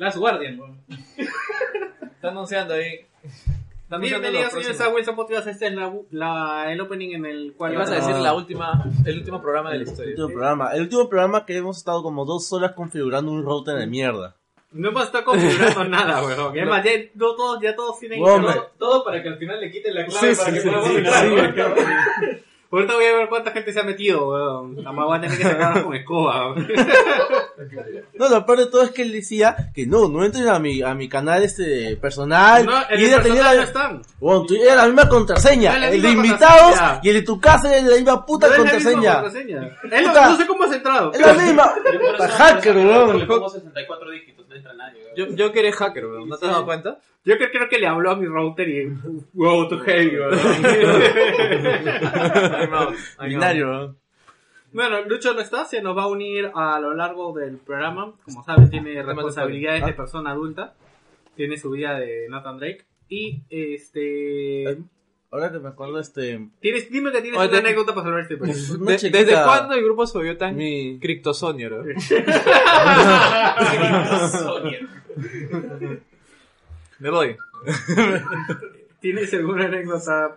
Last Guardian, weón. Está anunciando ahí. Está anunciando Bienvenidos, los señores, próximos. a Wilson Podcast. Este es la, la- el opening en el cual... ¿Qué vas a decir la última, el último programa de la historia? último programa. El último programa que hemos estado como dos horas configurando un router de mierda. No hemos estado configurando nada, weón. Y además, ya, no todos, ya todos tienen... Weón, todo- me- todo para que al final le quiten la clave Sí, para sí, que sí, podamos sí, entrar, sí, weón. Ahorita voy a ver cuánta gente se ha metido, weón. Además voy a tener que sacarlas con escoba, weón. No, lo peor de todo es que él decía que no, no entren a mi, a mi canal este personal. No, el y ella tenía no la, están. bueno, tú- era la misma contraseña. No el de invitados y el de tu casa era la misma puta la misma contraseña. no sé cómo has entrado. Es la misma. Hacker, Le weón. pongo 64 dígitos, no entra nadie. weón. Yo, yo que eres hacker, weón. ¿No te has dado cuenta? Yo creo, creo que le habló a mi router y... Wow, too heavy, weón. Binario, weón. Bueno, Lucho no está, se nos va a unir a lo largo del programa. Como saben, tiene responsabilidades de persona adulta. Tiene su vida de Nathan Drake. Y este. Ahora que me acuerdo, este. Tienes, dime que tienes Oye, una te- anécdota para salvar este De- chiquita- ¿Desde cuándo el grupo se volvió tan Mi- criptosonio, bro? Me voy. ¿Tienes alguna anécdota?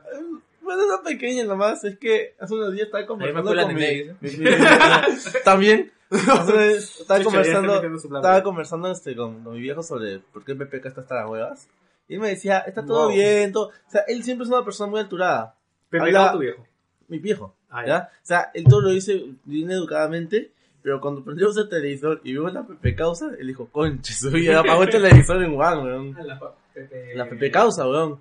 Bueno, una pequeña nomás, es que hace unos días estaba conversando con mi, cuelan mi- mi- También. Hace estaba Chucha, conversando, estaba conversando este, con, con mi viejo sobre por qué PPK está hasta las huevas. Y él me decía, está todo Wow. bien, todo. O sea, él siempre es una persona muy alturada. Pepe Habla- tu viejo. Mi viejo. Ah, ya. O sea, él todo lo dice bien educadamente. Pero cuando prendimos el televisor y vimos la PP causa, él dijo, conche, su vida, apagó el televisor en One, weón. La Pepe- La PP causa, weón.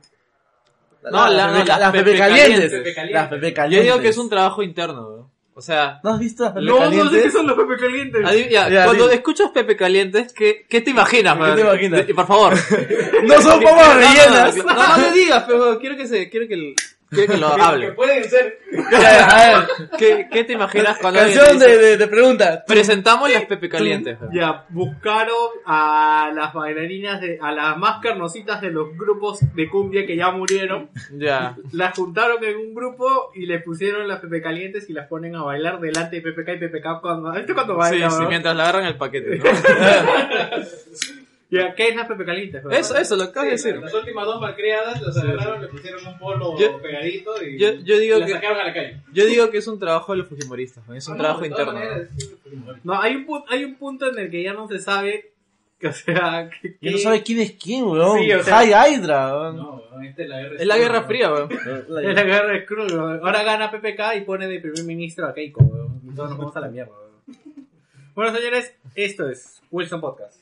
No, la- no, las las PP calientes. calientes. Las Yo calientes. digo que es un trabajo interno, bro. O sea, ¿No has visto las PP No, no sé calientes? qué son los Pepe Calientes. adi- ya, Ya, cuando escuchas Pepe Calientes, ¿qué, qué te imaginas, ¿Qué man? te imaginas? De- por favor. No son papas rellenas. No, no, no, no le digas, pero quiero que se, quiero que, el- quiero que lo Que hable. pueden ser. A ver, ¿qué, qué te imaginas cuando alguien Canción te de, dice, de, de pregunta. presentamos las Pepe Calientes? bro"? Ya, buscaron a las bailarinas, de, a las más carnositas de los grupos de cumbia que ya murieron. Ya. Las juntaron en un grupo y les pusieron las Pepe Calientes y las ponen a bailar delante de PPK y PPK cuando... ¿Esto cuando Sí, baila, sí, ¿no? mientras le agarran el paquete, ¿no? Ya, ¿qué es las Pepe Calientes? bro? Eso, eso, lo acabas de decir. Las últimas dos malcriadas las agarraron, le pusieron un polo Yo- pegadito y Yo, yo digo las que, sacaron a la calle. yo digo que es un trabajo de los fujimoristas, man, es un No, trabajo interno. maneras, ¿no? sí, pues, No, hay un, pu- hay un punto en el que ya no se sabe, que, o sea, que, Yo no que- sabe quién es quién, weón. Sí, o sea- High Hydra, weón. No, esta es la guerra. Es la Guerra Fría, weón. es la guerra de bro. Ahora gana PPK y pone de primer ministro a Keiko, bro. y todos nos vamos a la mierda. bro. Bueno, señores, esto es Wilson Podcast.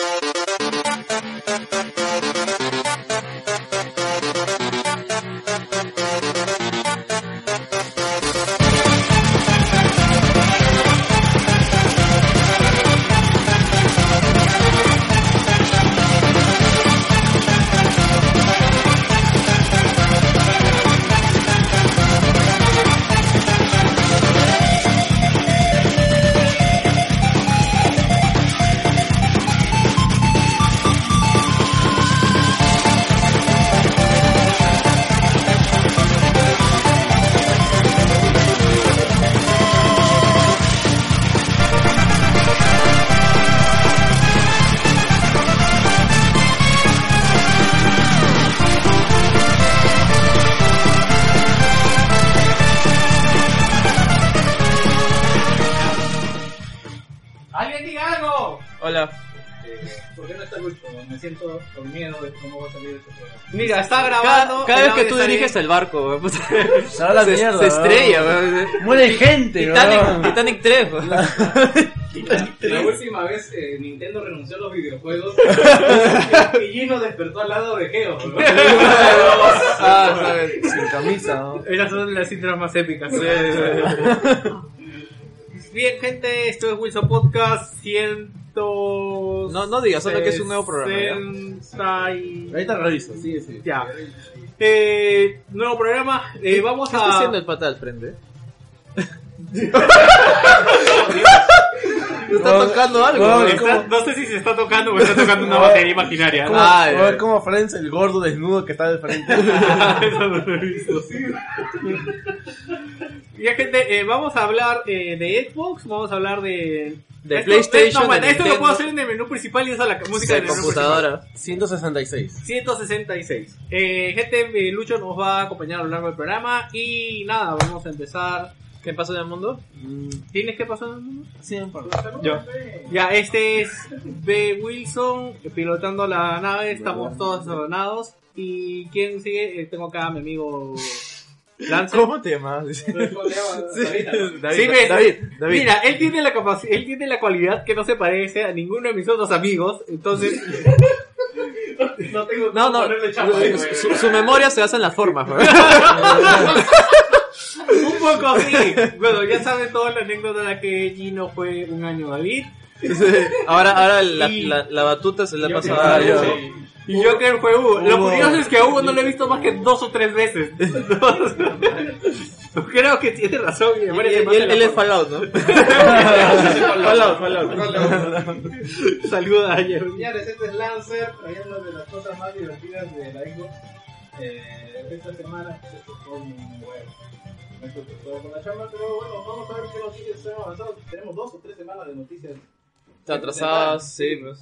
Cada, vez que tú diriges bien. el barco, weón, puta, Se la se, mierda. se estrella, weón. Muere gente, Titanic. Titanic 3, weón. La última vez eh, Nintendo renunció a los videojuegos y Gino despertó al lado de Geo. ¿no? Ah, sabes. Sin camisa, ¿no? Esas son las intros más épicas. Bien, gente, esto es Wilson Podcast 100. No, no digas, solo que es un nuevo programa, ¿ya? 60 y- Ahorita reviso, sí, sí. Ya. Eh, nuevo programa. Eh, vamos ¿Qué está a. haciendo el pata al frente? Está tocando algo. No, ¿no? Está- no sé si se está tocando o está tocando una batería imaginaria. Ah, ya, como- ya. como Friends, el gordo desnudo que está de frente. Eso no lo he visto. Ya gente, eh, vamos a hablar eh, de Xbox, vamos a hablar de... De Esto- PlayStation, No, bueno, de esto lo puedo hacer en el menú principal y uso la música de menú computadora. 166. principal. 166. Eh, gente, eh, Lucho nos va a acompañar a lo largo del programa y nada, vamos a empezar. ¿Qué pasó en el mundo? ¿Tienes qué pasó en el mundo? Sí, par. Yo. Ya, este es B. Wilson pilotando la nave, estamos todos ordenados. ¿Y quién sigue? Eh, tengo acá a mi amigo Lance. ¿Cómo te llamas? Sí, David. David, David. Mira, él tiene la capacidad, él tiene la cualidad que no se parece a ninguno de mis otros amigos, entonces no tengo No, no, ponerle chapa ahí, güey. su, su memoria se basa en las formas. Un poco así. Bueno, ya saben toda la anécdota de que Gino fue un año David Ahora, ahora la, Y- la, la batuta se la Yo- pasa Ah, a yo. Hugo. y Joker fue Hugo. Lo Hugo. curioso es que a Hugo no lo he visto más que dos o tres veces. Creo que tiene razón. Y, me él, es. Fallout, ¿no? Fallout, Fallout. Saluda a Jeff. Señores, este es Lancer, trayendo de las cosas más divertidas de la Xbox. Eh, esta semana esto fue un bueno. No estoy todo con la chamba, pero bueno, vamos a ver qué noticias hemos avanzado. Tenemos dos o tres semanas de noticias. Atrasadas, sí, pues.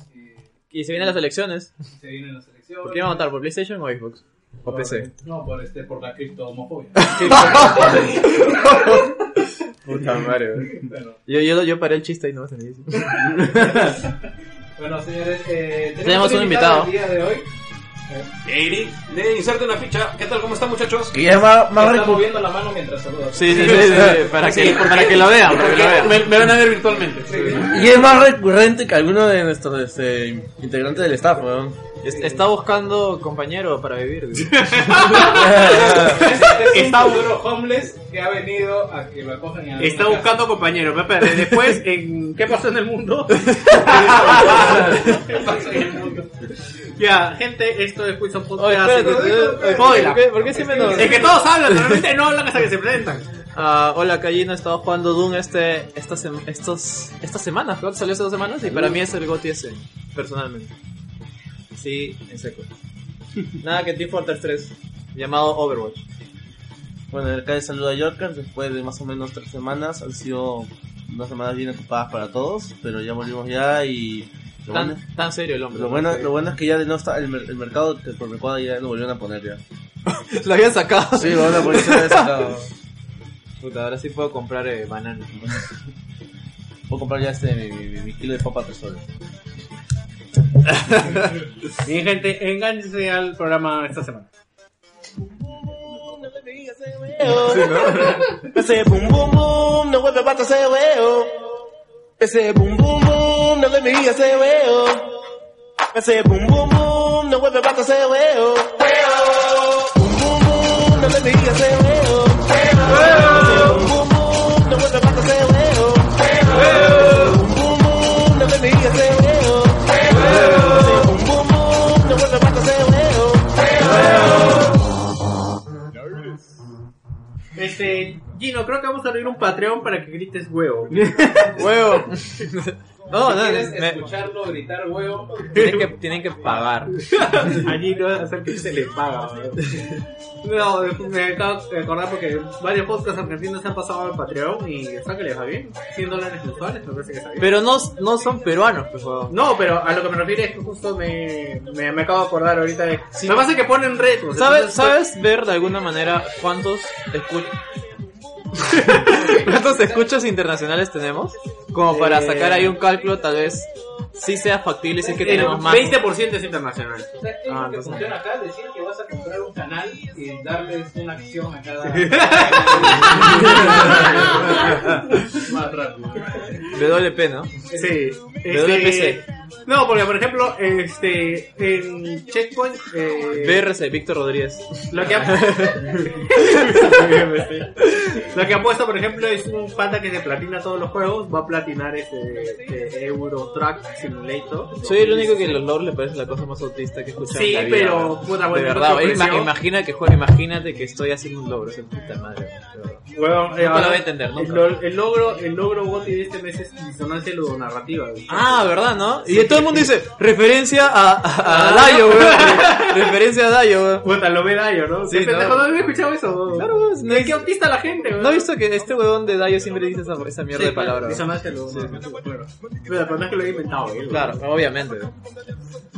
Y se vienen las elecciones. se vienen las elecciones. ¿Por qué van a votar? ¿Por PlayStation o Xbox? ¿O PC? No, por, este, por la cripto homofobia. Puta madre, bueno, Yo, yo, yo paré el chiste y no me entendí. bueno, señores, eh, Tenemos un invitado. el día de hoy. Eric, le inserte una ficha. ¿Qué tal? ¿Cómo están, muchachos? Que ya es más, más Está moviendo la mano mientras saluda. Sí, sí, sí, sí, para, que, para que lo vean, para que lo vean. Me, me van a ver virtualmente. Y es más recurrente que alguno de nuestros este, integrantes del staff, weón. Es- Está buscando compañero para vivir. Está un duro homeless que ha venido a que lo acojan en alguna Está casa. buscando compañero. Pero después, en ¿qué pasó en el mundo? ¿Qué pasa en el mundo? ya, gente, esto es Wilson Podcast. ¿por qué, siempre nos... Es que todos hablan, normalmente no hablan hasta que se presentan. Ah, hola, Callino, he estado jugando Doom este, esta sem- estos, estas semanas, creo que salió hace dos semanas, y para mí es el GOTY ese, personalmente. Sí, en seco. Nada que Team Fortress 3, llamado Overwatch. Bueno, acá de saludo a Yorker. Después de más o menos tres semanas, han sido unas semanas bien ocupadas para todos, pero ya volvimos ya y lo bueno, Tan, tan serio el hombre. lo bueno, lo bueno es que ya de no está el, el mercado por el cual ya lo volvieron a poner ya. Lo habían sacado. Sí, bueno, la policía lo había sacado. Puta, ahora sí puedo comprar eh, bananas. Puedo comprar ya este mi, mi- mi kilo de papa tres soles. Bien, gente, engánchense al programa esta semana. Ese boom boom boom, no vuelve para ese huevo. Ese boom boom boom, no le ese huevo. Ese boom boom boom, no vuelve para ese huevo. Boom boom boom, no le mira ese huevo. Boom Este, Gino, creo que vamos a abrir un Patreon para que grites huevo. ¡Huevo! no, Si no, quieres me- escucharlo gritar huevo, tienen, que, tienen que pagar. A Gino hacer que se le paga. No, me acabo de acordar porque varios podcasts argentinos se han pasado al Patreon y está que les va bien. 100 dólares mensuales, me parece que está bien. Pero no, no son peruanos, pues. No, pero a lo que me refiero es que justo me, me, me acabo de acordar ahorita de... Lo que pasa es que ponen retos. ¿Sabes, entonces, ¿Sabes ver de alguna manera cuántos escuchas cuántos escuchas internacionales tenemos? Como para Eh. sacar ahí un cálculo, tal vez sí sea factible si es que el tenemos más. 20% es internacional. O sea, ¿qué es Ah, lo que entonces- funciona acá? Decir que vas a comprar un canal y darles una acción a cada... Más rápido. WP, ¿no? Sí. WPC. No, porque por ejemplo, este, en Checkpoint, eh, BRC, Víctor Rodríguez. lo que ha... lo que ha puesto, por ejemplo, es un pata que se platina todos los juegos, va a platinar este, este Euro Truck Simulator. Soy el único que los logros le parece la cosa más autista que he escuchado. Sí, en la vida, pero, puta, De bueno, verdad, no ima- ofreció. imagina que juego, imagínate que estoy haciendo un logro, esa puta madre. de verdad. Bueno, eh, lo ahora, voy a entender, el, nunca. lo- el logro, el logro Gotti de este mes es disonancia ludonarrativa. Ah, ¿verdad, no? Y todo el mundo dice, referencia a, a, a Dayo, weón. referencia a Dayo, weón. Puta, lo ve Dayo, ¿no? Sí, ¿Qué pendejo, no. había escuchado eso? Claro, weón, no ¿Qué, es- qué autista la gente, güey? ¿No has visto que este huevón de Dayo siempre dice esa, esa mierda de palabras? Disonancia ludonarrativa, claro. Pero pero no es que lo he inventado, él, Claro, obviamente.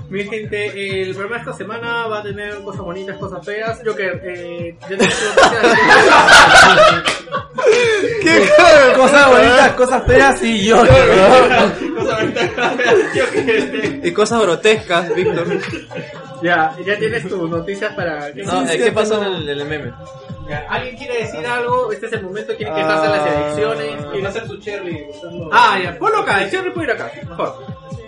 Mi gente, el programa de esta semana va a tener cosas bonitas, cosas feas. Yo que, eh, ¿Qué cosas bonitas, cosas feas y yo. Cosas bonitas, cosas feas. Yo que, Y cosas grotescas, Víctor. Ya, ya tienes tus noticias para que No, eh, ¿Qué pasó en el, en el meme? Ya, ¿Alguien quiere decir algo? Este es el momento, quiere quejarse de las elecciones. Quiero hacer tu cherry. Ah, ya, ponlo acá, el Cherry puede ir acá,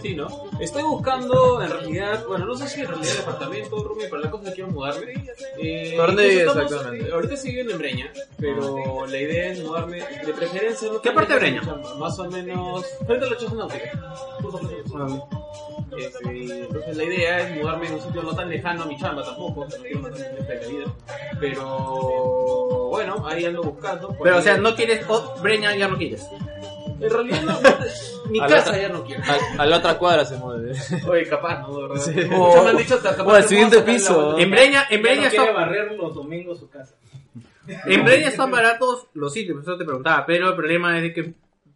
¿no? Estoy buscando, en realidad, bueno, no sé si en realidad departamento, Rumi, pero la cosa es que quiero mudarme. Eh, ¿Dónde estamos- exactamente? Ahorita estoy viviendo en Breña, pero la idea es mudarme, de preferencia... No ¿Qué parte de Breña? chamba, Más o menos, frente a la choza náutica. Justo. Este, entonces la idea es mudarme en un sitio no tan lejano a mi chamba tampoco, o sea, no quiero matar mi de la vida. Pero bueno, ahí ando buscando. Pero, o sea, no quieres, oh, Breña ya no quieres. En realidad no, mi A la casa otra- ya no quiero. A, a la otra cuadra se mueve. Oye, capaz, ¿no? De verdad. Sí. Muchos me han dicho, capaz O al siguiente puedo sacar piso. En Breña, en Breña está, barrer los domingos su casa. en Breña están baratos los sitios, por eso te preguntaba, pero el problema es de que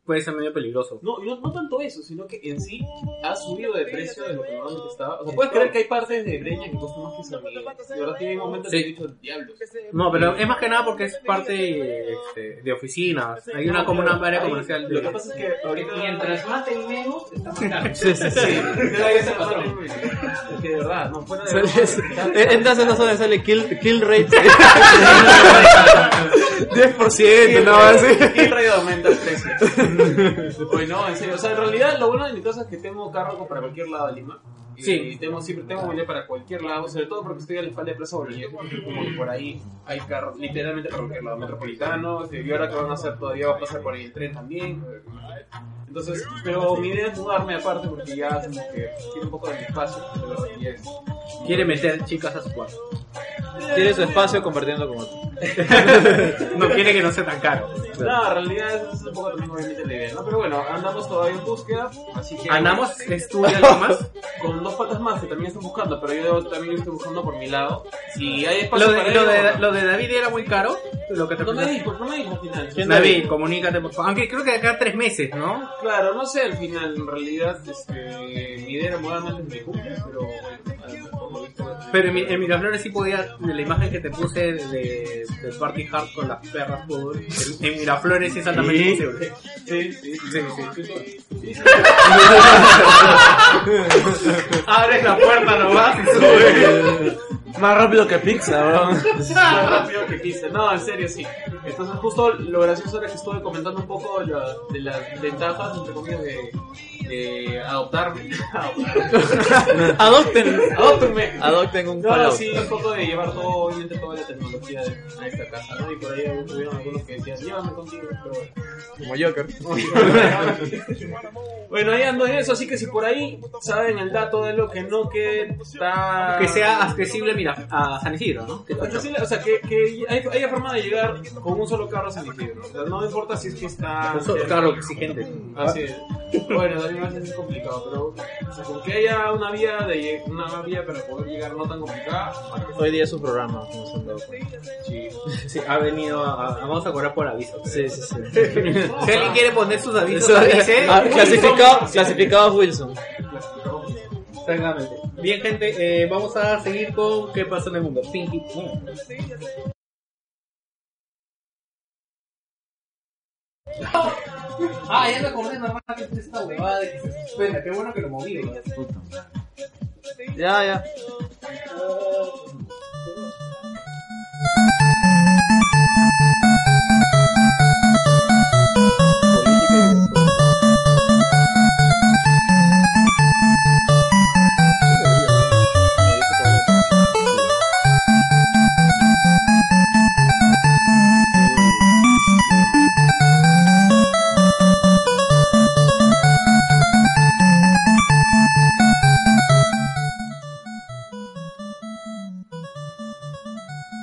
puede ser medio peligroso. No, no, no tanto eso, sino que en sí ha subido de precio de lo que normalmente estaba. O sea, puedes creer que hay partes de Breña que costan más que San Miguel. De verdad hay momentos que he dicho, diablos. No, pero es más que nada porque es parte este, de oficinas. Hay una como una área comercial Lo que de... pasa es que ahorita... Mientras maten menos, está más caro. Sí, sí, sí. Es que de verdad, no fuera de Entras a esa zona y sale kill, kill rate. 10%, no, así. Y el radio aumenta el precio. Oye, no, en serio. O sea, en realidad lo bueno de mi casa es que tengo carro para cualquier lado de Lima. Y Sí. tengo, siempre tengo movilidad para cualquier lado, sobre todo porque estoy a la espalda de Plaza Bolívar. Como que por ahí hay carros, literalmente para cualquier lado. Metropolitano, y ahora que van a hacer todavía va a pasar por ahí el tren también. Entonces, pero mi idea es mudarme aparte porque ya como que tiene un poco de mi espacio. Ya es. Quiere meter chicas a su cuarto. Tiene su espacio compartiendo con otro. No quiere que no sea tan caro. No, en realidad es un poco también obviamente la idea, ¿no? Pero bueno, andamos todavía en búsqueda, así que... Andamos, estudia algo más. Con dos patas más que también están buscando, pero yo también estoy buscando por mi lado. Si hay espacio Lo de, para lo, ello, de, lo de David era muy caro. Lo que te No me dijo, no me dijo al final. David, comunícate por favor. Aunque creo que acá tres meses, ¿no? Claro, no sé al final, en realidad, este, mi idea era mudarme antes de mi cumple, pero bueno. Pero en, Mi- en Miraflores sí podía, la imagen que te puse de, de Party Hard con las perras fútbol, en, en Miraflores sí es altamente posible. Sí, sí, sí. Sí, sí. Abres la puerta nomás y sube. Más rápido que pizza, bro. más rápido que quise. No, en serio, sí. Entonces, justo lo gracioso era que estuve comentando un poco la- de las ventajas, entre comillas, de, de adoptarme. Adopten. Adoptenme. Adopten un No, sí, un poco de llevar todo, obviamente, toda la tecnología de- a esta casa, ¿no? Y por ahí hubieron algunos que decían, llévame contigo, pero bueno. Como Joker. bueno, ahí ando en eso, así que si por ahí saben el dato de lo que no que está... Que sea accesible, mira, a San Isidro, ¿no? Que O sea, que, que hay, haya forma de llegar con un solo carro a San Isidro. O sea, no importa si es que está... Un solo carro exigente. Así es. Bueno, también a veces es complicado, pero o sea, con que haya una vía de una vía para poder llegar no tan complicada. Hoy día es un programa, como se han dado cuenta. Sí, sí, ha venido a, a- vamos a cobrar por aviso. Sí, sí, sí. Si alguien quiere poner sus avisos, avise. ah, clasificado, clasificados Wilson. Exactamente. Bien, gente, eh, vamos a seguir con qué pasa en el mundo. Ah, ya me acordé más que es esta huevada de que se suspenda. Qué bueno que lo moví. Ya, ya.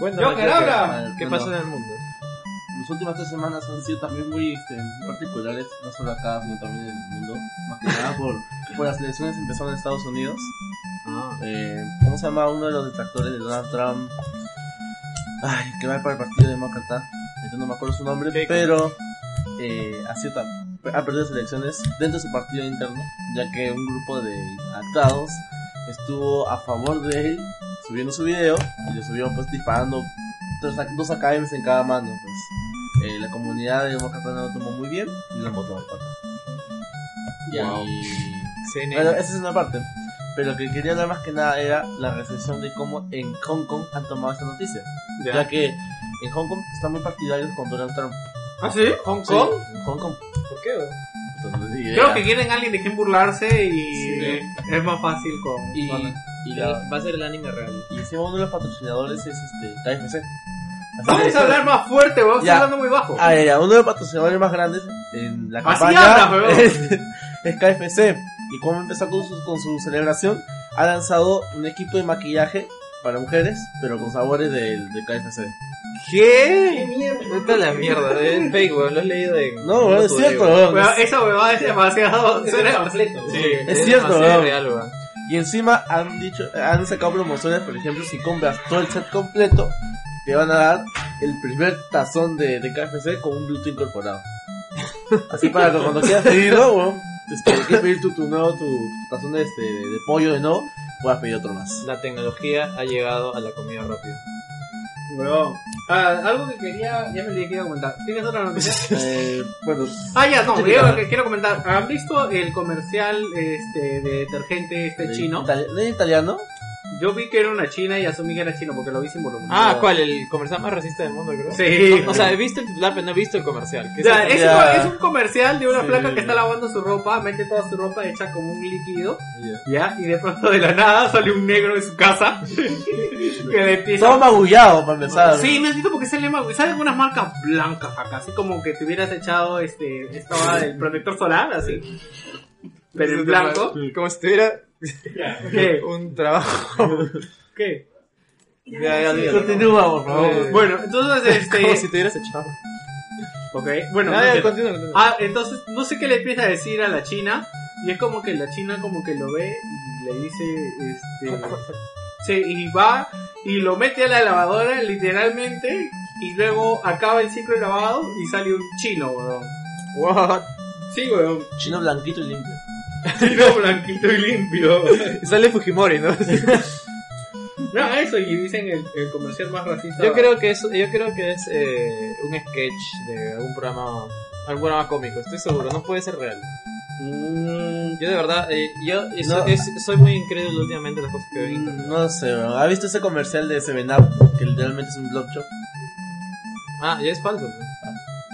Cuéntame, Joker, ¿qué- habla. ¿Qué pasó en el mundo? Las últimas tres semanas han sido también muy este, particulares, no solo acá, sino también en el mundo. Más que nada por, por las elecciones empezaron en Estados Unidos. Ah, Eh, ¿Cómo se llama uno de los detractores de Donald Trump? Ay, que va para el Partido Demócrata. Entonces no me acuerdo su nombre, Keiko. pero eh, ha, sido ha perdido las elecciones dentro de su partido interno, ya que un grupo de actados estuvo a favor de él, subiendo su video y le subieron pues disparando dos, dos AKMs en cada mano. Pues Eh, la comunidad demócrata no lo tomó muy bien y lo votó al pata. Wow. Y CNN. bueno, esa es una parte. Pero lo que quería hablar más que nada era la recepción de cómo en Hong Kong han tomado esta noticia. Ya, que en Hong Kong están muy partidarios con Donald Trump. ¿Ah, sí? ¿Hong Kong? Sí, en Hong Kong. ¿Por qué? Entonces, Creo que quieren alguien de quien burlarse y Sí. es más fácil con... y, con- y, la- Va a ser el anime real. y encima uno de los patrocinadores es este KFC. Así Vamos a hablar más fuerte, weón. Estoy hablando muy bajo. Ah, ya, uno de los patrocinadores más grandes en la campaña es KFC. Y como empezó con su, con su celebración, ha lanzado un equipo de maquillaje para mujeres, pero con sabores del de KFC. ¿Qué? ¿Qué mierda? Vete a la mierda, es fake, weón. Lo has leído en. No, weón, es cierto, weón. weón. Weón, Es- esa huevada es demasiado... suena- completo. Sí, Es cierto, weón. real, weón. Y encima han dicho, han sacado promociones, por ejemplo, si compras todo el set completo, te van a dar el primer tazón de, de KFC con un Bluetooth incorporado. Así para que cuando quieras pedirlo, weón, este, quieres pedir tu, tu nuevo, tu, tu tazón de, este, de pollo de nuevo, puedas pedir otro más. La tecnología ha llegado a la comida rápida. Weón. Ah, algo que quería... Ya me olvidé que iba a comentar. ¿Tienes otra noticia? Eh, bueno, Ah, ya, no, yo lo que quiero comentar. ¿Han visto el comercial este, de detergente este de chino? itali- ¿no es italiano? Yo vi que era una china y asumí que era chino porque lo vi sin volumen. Ah, ¿cuál? El comercial más racista del mundo, creo. Sí. O sea, he visto el titular, pero no he visto el comercial. ¿Qué es Ya, eso? es, un comercial de una Sí. flaca que está lavando su ropa, mete toda su ropa hecha como un líquido, Ya. ya, y de pronto de la nada sale un negro de su casa que le empieza Todo magullado para empezar. Sí, necesito porque sale más, salen unas marcas blancas acá, así como que te hubieras echado este, estaba el protector solar, así. Pero en blanco. Como si tuviera ¿Qué? un trabajo. ¿Qué? Ya, ya, olvídalo. Continúa, por favor. Eh, Bueno, entonces este. Como si te hubieras echado. Ok, bueno. Ah, ya, no- continúa, continúa. Ah, entonces no sé qué le empieza a decir a la china y es como que la china como que lo ve y le dice este sí, y va y lo mete a la lavadora literalmente y luego acaba el ciclo de lavado y sale un chino, weón. What? Sí, weón. Chino blanquito y limpio. Chino blanquito y limpio. Y sale Fujimori, ¿no? No, eso y dicen el, el comercial más racista. Yo creo que es, yo creo que es eh, un sketch de algún programa, algún programa cómico, estoy seguro, no puede ser real. Mm, Yo de verdad, eh, yo es- No. es- soy muy incrédulo últimamente en las cosas que veo en internet. No sé, weón. ¿Ha visto ese comercial de 7up? Que literalmente es un blog shop. Ah, ya es falso. ¿no?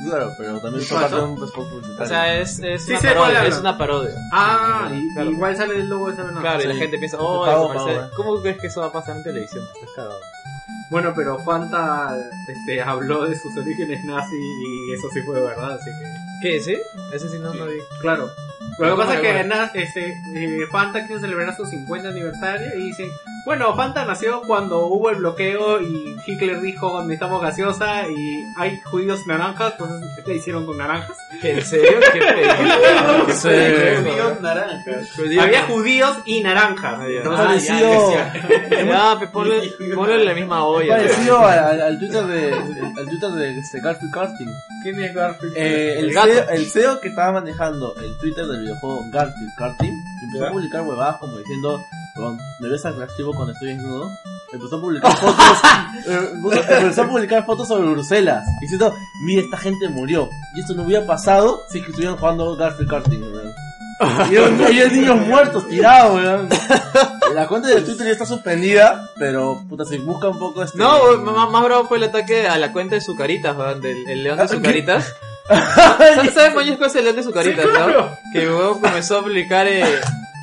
Claro, pero también un. O sea, es, es Sí una parodia, habla. es una parodia. Ah, y, Claro. igual sale el logo de esa no. Claro, y la gente piensa, oh, pago, comercial. pago. ¿cómo crees que eso va a pasar en televisión? Estás cagado. Bueno, pero Fanta este, habló de sus orígenes nazi y eso sí fue verdad, así que... ¿Qué? ¿Sí? Ese sí no lo vi. Claro. Lo que ¿Cómo pasa es que na- este, eh, Fanta quiso celebrar su 50 aniversario y dicen, bueno, Fanta nació cuando hubo el bloqueo y Hitler dijo necesitamos gaseosa y hay judíos naranjas, entonces ¿qué hicieron con naranjas? ¿En serio? ¿Qué pedo? ¿Qué Sí. pedo? naranja. Había judíos y naranjas. Ah, Parecido, ponle, ponle en la misma olla. parecido al, Twitter de, al Twitter de este Garfield Karting. ¿Quién es Garfield? Eh, el. CEO, el CEO que estaba manejando el Twitter del videojuego Garfield Karting empezó a publicar huevadas como diciendo, "Weón, me ves atractivo cuando estoy desnudo. Empezó a publicar fotos, eh, empezó a publicar fotos sobre Bruselas, diciendo, mira esta gente murió. Y esto no hubiera pasado si que estuvieran jugando Garfield Karting, weón. Y hay- niños muertos tirados, weón. La cuenta de Twitter ya está suspendida, pero puta, si busca un poco este. No, más, más bravo fue el ataque a la cuenta de Sucaritas, weón, del el león de Sucaritas. ¿Sabes, ¿Sabes, Moñez, cuál es el león de Sucaritas, no? Que weón comenzó a publicar, eh,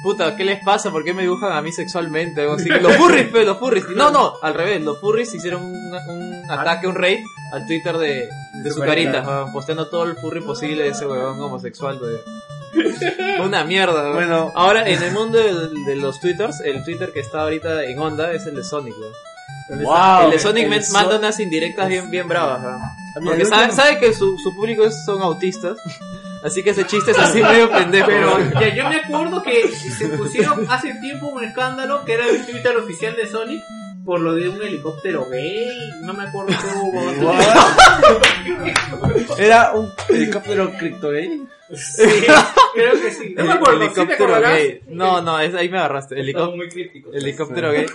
puta, ¿qué les pasa? ¿Por qué me dibujan a mí sexualmente? Algo así. Los furries, pe, los furries. No, no, al revés, los furries hicieron un, un ataque, un raid al Twitter de, de Sucaritas, weón, posteando todo el furry posible de ese weón homosexual. Una mierda, weón. Bueno. Ahora, en el mundo de, de los twitters, el Twitter que está ahorita en onda es el de Sonic, weón. Wow. el de Sonic El manda unas indirectas bien, bien bravas. ¿ah? Ah, Porque sabe, sabe que su, su público son autistas. Así que ese chiste es así medio pendejo. Pero ya, yo me acuerdo que se pusieron hace tiempo un escándalo que era el Twitter oficial de Sonic por lo de un helicóptero gay. No me acuerdo qué hubo. Era un helicóptero cripto gay. Sí, creo que sí. No me acuerdo, ¿sí te helicóptero acordarás? gay. No, no, es, ahí me agarraste. Helicó- Son muy crípticos. helicóptero gay.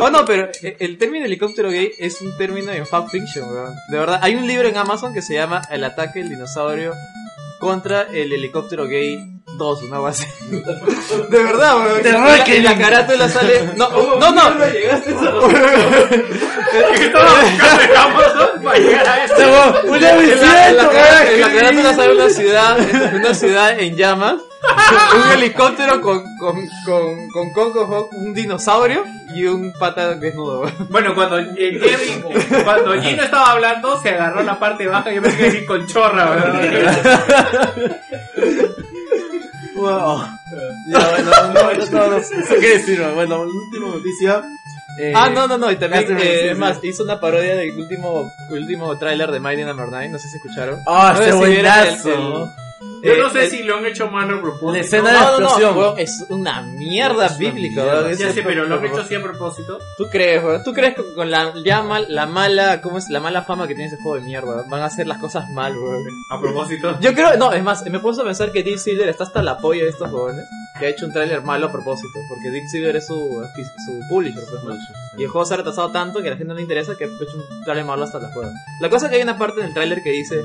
Oh, no, pero el término helicóptero gay es un término en fan fiction, weón. De verdad, hay un libro en Amazon que se llama El ataque del dinosaurio contra el helicóptero gay 2, una así. De verdad, weón. En la, en la carátula sale. No, no, no. Esto. ¡Una En la, carátula sale una ciudad, una ciudad en llamas, un helicóptero con, con, con, con Coco Hawk, un dinosaurio y un pata desnudo. weón. Bueno, cuando eh, Jerry, cuando Gino estaba hablando, se agarró la parte baja y yo me quedé así con chorra, ¿verdad? Wow. Ya, bueno, no, no, no, no sé qué decir, bueno, última noticia. eh, Ah, no, no, no, y también, eh, es más, hizo una parodia del último, último tráiler de Mighty Number 9, no sé si escucharon. Ah, No sé este si Yo eh, no sé si lo han hecho mal a propósito. La escena de la no, no, explosión. weón, es una mierda Es una bíblica, mierda. weón, Ya sé, pero lo han hecho así a propósito. ¿Tú crees, weón? ¿Tú crees que con la, ya mal- la mala, cómo es, la mala fama que tiene ese juego de mierda, van a hacer las cosas mal, weón? A propósito. Yo creo, no, es más, me puedo a pensar que Deep Silver está hasta la polla de estos jóvenes, que ha hecho un tráiler malo a propósito, porque Deep Silver es su, su publisher, pues, ¿no? Y el juego se ha retrasado tanto que a la gente no le interesa que ha hecho un tráiler malo hasta la juega. La cosa es que hay una parte en el tráiler que dice,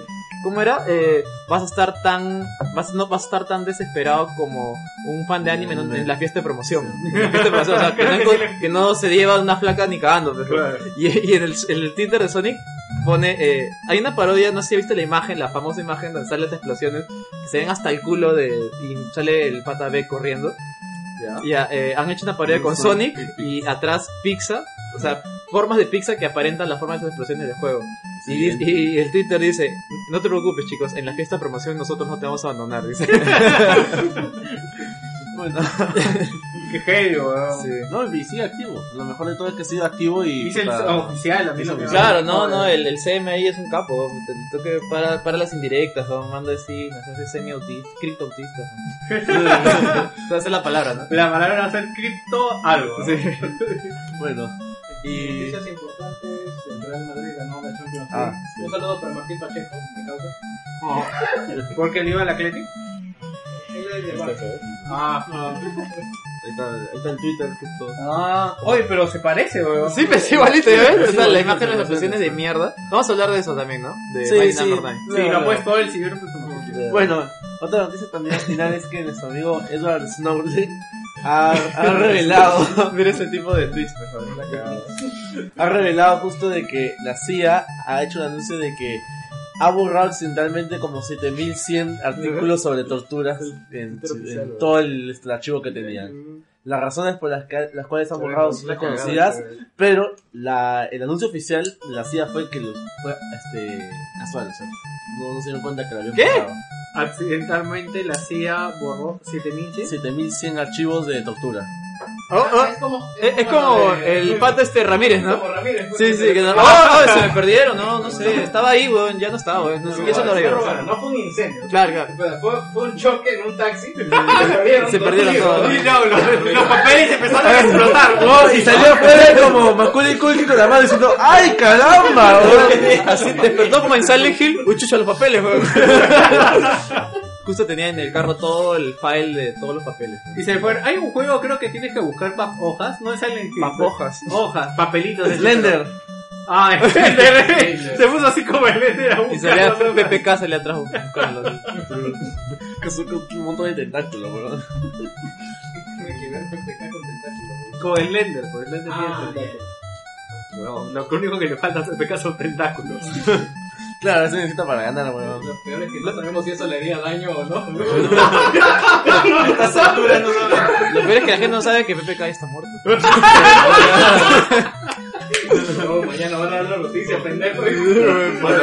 ¿cómo era? Eh, vas a estar tan, vas, no vas a estar tan desesperado como un fan de anime en, un- en la fiesta de promoción. En la fiesta de promoción, o sea, que no, enco- que no se lleva una flaca ni cagando. pues. Y, y en, el, en el Twitter de Sonic pone, eh, hay una parodia, no sé si viste la imagen, la famosa imagen donde salen las explosiones, que se ven hasta el culo de, y sale el pata B corriendo. Ya, eh, han hecho una parodia con Sonic y atrás pizza, o sea, formas de pizza que aparentan la forma de esas explosiones del juego. Y, y el Twitter dice, no te preocupes chicos, en la fiesta de promoción nosotros no te vamos a abandonar, dice. Bueno, Qué heavy, weón. Sí. no, y sigue activo. Lo mejor de todo es que sigue activo y. Dice el puta, oficial, a mí lo que Claro, no, no, el, el CMI es un capo, te, te toque para, para las indirectas, ¿no? manda así, nos hace semi-autista, cripto-autista. Esa es la palabra, ¿no? La palabra va a ser cripto algo. ¿no? Bueno. Y. Noticias importantes, el Real Madrid ganó la Champions Ah, League. sí. Un saludo para Martín Pacheco, mi causa. Oh. Porque él iba al Athletic. Él es de Barça. Ah, Ahí está, ahí está el Twitter justo. ah. Oye, pero se parece, weón. Sí, pero es igualito, ¿ya ves? O sea, la imagen de las expresiones de mierda. Vamos a hablar de eso también, ¿no? De Sí, Mighty sí. Number Nine. Sí, lo ha puesto el señor pues, no. Bueno, otra noticia también al final es que nuestro amigo Edward Snowden ha, ha revelado. Mira ese tipo de tweets, por favor. ha revelado justo de que la CIA ha hecho un anuncio de que ha borrado accidentalmente como 7100 artículos sobre torturas en, en todo el, este, archivo que tenían. Las razones por las, que- las cuales han borrado son desconocidas, pero la, el anuncio oficial de la CIA fue que los, fue este, casual, o sea, no, no se dieron cuenta que lo habían ¿Qué? borrado. Accidentalmente la CIA borró 7000 ¿sí? 7100 archivos de tortura. Oh, oh, Es como, es, es como el pata este Ramírez, ¿no? Como Ramírez. pues, Sí, sí, que no, oh, oh, se me perdieron, no, no sé, estaba ahí, weón, ya no estaba, weón, no sé, eso lo Pero digo. bueno, no fue un incendio. Claro, claro. Fue, fue- un choque en un taxi. Se perdieron, Se perdieron todos. Y no, los, los papeles empezaron a explotar. No, y salió afuera como Macaulay Culkin con la mano diciendo ¡Ay, caramba! weón". Así despertó como en Silent Hill, uy, chucha los papeles, weón. Justo tenía en el carro todo el file de todos los papeles. Y se fueron. Hay un juego, creo que tienes que buscar pap hojas. No es Silent Hill. Papojas. Hojas, papelitos. de- Slender. Ah, Slender. se puso así como Slender a Y salía hojas. PPK, salía atrás con un montón de tentáculos, weón. PPK con tentáculos. Como Slender, pues Slender Ah, tiene tentáculos. No, lo único que le falta a PPK son tentáculos. Claro, eso necesita para ganar, weón. Lo peor es que no sabemos si eso le haría daño o no. Lo peor es que la gente no sabe que PPK está muerto. No, mañana van a dar la noticia, pendejo. Bueno,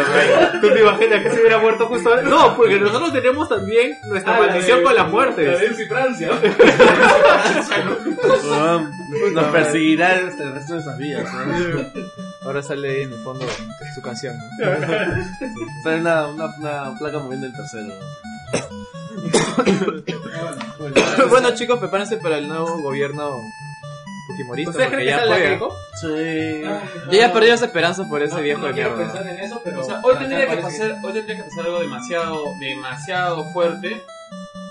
¿Tú te imaginas que se hubiera muerto justo ahora? No, porque nosotros tenemos también nuestra Ah, la maldición de- con las La muertes. de Elsie Francia. Nos perseguirá hasta el resto de nuestras vidas. Ahora sale ahí en el fondo su canción. ¿no? Sale una, una, una placa moviendo el tercero. bueno chicos, prepárense para el nuevo gobierno fujimorista. ¿Ustedes creen que. Keiko? Sí. Yo ya perdí las esperanzas por ese No, viejo no de quiero mierda. pensar en eso, pero. O sea, hoy tendría que pasar, hoy tendría que pasar algo demasiado, demasiado fuerte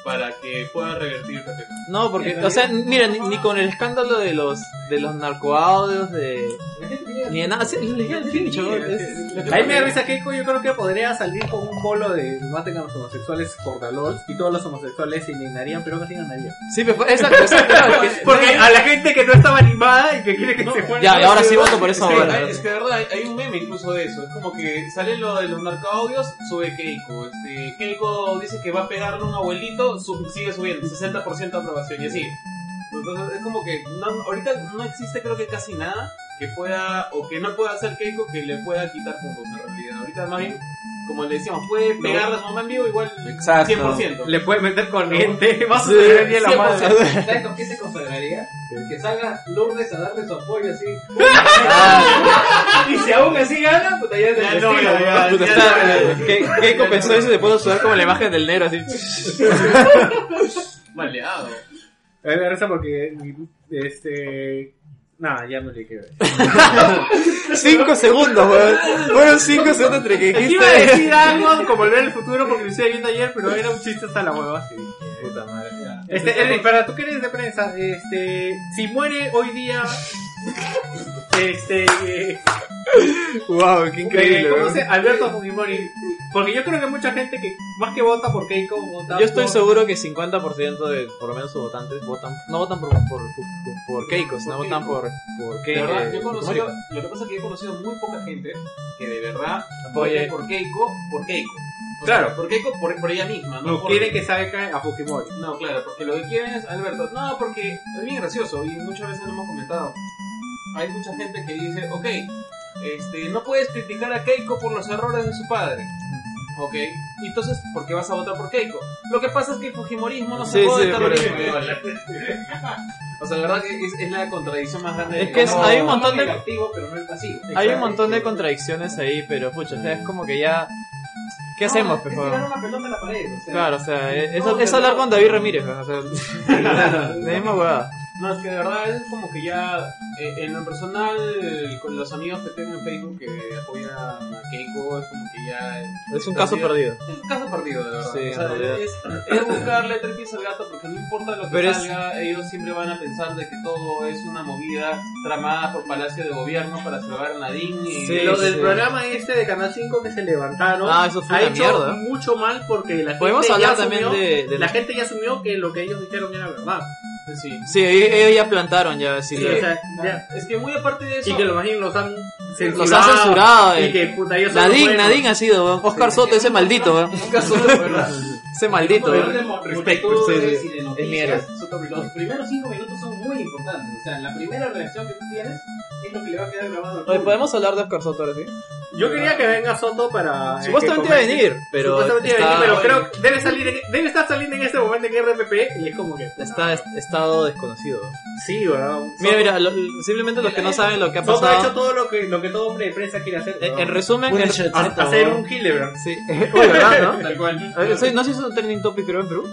para que pueda revertir el PP. No, porque, o sea, mira, ni, ni con el escándalo de los de los narcoaudios, de... Ni de nada, sí, les llega el pincho. es- A mí me da risa Keiko, yo creo que podría salir con un polo de maten a los homosexuales por Dalol y todos los homosexuales se indignarían, pero casi ganarían. Sí, pero fue- exacto, exacto, claro, que- Porque a la gente que no estaba animada y que quiere que se muera. Ya, y ahora sí voto por eso Es que, ahora. hay- es que de verdad hay, hay un meme incluso de eso. Es como que sale lo de los narcoaudios, sube Keiko. Este, Keiko dice que va a pegarle a un abuelito, sigue subiendo, 60% de aprobación y así. Entonces es como que no, ahorita no existe creo que casi nada que pueda o que no pueda hacer Keiko que le pueda quitar puntos en realidad. Ahorita más bien, como le decíamos, puede pegarle a su mamá en vivo igual Exacto. 100%. Le puede meter corriente, va a Sí, suceder bien la madre. 100%. ¿Sabes con qué se consagraría? Que salga Lourdes a darle su apoyo así. y si aún así gana, puta ya es el Ya no, destino, ya, ya, ¿no? Puta, ya, está- ya, Ke- Keiko pensó eso y se puso a sudar como la imagen del negro, así. Maleado. A mí me risa porque, este... Nada, ya me quedé. Cinco segundos, weón. Fueron cinco segundos entre que Iba a dijiste. decir algo como volver al futuro porque lo estoy viendo ayer, pero era un chiste hasta la hueva. Así. Puta madre. Este, Eric, para tú que eres de prensa, este, si muere hoy día, este, eh, Wow, qué eh, ¿cómo se, Alberto Fujimori? Porque yo creo que mucha gente que más que vota por Keiko vota Yo estoy por- seguro que 50% de, por lo menos sus votantes, votan, no votan por, por, por, por Keiko, sino Por votan por, por De Keiko. verdad, yo he conocido, lo que pasa es que he conocido muy poca gente que de verdad vote por Keiko, por Keiko. O Claro. sea, por Keiko, por, por ella misma, no No por- quiere que salga a Fujimori. No, claro, porque lo que quieren es Alberto. No, porque es bien gracioso y muchas veces lo hemos comentado. Hay mucha gente que dice, ok, este, no puedes criticar a Keiko por los errores de su padre. Ok, y entonces, ¿por qué vas a votar por Keiko? Lo que pasa es que el Fujimorismo no se Sí, jode sí, terrorismo. O sea, la verdad que es, es la contradicción más grande. Es que es- No, hay un No montón de, activo, pero no el pasivo. hay un montón de contradicciones ahí, pero pucha, o sea, es como que ya, ¿qué hacemos, Es pues, una pelota a la pared. O sea, Claro, o sea, es, es hablar con David Ramírez, weón, o sea, la misma huevada. No, es que de verdad es como que ya, eh, en lo personal, con los amigos que tengo en Facebook que apoyan a Keiko, es como que ya... Es un caso perdido. Es un caso perdido, de verdad. Sí, o sea, realidad. es, es buscarle tres pies al gato porque no importa lo que Pero es- salga, ellos siempre van a pensar de que todo es una movida tramada por Palacio de Gobierno para salvar a Nadine y... Sí, Lo del sí. programa este de Canal 5 que se levantaron Ah, eso fue ha una hecho mierda. mucho mal porque la Podemos gente ya también asumió- de, de la gente ya asumió que lo que ellos dijeron era verdad. Sí. Sí, ellos ya plantaron, ya, sí, Sí, ya- o sea, ya- Es que muy aparte de eso... y que los más los han censurado. Los han censurado, Y eh. que puta, ellos son Nadine, buenos. Nadine ha sido, weón. Oscar Soto, ese maldito. Ese maldito, Respeto, multitudes sí, sí. y de Es noticias, mierda. Los primeros cinco minutos son muy importantes. O sea, la primera reacción que tú tienes es lo que le va a quedar grabado al Oye. ¿podemos hablar de Oscar Soto ahora sí? Yo quería que venga Soto para. eh, Supuestamente que iba a venir, pero Supuestamente iba a venir, pero creo que debe, salir en- debe estar saliendo en este momento en RPP y es como que. Está est- estado desconocido. Sí, weón. Mira, mira, lo- simplemente los que no saben lo que ha Soto ha hecho pasado. todo lo que, lo que todo hombre de prensa quiere hacer. En, weón. en resumen, en- Punisher, Ha- Soto, hacer un Hillebrand. sí. Oye, ¿verdad, no? Tal cual. Eh, soy- No sé si es un trending topic creo en Perú.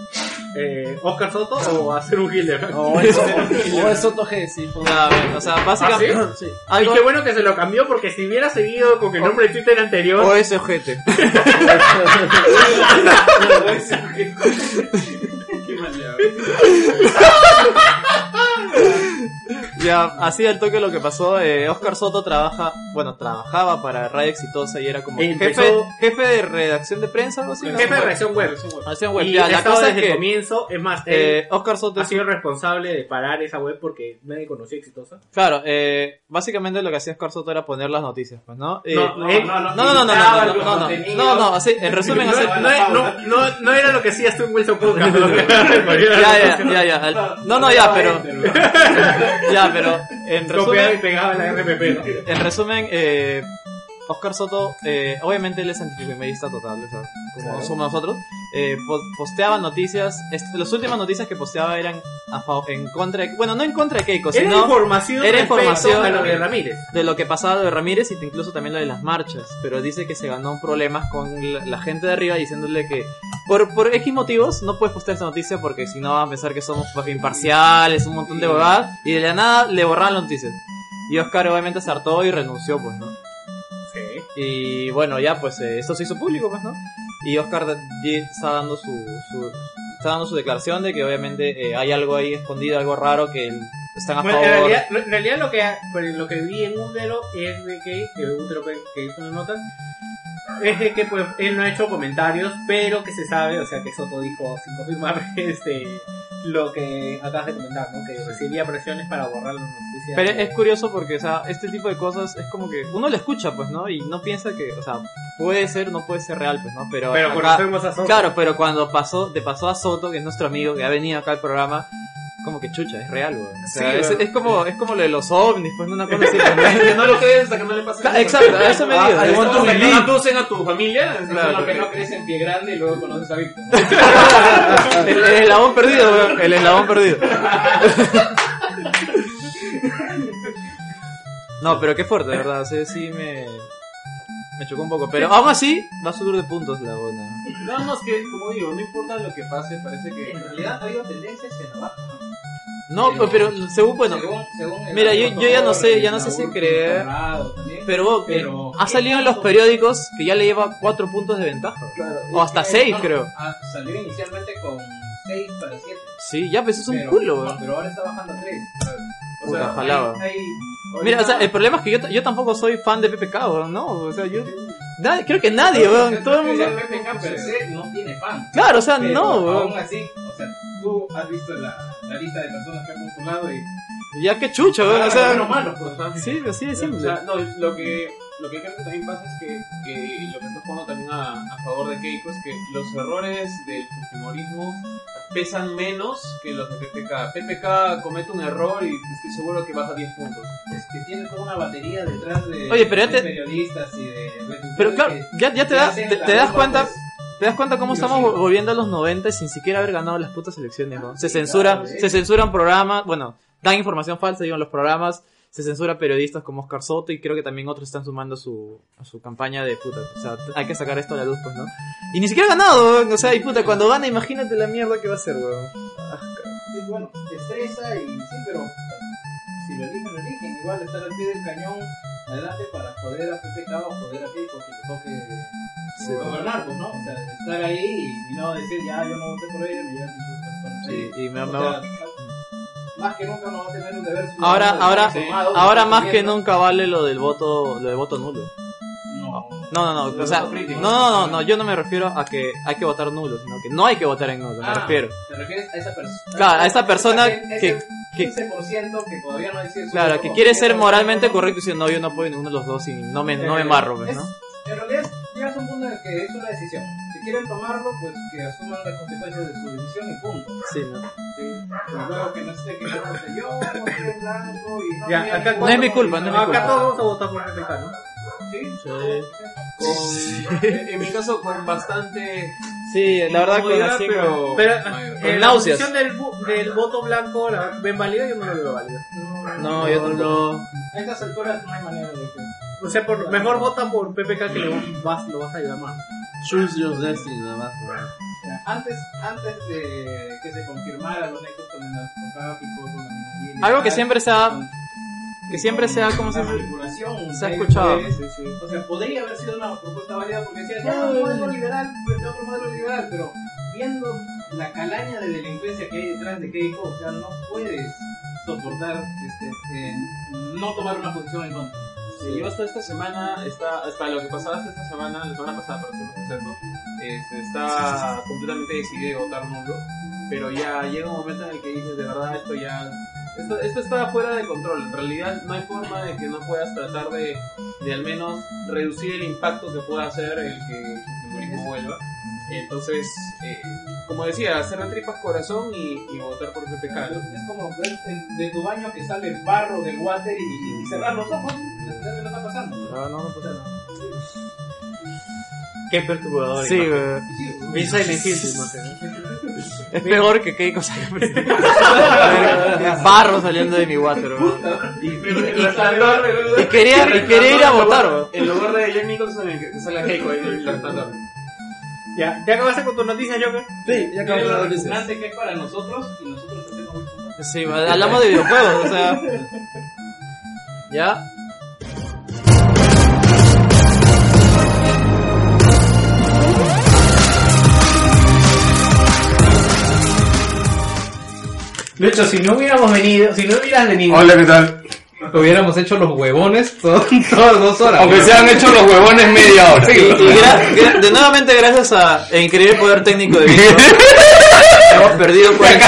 Eh, Oscar Soto o hacer un Hillebrand. O eso, o es Soto G, sí. por- Ya, a ver, o sea, básicamente. Sí. Y Algo. qué bueno que se lo cambió porque si hubiera seguido con el nombre de Twitter anterior. O ese ojete. Qué. Ya, así al toque lo que pasó, eh, Oscar Soto trabaja, bueno, trabajaba para Radio Exitosa y era como Empezó- jefe, jefe de redacción de prensa, algo así. ¿no? Jefe de redacción web. Redacción web. Y Ya, la cosa es desde el que comienzo. Es más, él eh, Oscar Soto ha es sido responsable de parar esa web porque nadie conocía exitosa. Claro, eh, básicamente lo que hacía Oscar Soto era poner las noticias, pues, ¿no? Eh, No, No, no, no, no, no, no, no, no, no, no, no, no, así, en resumen, no, así, no, no, no, no era lo que hacías tú en Wilson Podcast. ya, ya, ya, ya, al- no, no, ya, pero, ya, pero, En Copiaba y resumen, pegaba la RPP. en resumen eh, Oscar Soto, eh, obviamente él es antifimeísta total, o sea, como somos nosotros, eh, po- posteaba noticias, las últimas noticias que posteaba eran a en contra de, bueno, no en contra de Keiko, Era sino información era información a lo de Ramírez. de lo que pasaba lo de Ramírez y incluso también lo de las marchas, pero dice que se ganó problemas con la, la gente de arriba diciéndole que por, por X motivos no puedes postear esta noticia porque si no van a pensar que somos imparciales, un montón de bobadas, y de la nada le borraron las noticias. Y Oscar obviamente se hartó y renunció, pues, ¿no? Y bueno, ya pues eh, eso se hizo público, pues, ¿no? Y Oscar está dando su, su- está dando su declaración de que obviamente eh, hay algo ahí escondido, algo raro que están a Bueno, en favor. realidad, en realidad lo que lo que vi en Útero es de que, que que, que hizo una nota es de que pues él no ha hecho comentarios, pero que se sabe, o sea que Soto dijo sin confirmar este lo que acabas de comentar, ¿no? Que recibía presiones para borrar las noticias. Pero es curioso porque, o sea, este tipo de cosas es como que uno lo escucha, pues, ¿no? Y no piensa que, o sea, puede ser, no puede ser real, pues, ¿no? Pero, pero acá- conocemos a Soto. claro, pero cuando pasó, te pasó a Soto, que es nuestro amigo, que ha venido acá al programa, como que chucha, es real, güey. O sea, Sí, es, como, es como lo de los ovnis, pues, una cosa así. ¿no? Que no lo crees hasta que no le pase Claro, Exacto, a eso me Ah, digo. Believe. no acusen a tu familia. es Claro. lo que no crees en pie grande y luego conoces a Víctor. el, el eslabón perdido, güey, el eslabón perdido. No, pero qué fuerte, de verdad, sí, sí me, me chocó un poco. Pero aún así, va a subir de puntos la buena. Nada más que, como digo, no importa lo que pase, parece que. En realidad ha habido tendencias en la baja. No, pero, pero según, bueno, según, según mira, yo- yo ya no sé- ya no sé si creer, pero, eh, Pero- ha salido en los periódicos que ya le lleva cuatro puntos de ventaja. Claro, O hasta es que, seis, no, creo. ah, salió inicialmente con 6 para 7. Sí, ya, pues eso es un pero, culo, no, pero ahora está bajando a 3. Puta, ojalá, weón. hay, Mira, o sea, el problema es que yo, yo tampoco soy fan de PPK, weón, ¿no? O sea, yo... nadie- creo que nadie, weón. Todo el mundo... PPK per se no tiene fan. Claro, o sea, Pero no, Aún weón. así, o sea, tú has visto la, la lista de personas que han postulado y. Ya que chucho, weón, o sea... bueno, malo, pues. ¿no? Sí, así de O simple. sea, no, lo que, lo que creo que también pasa es que, que lo que está jugando también a, a favor de Keiko es que los errores del fujimorismo pesan menos que los de PPK. PPK comete un error y estoy seguro que baja 10 puntos. Es que tiene toda una batería detrás de, Oye, pero ya de te- periodistas y de Pero claro, ya, ya te, das, te, das cuenta... pues, ¿Te das cuenta cómo estamos volviendo a los 90 sin siquiera haber ganado las putas elecciones, ¿no? Se censura, se censuran programas, bueno, dan información falsa, digo, en los programas, se censura periodistas como Oscar Soto y creo que también otros están sumando su, a su campaña de puta. O sea, hay que sacar esto a la luz, pues, ¿no? Y ni siquiera ha ganado, weón. o sea, y puta, cuando gana, imagínate la mierda que va a ser, weón. Sí, bueno, estresa y sí, pero si lo eligen, lo eligen. Igual estar al pie del cañón adelante para joder a PPK o joder a Keiko que le toque Sí, gobernar, pues, ¿no? O sea, estar ahí y, no decir, ya, yo no voté por ella, me llevan mis con Sí, y me- o me- sea, Más que nunca no va a tener un deber Ahora, ahora, informado, ahora más que nunca vale lo del voto, lo del voto nulo. No. No, no, no, o sea, no, no, no, no, yo no me refiero a que hay que votar nulo, sino que no hay que votar en nulo, me Ah, refiero. ¿Te refieres a esa persona? Claro, a esa persona que- que- 15% que todavía no decide su Claro, voto, que quiere ser moralmente correcto y dice, no, yo no apoyo ninguno de los dos y no me, no me Eh, embarro, pues, es- ¿no? En realidad es- llegas a un punto en el que es una decisión. Si quieren tomarlo, pues que asuman las consecuencias de su decisión y punto. Sí, ¿no? Sí. Pero luego que no esté que yo voté en blanco y no Ya, acá No es mi culpa, no es mi acá culpa. todos vamos a votar por PPK, ¿no? Sí. Con, en, en mi caso, con bastante. Sí, la verdad que así pero. Pero eh, la posición del, del voto blanco, ¿la ven válida? Yo no lo veo válida. No, yo tampoco. A estas alturas no hay manera de que. O sea, por, mejor vota por PPK que lo vas, lo vas a ayudar más. Choose your destiny, nada antes, antes de que se confirmara los nexos con el narcotráfico, con la minería. Algo que siempre se ha- que siempre se ha, ¿cómo se dice? Se ha escuchado. mujeres, O sea, podría haber sido una propuesta válida porque decía, ya, un modelo liberal frente a otro modelo liberal, pero viendo la calaña de delincuencia que hay detrás de Keiko, o sea, no puedes soportar este, eh, no tomar una posición en contra. Sí, yo hasta esta semana, está, hasta lo que pasaba hasta esta semana, la semana pasada para ser exacto, este, está completamente decidido de votar nulo, pero ya llega un momento en el que dices, de verdad, esto ya, esto, esto está fuera de control, en realidad no hay forma de que no puedas tratar de, de al menos reducir el impacto que pueda hacer el que el fujimorismo vuelva. Entonces, eh, como decía, hacer tripas corazón y, y votar por PPK. ¿no? Es como ver el- de tu baño que sale barro del water y, y cerrar los ojos. ¿Sabes qué está pasando? No, no, no pasa nada. Qué perturbador. Sí, güey. Bien Silent. Es peor que cosa. Barro saliendo de mi water. Y, y- y- y quería, y quería ir a votar. En lugar de Jack Nicholson, sale Keiko ahí lanzando. Ya, ¿ya acabaste con tus noticias, Joker? Sí, ya acabamos lo dar noticias. que es para nosotros y nosotros hacemos Sí, hablamos de videojuegos, o sea. ¿Ya? De hecho, si no hubiéramos venido, si no hubieras venido, Hola, ¿qué tal? Hubiéramos hecho los huevones todas dos horas. Aunque se han hecho los huevones media hora. Y, y gra- gra- de nuevamente gracias a el increíble poder técnico de Víctor, hemos perdido 40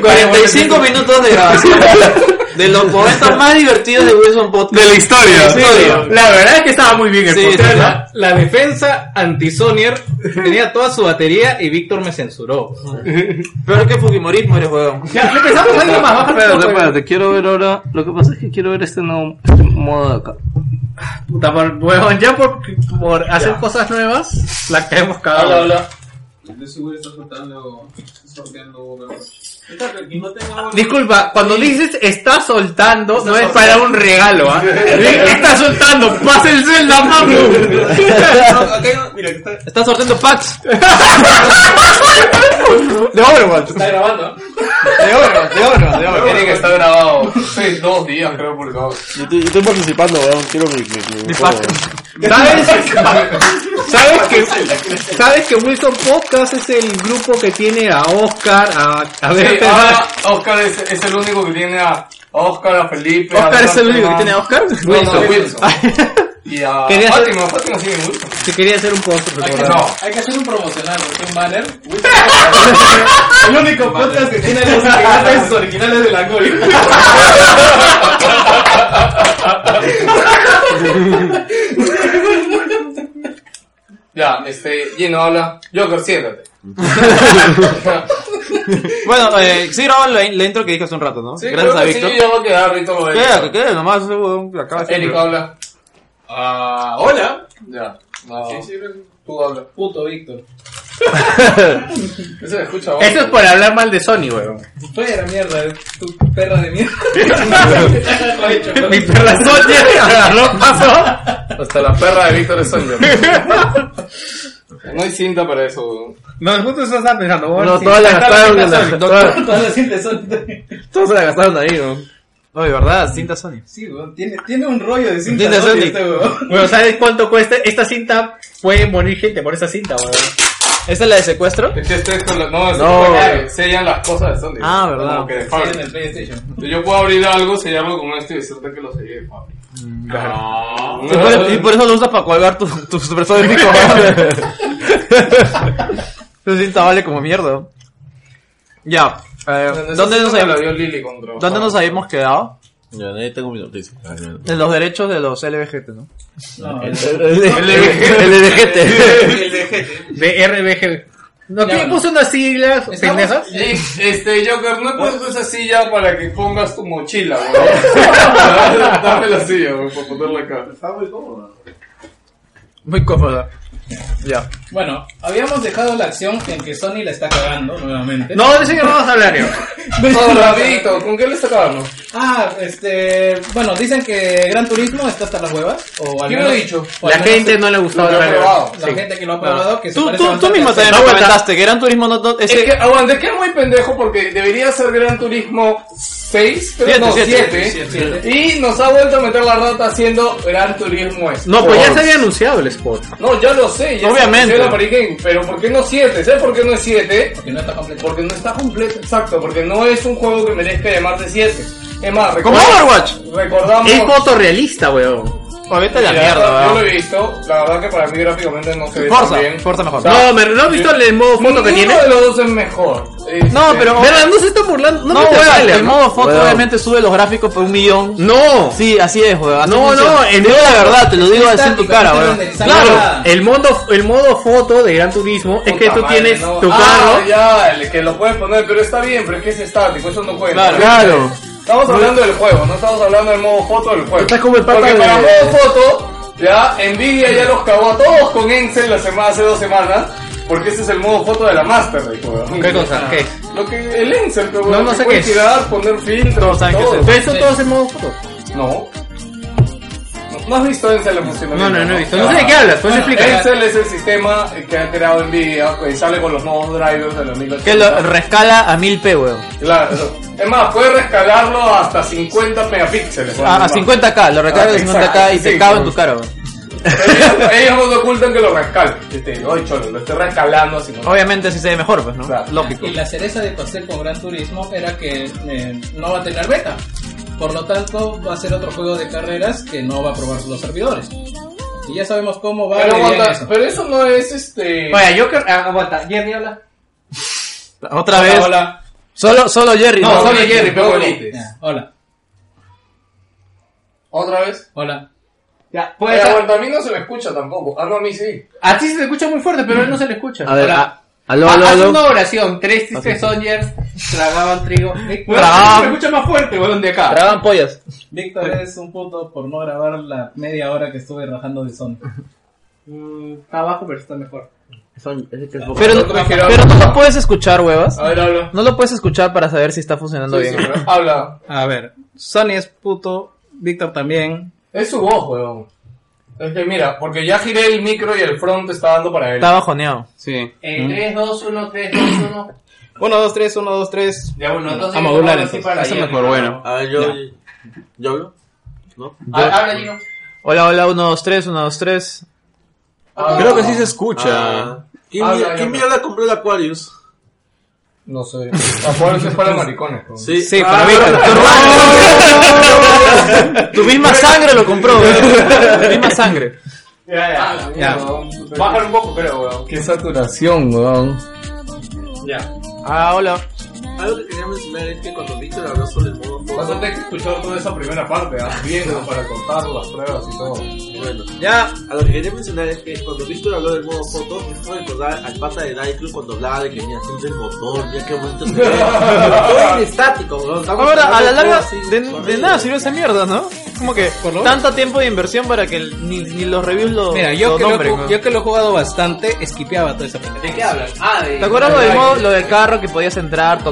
45 minutos de grabación de los momentos más divertidos de Wilson Podcast. De la historia. De la historia. la verdad es que estaba muy bien el Sí, podcast. La, la defensa anti-Sonier tenía toda su batería y Víctor me censuró. Peor que Fujimorismo eres huevón. Ya, empezamos algo más, baja Espérate, espérate, quiero ver ahora. Lo que pasa es que quiero ver este nuevo este modo de acá. Puta, por, huevón, ya por, por hacer cosas nuevas, la que hemos cagado. hola. De seguro está soltando, sorteando tengo Disculpa, cuando dices está soltando, no es para un regalo, ¿ah? Está soltando, pasa el Zelda, mami. Mira, que está, Está sorteando packs. de Overwatch. está grabando. De Overwatch, de Overwatch, de Overwatch. Tiene que estar grabado. Dos días creo publicado. Yo estoy, yo estoy participando, weón. Quiero mi, mi, mi, Mi juego. pack. ¿Sabes? ¿Sabes que, ¿Sabes que Wilson Podcast es el grupo que tiene a Oscar, a, a ver, Ahora Oscar es, es el único que tiene a Oscar, a Felipe. a Oscar es el único que tiene a Oscar. No, no, Wilson. Y a Quería hacer- Fátima, Fátima sigue en Wilson. quería hacer un post. Hay que, No. hay que hacer un promocional, porque un banner. el único podcast que tiene los integrantes originales de la GOI. Ya, este, Gino habla. Joker, siéntate. Bueno, eh, sí graban la, la intro que dije hace un rato, ¿no? Sí, Gracias creo a Víctor. Sí, ya va a quedar Víctor lo de Queda, que quede, nomás acaba Eric habla. Ah, hola. Ya. No. Sí, sí, Tú habla. Puto Víctor. Eso escucha Eso es por hablar mal de Sony, weón. Fuera mierda, tu perra de mierda. Mi perra Sony agarró, pasó. Hasta la perra de Víctor es Sonja. No hay cinta para eso, weón. No, justo eso estaba pensando. weón. No, todas la gastaron la en la- Sony. todas- Todas las cintas son. Todos se la gastaron ahí, ¿no? Oye, ¿verdad? Cinta Sony. Sí, weón, tiene, tiene un rollo de cintas. Tiene Sony Sony. este weón. Bueno, ¿sabes cuánto cuesta? Esta cinta puede morir gente por esa cinta, weón. ¿Esta es la de secuestro? Es que esto es con la- no, es No. que sellan las cosas de Sony. Ah, verdad. Como que de Sí, en el PlayStation. Yo puedo abrir algo, sellarlo con esto y decirte que lo sellé de fábrica. Y por, y por eso lo usas para colgar tu, tu supresor de pico. Esa cinta vale como mierda. Ya. Eh, ¿dónde, nos habíamos, ¿Dónde nos habíamos quedado? Ya, ahí tengo mi noticia. En los derechos de los LBGT, ¿no? No, El el- el LDGT. De RBG. ¿No bueno. puso unas siglas Estamos- pendejas? Este, Joker, no he puesto esa silla para que pongas tu mochila, weón. Dame la silla, weón, para ponerla acá. Está muy cómodo. Muy cómoda. Ya. Bueno, habíamos dejado la acción en que Sony la está cagando nuevamente. No, eso ya no vamos a hablar, yo. Hola, Víctor, ¿con qué le está acabando? Ah, este. Bueno, dicen que Gran Turismo está hasta las huevas. O al ¿Quién menos, lo ha dicho? o La menos gente no le gustó Lo he trailer. probado. La Sí. gente que lo ha probado, que se Tú, parece tú, tú bastante mismo a también No me comentaste que Gran Turismo no... no- Es ese- que, aguante, que es muy pendejo porque debería ser Gran Turismo 6, pero Siete, no, siete, 7. Y nos ha vuelto a meter la rata haciendo Gran Turismo Sport. No, pues ya se había anunciado el spot. No, ya lo sé, ya Obviamente. se anunció pero ¿por qué no 7? ¿Sabes por qué no es 7? Porque no está completo. Porque no está completo, exacto, porque no es un juego que merezca llamarse 7. Es más, Como record- Overwatch. recordamos... Es fotorrealista, weón. O vete a la Mira, mierda, yo lo he visto, la verdad que para mí gráficamente no se ve Forza, tan bien. Forza mejor. O sea, No, pero ¿no has visto el modo foto que ninguno tiene? de los dos es mejor. No, Este, pero... ¿Verdad? No se está burlando. No, No, el weón, el ¿no? modo foto obviamente sube los gráficos por un millón. No. Sí, así es, weón. así No, funciona. no, el Te digo la verdad, te lo digo así en tu cara, no te weón. Claro. El modo, el modo foto de Gran Turismo es que puta tú madre, tienes no. tu Ah, carro. ya, el que lo puedes poner, pero está bien, pero es que es estático, eso no cuenta. Claro. Claro. Estamos hablando del juego, no estamos hablando del modo foto del juego. Estás como el pata Porque de- para modo foto, ya Nvidia ya los cagó a todos con Encel la semana, hace dos semanas, porque ese es el modo foto de la Master Race, weón. ¿Qué cosa? ¿Qué? Lo que el Encel, pero No, no sé qué es. tirar, poner filtros, es todo. Pero eso todo es en modo foto. No. No- ¿No has visto Encel en funcionamiento? No, no, no he visto. No sé de qué hablas, pues explica. Encel es el sistema que ha creado Nvidia, que sale con los nuevos drivers de la 1080. Que lo rescala a 1000p, weón. Claro, es más, puedes rescalarlo hasta 50 megapíxeles. A, a 50k, lo recargas Ah, a 50k y te cago en tu cara, weón. Ellos, ellos no se ocultan que lo rescalen. Yo te digo, "Oye, cholo, lo estoy rescalando así. ¿no? Obviamente así se ve mejor, pues, ¿no? Claro. Lógico. Y la cereza de pastel con Gran Turismo era que eh, no va a tener beta. Por lo tanto, va a ser otro juego de carreras que no va a probar los servidores. Y ya sabemos cómo va Pero, aguanta, eso. pero eso no es este. Oye, yo creo. ah, Aguanta, Jerry habla. Otra vez. Hola. Solo, solo Jerry. No, ¿no? solo Jerry, pero bolites. Ya, hola, ¿Otra vez? hola. Ya, Pues aguanta, a mí no se me escucha tampoco. Ah, no, a mí sí. A ti se te escucha muy fuerte, pero a él no se le escucha. A ver, Hola. a- aló, Ah, aló, haz aló. una oración. Tres tristes Sonyers tragaban trigo. Weón, Tragaban- escucha más fuerte, weón, de acá. Tragan pollas. Víctor es un puto por no grabar la media hora que estuve rajando de Sony. Mm, Está abajo, pero está mejor. Son- es que es poco- Pero, Otro quiero- pero no lo puedes escuchar, huevas. A ver, habla. No lo puedes escuchar para saber si está funcionando Sí, sí, bien. pero habla. A ver, Sony es puto, Víctor también. Es su voz, weón. Es que mira, porque ya giré el micro y el front está dando para él. Está bajoneado. Sí. Eh, 3, 2, 1, 3, 2, 1. 1, 2, 3, 1, 2, 3. Ya, bueno, entonces. A modular vamos así entonces. para Eso mejor, ¿no? bueno. A ver, yo. ¿Yo hablo? ¿No? Ah, Habla, Gino. Hola, hola, 1, 2, 3, 1, 2, 3. Ah, Creo que sí se escucha. Ah. ¿Quién. ¿quién mierda compró el Aquarius? No sé. Acuérdense es para maricones. weón. Sí, Sí, Ah, para Víctor. Tu misma sangre lo compró, weón. Tu misma sangre. Ya, ya. Ah, Ya. Bájalo un poco, creo, weón. Qué saturación, weón. Ya. Ah, hola. Algo que quería mencionar es que cuando Víctor habló sobre el modo foto, que escuchar toda esa primera parte, ¿ah? Bien, para contar las pruebas y todo. bueno, Ya. a lo que quería mencionar es que cuando Víctor habló del modo foto, me hizo recordar al pata de Nightclub cuando hablaba de que mira, siempre el motor, mira qué bonito se ve. Todo estático. Estamos Ahora, a la larga, así, de, de nada sirvió esa mierda, ¿no? Como que tanto tiempo de inversión para que el- ni, ni los reviews lo, Mira, yo lo que, lo, nombren, ¿no? yo que lo he jugado bastante, esquipeaba toda esa pendeja. ¿De qué hablan? Ah, de. ¿Te acuerdas lo de del, modo, lo del carro que podías entrar,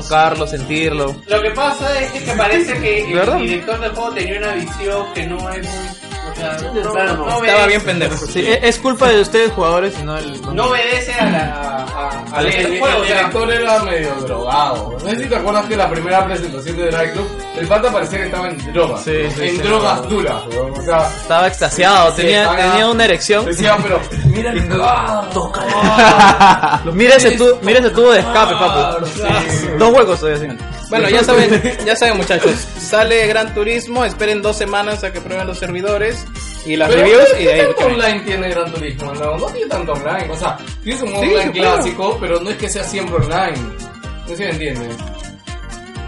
sentirlo? Lo que pasa es que parece que el ¿Verdad? director del juego tenía una visión que no es muy. O sea, no, claro, no Estaba bien pendejo. Sí, es, es culpa de ustedes jugadores y no el... No obedece a la. A, a, El, al el juego, o sea, director era medio drogado. No sé si te acuerdas que la primera presentación de Drive Club, el pata parecía que estaba en drogas. Sí, sí, en sí. drogas duras. O sea, Estaba extasiado, tenía, estaba- tenía una erección. decía, pero mira el ah, mira, ese tu- mira ese tubo de escape, papu. Dos huecos todavía así. Bueno, ya saben, ya saben muchachos, sale Gran Turismo, esperen dos semanas a que prueben los servidores y las Pero, reviews ¿qué y de ahí tanto online tiene Gran Turismo? No, no tiene tanto online. O sea, tiene un modo Sí, online clásico, pero no es que sea siempre online. No sé si me entiendes.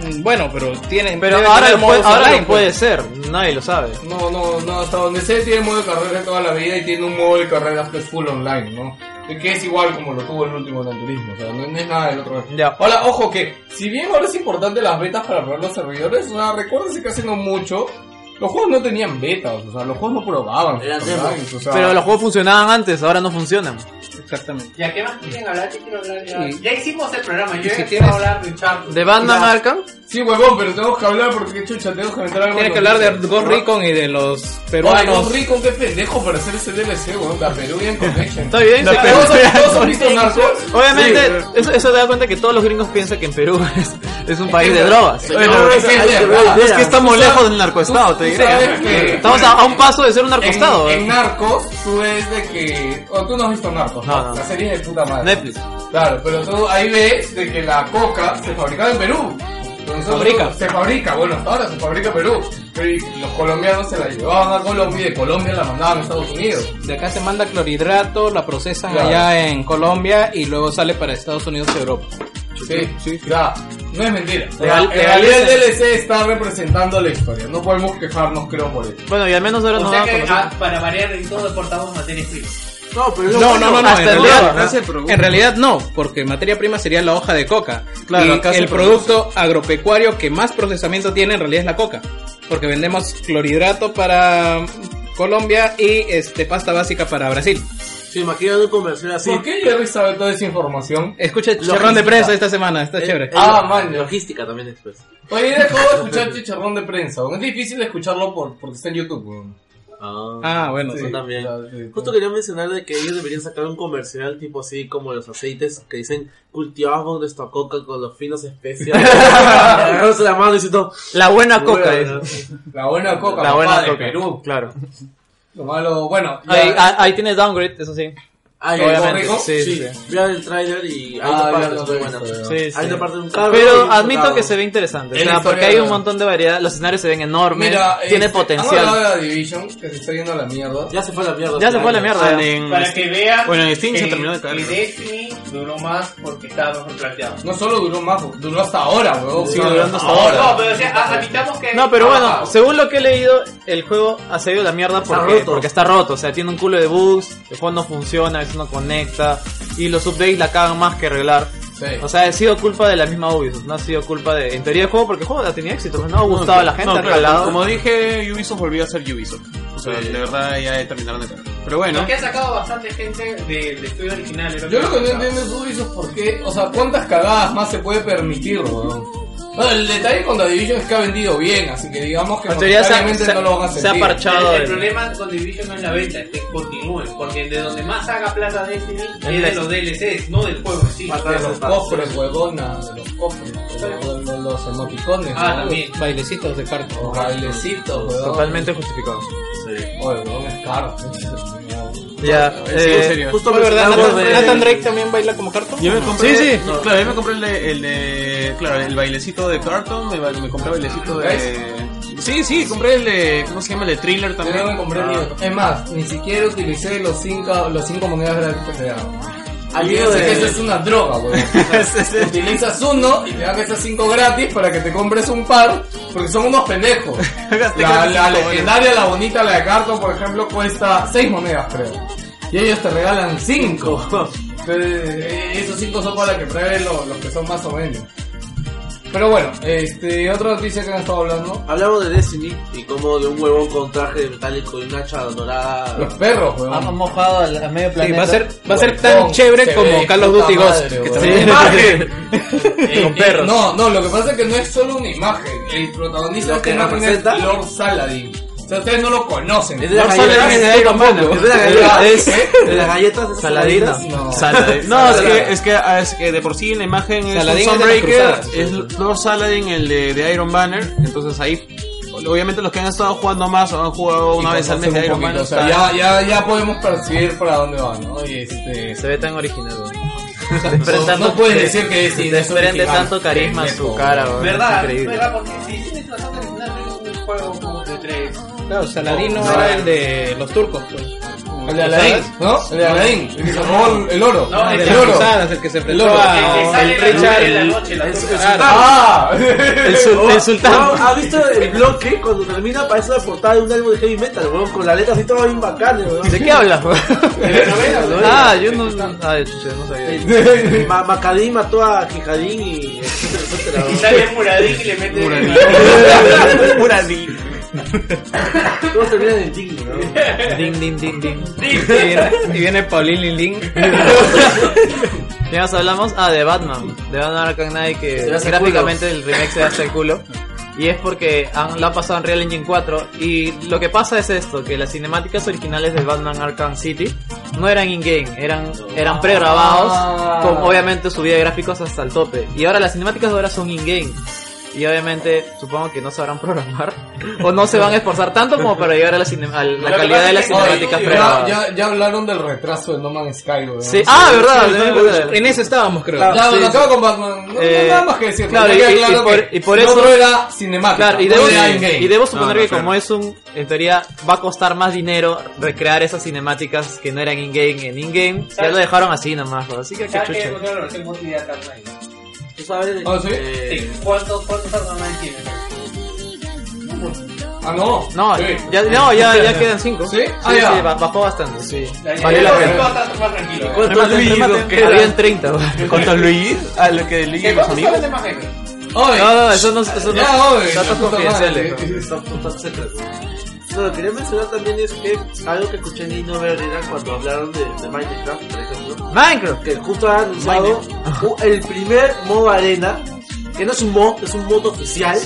Mm, Bueno, pero tienen Pero ahora, lo puede, ahora online, lo puede pues. ser, nadie lo sabe. No, no, no, hasta donde sé tiene modo de carrera toda la vida y tiene un modo de carrera que es full online, ¿no? Que es igual como lo tuvo el último Gran Turismo, o sea, no, es nada del otro. Ya. Ahora, ojo que, si bien ahora es importante las betas para probar los servidores, o sea, recuérdense que hace no mucho, los juegos no tenían betas, o sea, los juegos no probaban. Eran demos. o sea, Pero los juegos funcionaban antes, ahora no funcionan. Exactamente. ¿Ya qué más quieren hablar? ¿Qué quiero hablar? Ya, Sí. ya hicimos el programa. Yo ya quiero hablar de Charter. ¿De Batman Arkham? Sí, huevón, pero tenemos que hablar porque chucha, tenemos que meter algo. Tienes en que hablar de Ghost. Recon y de los peruanos. Ghost Recon, qué pendejo para hacer ese DLC, weón, la Peruvian Connection. Está bien, se ¿Todos, todos han visto Narcos? Obviamente, eso, eso te da cuenta que todos los gringos piensan que en Perú es, es un país de drogas. Bueno, es que estamos lejos del narcoestado, te. Sabes que- Estamos a, a un paso de ser un narcoestado. En, ¿eh? en Narcos, tú ves de que. O tú no has visto Narcos, No, no. La serie de puta madre. Netflix. Claro, pero tú ahí ves de que la coca se fabricaba en Perú. Nosotros- Fabrica. Se fabrica, bueno, hasta ahora se fabrica en Perú. Pero los colombianos se la llevaban a Colombia y de Colombia la mandaban a Estados Unidos. De acá se manda clorhidrato, la procesan Claro. allá en Colombia y luego sale para Estados Unidos y Europa. Sí, sí, ya. No es mentira. Legal- en realidad el. DLC está representando la historia. No podemos quejarnos, creo, por eso. Bueno, y al menos ahora O no sea va a que conocer. ah, para variar y todo exportamos materias primas. No, pero es lo No, no, no, no, hasta en realidad, producto. en realidad no, porque materia prima sería la hoja de coca. Claro, y el produce. producto agropecuario que más procesamiento tiene en realidad es la coca. Porque vendemos clorhidrato para Colombia y este pasta básica para Brasil. Sí, imagínate un comercial así. ¿Por qué Jerry sabe toda esa información? Escucha chorrón de prensa esta semana, está Eh, chévere. eh, Ah, man. Logística también después. Oye, dejado de escuchar chicharrón de prensa. Es difícil escucharlo por, porque está en YouTube. weón. Ah, Ah, bueno, eso sí. también. Ya, sí. Justo quería mencionar de que ellos deberían sacar un comercial tipo así como los aceites que dicen cultivamos nuestra coca con los finos especias. La mano diciendo La buena coca. Bueno. La buena coca, La buena de coca. Perú. Claro. Lo malo, bueno, ya- Ahí, ah, ahí tienes downgrade, eso sí. Ay, Obviamente. ¿corrijo? Sí, Sí, sí. vean el trailer y hay Ah, una ya parte lo muy he buena. visto, ya. Sí, sí. Hay una parte de un carro. y Pero admito que se ve interesante. O sea, porque hay un montón de variedad. Los escenarios se ven enormes. Mira, tiene este, Han potencial. hablado de la Division, que se está yendo a la mierda. Ya se fue a la mierda. Ya se fue a la mierda. Ah, en- Para que vean Bueno, en Steam se que- terminó de caer. que Destiny duró más porque estaba mejor planteado. No solo duró más, duró hasta ahora, weón. Sigue durando hasta No, ahora. no, pero o sea, admitamos que... No, pero bueno, Ah, según lo que he leído, el juego ha salido la mierda Está porque, roto. porque está roto. O sea, tiene un culo de bugs, el juego no funciona, veces no conecta. Y los updates la cagan más que arreglar. Sí. O sea, ha sido culpa de la misma Ubisoft, no ha sido culpa de, en teoría, el juego, porque el juego ha tenido éxito, pues, no ha gustado a la gente, No, ha claro, regalado. Como dije, Ubisoft volvió a ser Ubisoft. O sea, Sí. de verdad ya terminaron de caer. Pero bueno, Lo que ha sacado bastante gente de, de estudio original. Yo lo que no entiendo es Ubisoft por qué, o sea, cuántas cagadas más se puede permitir, weón. No, el detalle con la Division es que ha vendido bien, así que digamos que se- no lo van a se ha sentir. parchado. El, el el- problema con Division no es la venta, es que continúen, porque de donde más haga plata Destiny es de la- los DLCs, no del juego sí. De los cofres, huevona, de los cofres, de los, emoticones, Ah, ¿no? también. Bailecitos de carta. Los bailecitos. Totalmente justificado. Oye, weón, es caro. Ya, sí, en eh, serio. Justo ¿Fue verdad? Nathan, de- Nathan Drake también baila como cartón? Yo me compré, Sí, sí. no, claro, yo me compré el de, el de, claro, el bailecito de Carton, me, me compré el bailecito de... Sí, sí, compré el de, ¿cómo se llama? El de Thriller Yo también. no me compré ni otro. Es más, ni siquiera utilicé los cinco, los cinco monedas gratis que te dan. Hay Y uno que de- eso es una droga, weón. O sea, Utilizas uno y te dan esas cinco gratis para que te compres un par, porque son unos pendejos. La, la legendaria, la bonita, la de cartón, por ejemplo, cuesta seis monedas, creo. Y ellos te regalan cinco. Entonces, eh, esos cinco son para que prueben los, los que son más o menos. Pero bueno, este, otra noticia que han estado hablando. Hablamos de Destiny y como de un huevón con traje metálico y una hacha dorada. Los perros, weón. han mojado al, al medio Sí, planeta. va a ser, va a ser Huevón, tan se chévere ve como de puta Duty Ghost. que también- ¡Imagen! Con Eh, perros. No, no, lo que pasa es que no es solo una imagen. El protagonista Lo de esta que imagen representa- es Lord Saladin. O sea, ustedes no lo conocen. Es de las galletas. Es de Iron Man, Es de las galletas. ¿eh? De las galletas. galletas. No. Saladin. No, es que, es que, ah, es que de por sí en la imagen es Saladin un es Sunbreaker, es Lord Saladin el de, de Iron Banner, entonces ahí, obviamente los que han estado jugando más o han jugado una vez al mes de Iron Banner, O sea, ya, ya, ya podemos percibir para dónde va, ¿no? Y este... Se ve tan original, weón. No, no puedes decir que es Desprende tanto carisma en su cara. ¿Verdad? Es increíble. ¿Verdad? Porque si tienes razón original es un juego como de tres. Claro, Saladino No, era no. el de los turcos. Pues. El de Aladdin, ¿no? El de Aladdin, el que se robó el- el oro. No, El el de oro. cruzadas, el que se enfrentó oro. a El noche Richard. en la el- el- el- ¡Ah! El, sul- el sultán. ¿Has visto el bloque cuando termina? Parece la portada de un álbum de heavy metal, weón, con la letra así todo bien bacán, weón. ¿De qué hablas, weón? De la novela, ¿no? Ah, yo no. Ah, chucha, no sabía. Ma Macadín mató a Quijadín y Y sale Muradín y le mete... Muradín. Todos terminan en Ding, weón. Ding, ding, ding, ding. Y viene, y viene Paulín Lin Lin. Ya nos hablamos, ah, de Batman, de Batman Arkham Knight, que gráficamente el remake se hace el culo. Y es porque han, lo han pasado en Real Engine 4. Y lo que pasa es esto, que las cinemáticas originales de Batman Arkham City no eran in-game, eran, eran pregrabados, Ah. con obviamente subida de gráficos hasta el tope. Y ahora las cinemáticas de ahora son in-game. Y obviamente supongo que no sabrán programar o no se van a esforzar tanto como para llegar a la, cine- a la calidad de las cinemáticas ya, ya, ya hablaron del retraso de No Man's Sky. Sí. Ah, verdad. Sí. En ese estábamos, creo. Ya, sí, lo sí. acabo con Batman. No, no Eh, nada más que decir. claro, y- claro y por- que y por eso- otro era cinemática. Claro, y no debo, era in-game. y debo suponer No, no, que claro. como es un, en teoría, va a costar más dinero recrear esas cinemáticas que no eran in-game en in-game, ya lo dejaron así nomás, así que qué ¿Sabes qué? chucha. ¿Tú sabes? ¿Ah, sí? Eh, Sí. ¿Cuántos, cuántos tiene? Ah, no. No, Sí. ya, no, ya, ya quedan cinco. ¿Sí? Ah, sí, ya. sí, ba- bajó bastante, sí. Valió la pena. bastante más tranquilo. ¿eh? ¿Cuántos quedan? Habían 30. weón. ¿Cuántos Luigi? A lo que ¿Qué y los amigos. de más No, no, eso no, eso no, Ya, oye, datos confidenciales. Madre. ¿no? Top, top, top secret. No, lo que quería mencionar también es que algo que escuché en Innover era cuando hablaron de, de Minecraft, por ejemplo, Minecraft. que justo ha anunciado el primer modo arena, que no es un mod, es un modo oficial.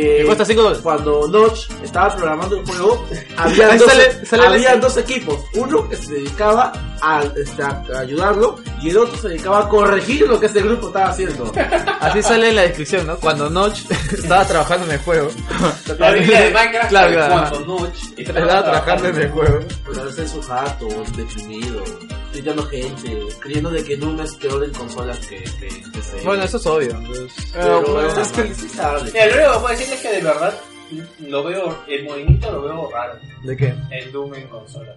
Que Que cuesta 5 dólares. cuando Notch estaba programando el juego, había, dos, sale- sale el- había dos equipos. Uno que se dedicaba a, este, a ayudarlo y el otro se dedicaba a corregir lo que ese grupo estaba haciendo. Así sale en la descripción, ¿no? Cuando Notch estaba trabajando en el juego. La Biblia de Minecraft Claro, sale cuando Notch Estaba trabajando en el juego. Pues a veces su jato, deprimido, gritando gente, creyendo de que Doom es peor en consolas que, que en PC. Bueno, eso es obvio. pues. pero bueno, es que sí sabe. Mira, lo único que puedo decirles es que de verdad lo veo, el movimiento lo veo raro. ¿De qué? El Doom en consolas.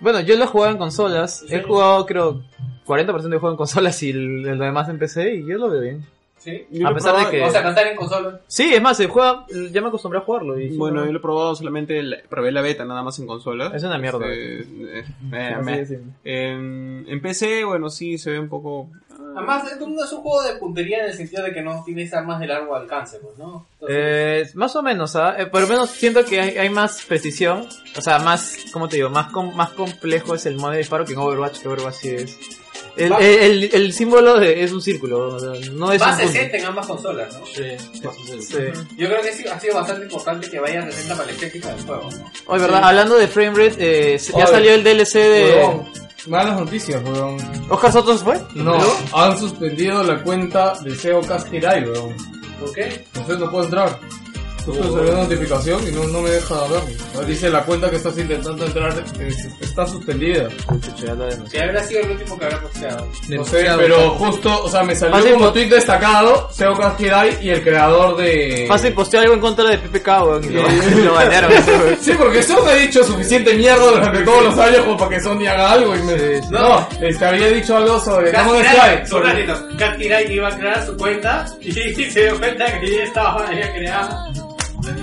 Bueno, yo lo he jugado en consolas. ¿En He jugado, creo, 40% de juego en consolas y el, el demás en PC y yo lo veo bien. ¿Sí? A pesar de probado- que... O sea, cantar en consolas. Sí, es más, se juega, ya me acostumbré a jugarlo. Y Bueno, no- yo lo he probado solamente, el- probé la beta nada más en consola. Es una mierda. Este, eh, eh, de simple. en, en PC, bueno, sí, se ve un poco... Además, el Doom no es un juego de puntería en el sentido de que no tienes armas de largo alcance, pues, ¿no? Entonces, Eh, más o menos, ¿ah? Eh, por lo menos siento que hay, hay más precisión, o sea, más, ¿cómo te digo? Más, com- más complejo es el modo de disparo que en Overwatch, que Overwatch sí es. El, Va- el, el, el símbolo de- es un círculo, o sea, no es se punto. siente en ambas consolas, ¿no? Sí, Sí. Yo creo que sí, ha sido bastante importante que vaya 60 para la estética del juego, ¿no? Oye, ¿verdad? Hablando de framerate, eh, ya Oye. salió el DLC de... Malas noticias, weón. ¿Oscar Soto se fue? No, han suspendido la cuenta de SEO Castiray, weón. ¿Por qué? Usted no puede entrar. Justo salió una notificación y no, no me deja ver. Dice la cuenta que estás intentando entrar está suspendida. Si habrá sido el último que habrá posteado. No sé, pero justo, o sea, me salió Fácil, como tweet destacado, SEO Castiray y el creador de... Fácil posteó algo en contra de PPK, weón, y lo, Sí. lo banearon. Sí, porque Sony ha dicho suficiente mierda durante todos los años como para que Sony haga algo y me... No, este, había dicho algo sobre... Ratito. Castiray iba a crear su cuenta y se dio cuenta que ya estaba ya creada.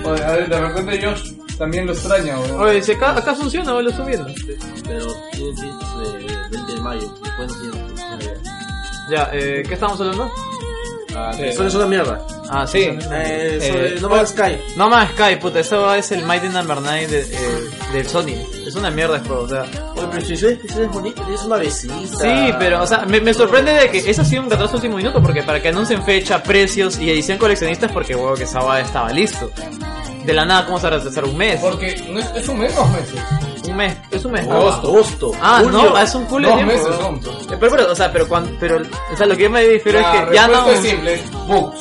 Oye, a ver, de repente Josh también lo extraña, weón. Oye, si acá, acá funciona, weón, lo estoy viendo. Pero tiene tips de 20 de mayo, después no tiene. Ya, eh, ¿qué estamos hablando? Ah, que Eso es una mierda. Ah, sí. Eh, Eh, No Man's Sky. No más Sky, puta, eso es el Mighty Number 9 de, eh, del Sony. Es una mierda de juego, o sea. Oye, pero si soy es bonito, es una besita. Sí, pero, o sea, me, me sorprende de que eso ha sido un retraso último minuto, porque para que anuncien fecha, precios y edición coleccionistas, porque, huevo, que esa va estaba listo. De la nada, ¿cómo se va a retrasar? ¿Un mes? Porque no es, es un mes o dos meses. Un mes, es un mes. Agosto. Agosto. Ah, Julio. no, es un culo de Dos tiempo. meses son. Eh, Pero, pero, o sea, pero cuando, pero, o sea, lo que yo me difiero La es que ya no... respuesta es simple, es bugs.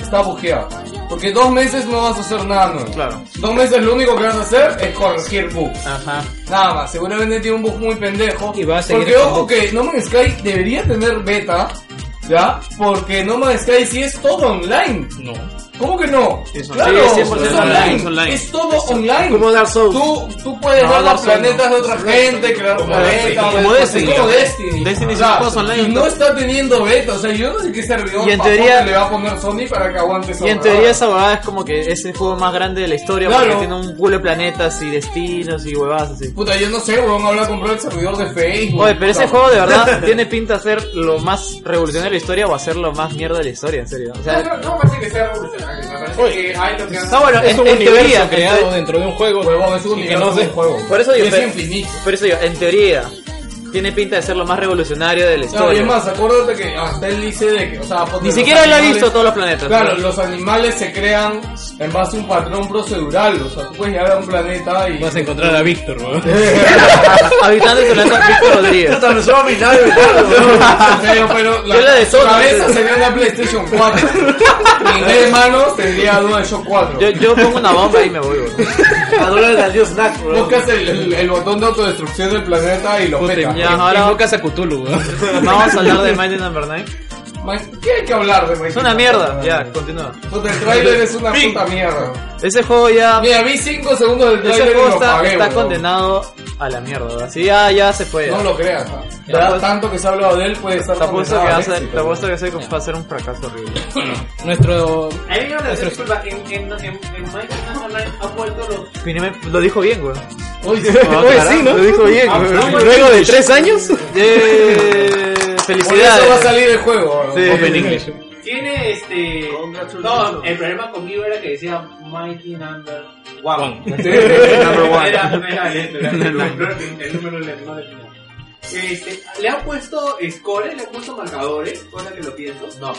Está bugueado. Porque dos meses no vas a hacer nada nuevo. Claro. Dos meses lo único que vas a hacer es corregir bugs. Ajá. Nada más, seguramente tiene un bug muy pendejo. Y va a seguir Porque ojo que No Man's Sky debería tener beta, ¿ya? Porque No Man's Sky sí es todo online. No. ¿Cómo que no? Es claro, online, 100% es online, es online. Es todo online. Como Dark Souls. Tú, tú puedes No, ver los planetas de otra gente, crear planetas, como pues, Destiny. es como Destiny. Destiny juegos online, Y no está teniendo beta, o sea, yo no sé qué servidor Y en teoría- le va a poner Sony para que aguante esa Y en teoría esa huevada es como que es el juego más grande de la historia Claro. porque tiene un culo de planetas y destinos y huevadas así. Puta, yo no sé, weón, habla comprar el servidor de Facebook. Oye, pero ese juego de verdad tiene pinta de ser lo más revolucionario de la historia o hacer lo más mierda de la historia, en serio. O No, sea, no, no me parece que sea revolucionario, me parece que hay lo que han... no, bueno, Es en, un en universo teoría, en creado teo- dentro de un juego. Huevón, es un y que no de sé. un juego. Por eso yo- es infinito. por eso yo, en teoría, Tiene pinta de ser lo más revolucionario de la No, y historia. es más, acuérdate que hasta él dice de que, o sea, Ni siquiera él ha visto todos los planetas. Claro, los animales se crean en base a un patrón procedural, o sea, tú puedes llegar a un planeta y... Vas a encontrar a Víctor, weón. Habitante del planeta Víctor Rodríguez. Me suena a mi nave, Pero, pero Yo la de cabeza sería una PlayStation 4. Y en vez de manos tendría DualShock 4. Yo, yo pongo una bomba y me voy, weón. Adora el dios Snack, bro. Buscas el, el, el botón de autodestrucción del planeta y lo Puta, petas. Ya, y- ahora- invocas a Cthulhu, weón. Vamos a hablar de Mighty Number 9. ¿Qué hay que hablar de Es una mierda. Ya, continúa. Puta, el trailer es una puta mierda. Ese juego ya. Mira, vi 5 segundos del Ese trailer y juego lo está, pagué, está condenado a la mierda. Así ya, ya se fue. No lo creas. Te Ya apuesto- tanto que se ha hablado de él puede estar Te apuesto que condenado va a ser, éxito, te apuesto que ese va a ser un fracaso horrible. Nuestro. A mí me van a decir, disculpa, en, en, en, en Minecraft Online han vuelto los... Lo dijo bien, güey. Oye, sí, ¿no? Lo dijo bien, Ah, Luego de tres años. Yeah. Por eso va a Felicidades. salir el juego. Sí. Open English. Tiene este... No, el problema conmigo era que decía Mighty Number One. Number one. Era, no era lento, era el número, el número lento, no definía. Este, le han puesto scores, le han puesto marcadores, cosa que lo pienso. No.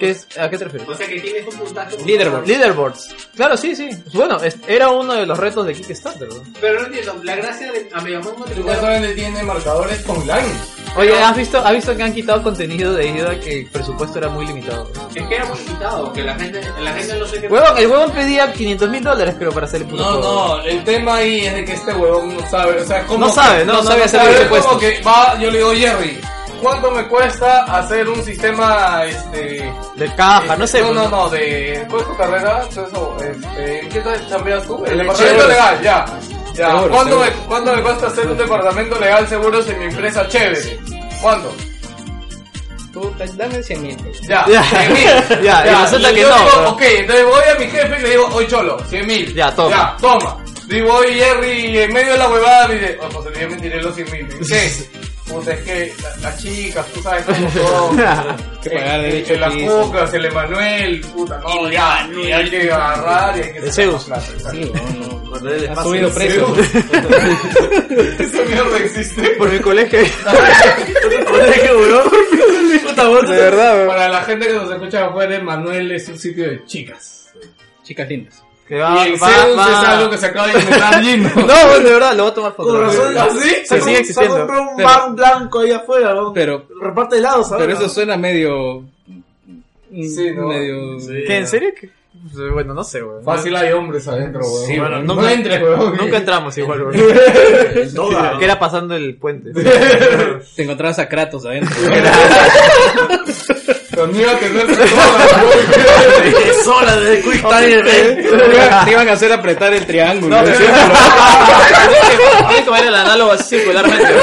¿Qué es? ¿A qué te refieres? O sea que tienes un puntaje. Leaderboard. Leaderboards. Claro, sí, sí. Bueno, es- era uno de los retos de Kickstarter, ¿no? Pero no entiendo, la gracia de a Megaman no te Supuestamente tiene marcadores online. Oye, ¿has visto, ¿has visto que han quitado contenido debido a que el presupuesto era muy limitado? Es que era muy limitado, que la gente, la gente no sé qué. Huevón, el huevón pedía 500 mil dólares, creo, para hacer el puto No, juego. no, el tema ahí es de que este huevón no sabe, o sea, ¿cómo No sabe, no, no sabe hacer sabe, presupuestos. como que va, yo le digo, Jerry, ¿cuánto me cuesta hacer un sistema, este... De caja, no sé. No, pues, no, no, de... ¿Cuál es tu carrera? Todo eso, este, ¿en qué tal chambeas tú? El El departamento legal, ya. Ya, Seguros, ¿Cuánto, me, seguros. ¿cuánto me cuesta hacer un departamento legal seguros en mi empresa chévere? ¿Cuánto? Puta, dame 100 mil. Ya, Ya. 100 mil. Ya, y resulta y que yo no, digo, pero- ok, entonces voy a mi jefe y le digo, oye cholo, 100 mil. Ya, toma. Ya, toma. Digo, oye Jerry, en medio de la huevada me dice, oh, José, yo me tiré los 100 mil. ¿Qué? Puta, es que la- las chicas, tú sabes cómo son. Que pagar Eh, derecho eh, las piso. cucas, el Emanuel, puta, no, ya, y hay que agarrar y hay que De Zeus. plata. Sí, no, no. Ha subido el precio. Esa mierda existe. Por mi colegio. Puta, vos De verdad. Para la gente que nos escucha afuera, Emanuel es un sitio de chicas. Chicas lindas. Que va, y el va, Zeus va- es algo que se acaba de inventar Gino. No, de verdad, lo voy a tomar foto. Con razón, ¿Ah, sí? Se sigue Se existiendo. compró un Pero- van blanco ahí afuera, ¿no? Pero, Reparte helados, ¿sabes? pero eso suena medio. Sí, ¿no? Medio. ¿Qué, en serio? ¿Qué? Bueno, no sé, weón. Fácil hay hombres adentro, weón. Sí, bueno, no nunca- entres, weón. Nunca entramos igual, weón. Toda, Que era pasando el puente. Te encontrabas a Kratos adentro. Pero no iba a tener toda, weón. Es hora de Quick Time Te iban- a hacer apretar el triángulo. No, que el análogo así circularmente.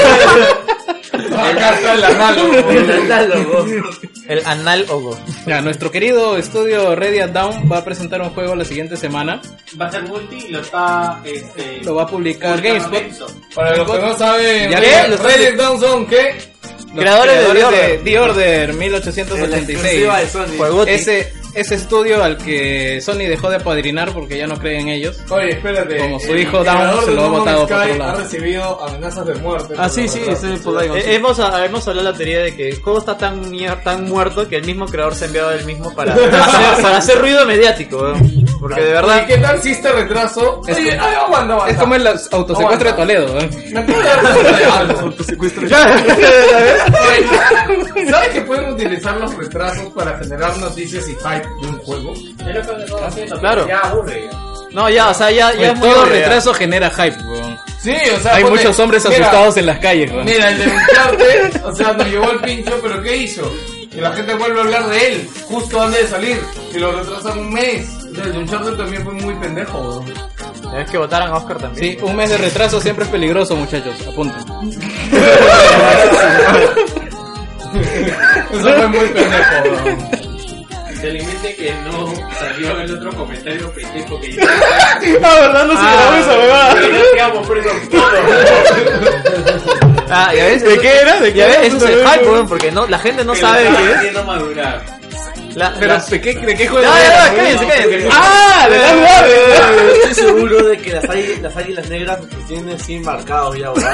Acá está el análogo, weón. El análogo. Ya, nuestro querido estudio Ready at Down va a presentar un juego la siguiente semana. Va a ser multi y lo está. Este, Lo va a publicar GameSpot. Para los que no saben, ¿Ya Red- qué? Los Red Down son ¿qué? Los Creadores de The de Order. The Order La 1886. exclusiva de Sony. Juegote. Ese, ese estudio al que Sony dejó de apadrinar porque ya no cree en ellos. Oye, espérate. Como su el hijo Down se lo ha botado por otro lado. Ha recibido amenazas de muerte. Ah, por sí, sí, es Polygon. Eh, hemos, hemos hablado de la teoría de que el juego está tan, muerto que el mismo creador se ha enviado a él mismo para, para hacer, para hacer ruido mediático. Porque de ¿Y verdad. qué tal si este retraso? Es Oye, como- ay, aguanta, aguanta. Es como el autosecuestro de Toledo. ¿eh? Me acabo de de ¿Sabes que pueden utilizar los retrasos para generar noticias y hype de un juego? es lo que han estado haciendo, Claro. Ya aburre. No, ya, o sea, ya, ya es todo retraso genera hype, weón. Sí, o sea, Hay ponte- muchos hombres mira, asustados en las calles, weón. Mira, el de Uncharted, o sea, nos llevó el pincho, pero ¿qué hizo? Que la gente vuelve a hablar de él, justo antes de salir, y lo retrasan un mes. O sea, el de Uncharted también fue muy pendejo, weón. Es que votaran a Oscar también. Sí, un mes de retraso siempre es peligroso, muchachos. Apunten. Eso fue muy pendejo, weón. Se le dice que no salió el otro comentario pendejo que yo. Ah, ¿verdad? No se grabó esa huevada. Quedamos presos todos. Ah, ¿ya ves? ¿De qué era? ¿De qué ves? Eso es el hype, weón, porque no, la gente no Que sabe qué es. haciendo madurar. La, Pero, la- ¿de qué, de qué juego era, ya, weón? cállense, cállense. ¡Ah! ¡De la Estoy seguro de que las, águilas, las águilas negras que tienen así marcados ya, weón.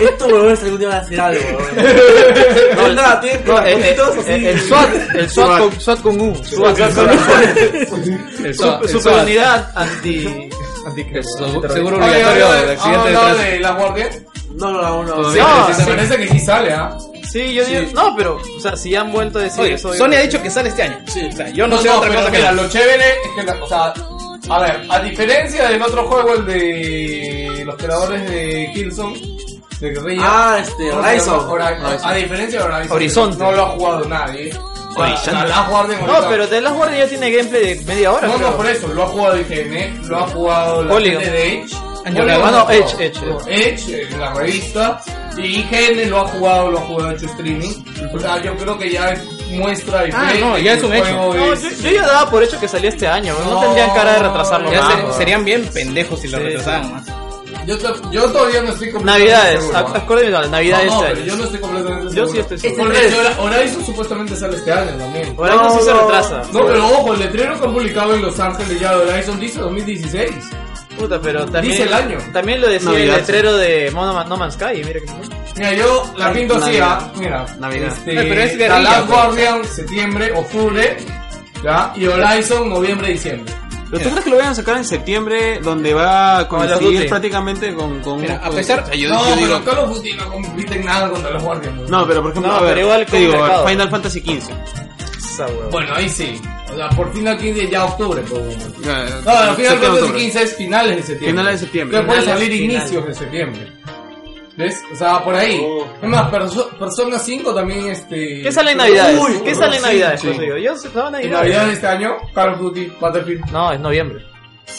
Estos huevones algún día van a hacer algo, weón. No, nada, tienen No, el, SWAT, el SWAT con, SWAT con U. SWAT con El Super, super unidad anti. anti seguro obligatorio oye, de ¿Han accidente de tránsito. de la guardia? No, no, no, no. No, parece que sí sale, ¿ah? Sí, yo digo. No, pero, o sea, si han vuelto a decir Oye, eso. Sony ha dicho que sale este año. O sea, yo no, sé no, otra pero cosa que mira, la- lo chévere es que, la- o sea, a ver, a diferencia del otro juego, el de los creadores de Killzone, de guerrilla. Ah, este, ¿cómo se Horizon. llama? Hora- A diferencia de Horizon. Horizonte. No lo ha jugado nadie. O sea, Horizonte. la Last Guardian No, pero The Last Guardian ya tiene gameplay de media hora. No, creo. no, por eso, lo ha jugado IGN, lo ha jugado la Polygon. gente de Edge. Año lo Ah, no. Edge, Edge, No, Edge, en la revista. Y IGN lo ha jugado, lo ha jugado hecho streaming. O sea, yo creo que ya es muestra y Ah, no, ya es un hecho. No, yo, yo ya daba por hecho que salía este año. No, No, tendrían cara de retrasarlo Ya más. ser- serían bien pendejos si lo Sí, retrasaran más. Yo, yo todavía no estoy completamente Navidades, seguro, ac- ¿ah? acuérdenme, no, Navidades no, no, este pero yo año. no estoy completamente Yo seguro. sí estoy seguro. Hecho, Horizon supuestamente sale este año también. Horizon sí se retrasa. No, pero ojo, el letrero que han publicado en Los Ángeles ya de Horizon dice 2016. Puta, pero también. Dice el año. También lo decía Navidad, el letrero de Mono Man- No Man's Sky. Mira que. Mira, yo la pinto así, Navidad. ¿ah? Mira, Navidad. Este, Eh, pero es guerrilla, Last pues. Guardian, septiembre, octubre, ¿ya? Y Horizon, noviembre, diciembre. ¿Pero tú crees que lo vayan a sacar en septiembre, donde va a coincidir prácticamente con... con Mira, a con- pesar- o sea, yo, no, yo pero digo... Call of Duty no compite en nada contra los Guardians. ¿no? No, pero por ejemplo, No, a ver, pero igual te con digo. Final Fantasy XV. Bueno, ahí sí. O sea, por Final 15 ya octubre. pues. Ya, No, pero Final octubre. 15 es finales de septiembre. Finales de septiembre. Que puede salir finales. inicios de septiembre. ¿Ves? O sea, por ahí. Es más, Perso- Persona 5 también este... ¿Qué sale en Navidades? Uy, ¿Qué sale en sí, Navidades? sí. Pues yo se van a En. Navidad de este año, Call of Duty, Battlefield. No, es noviembre.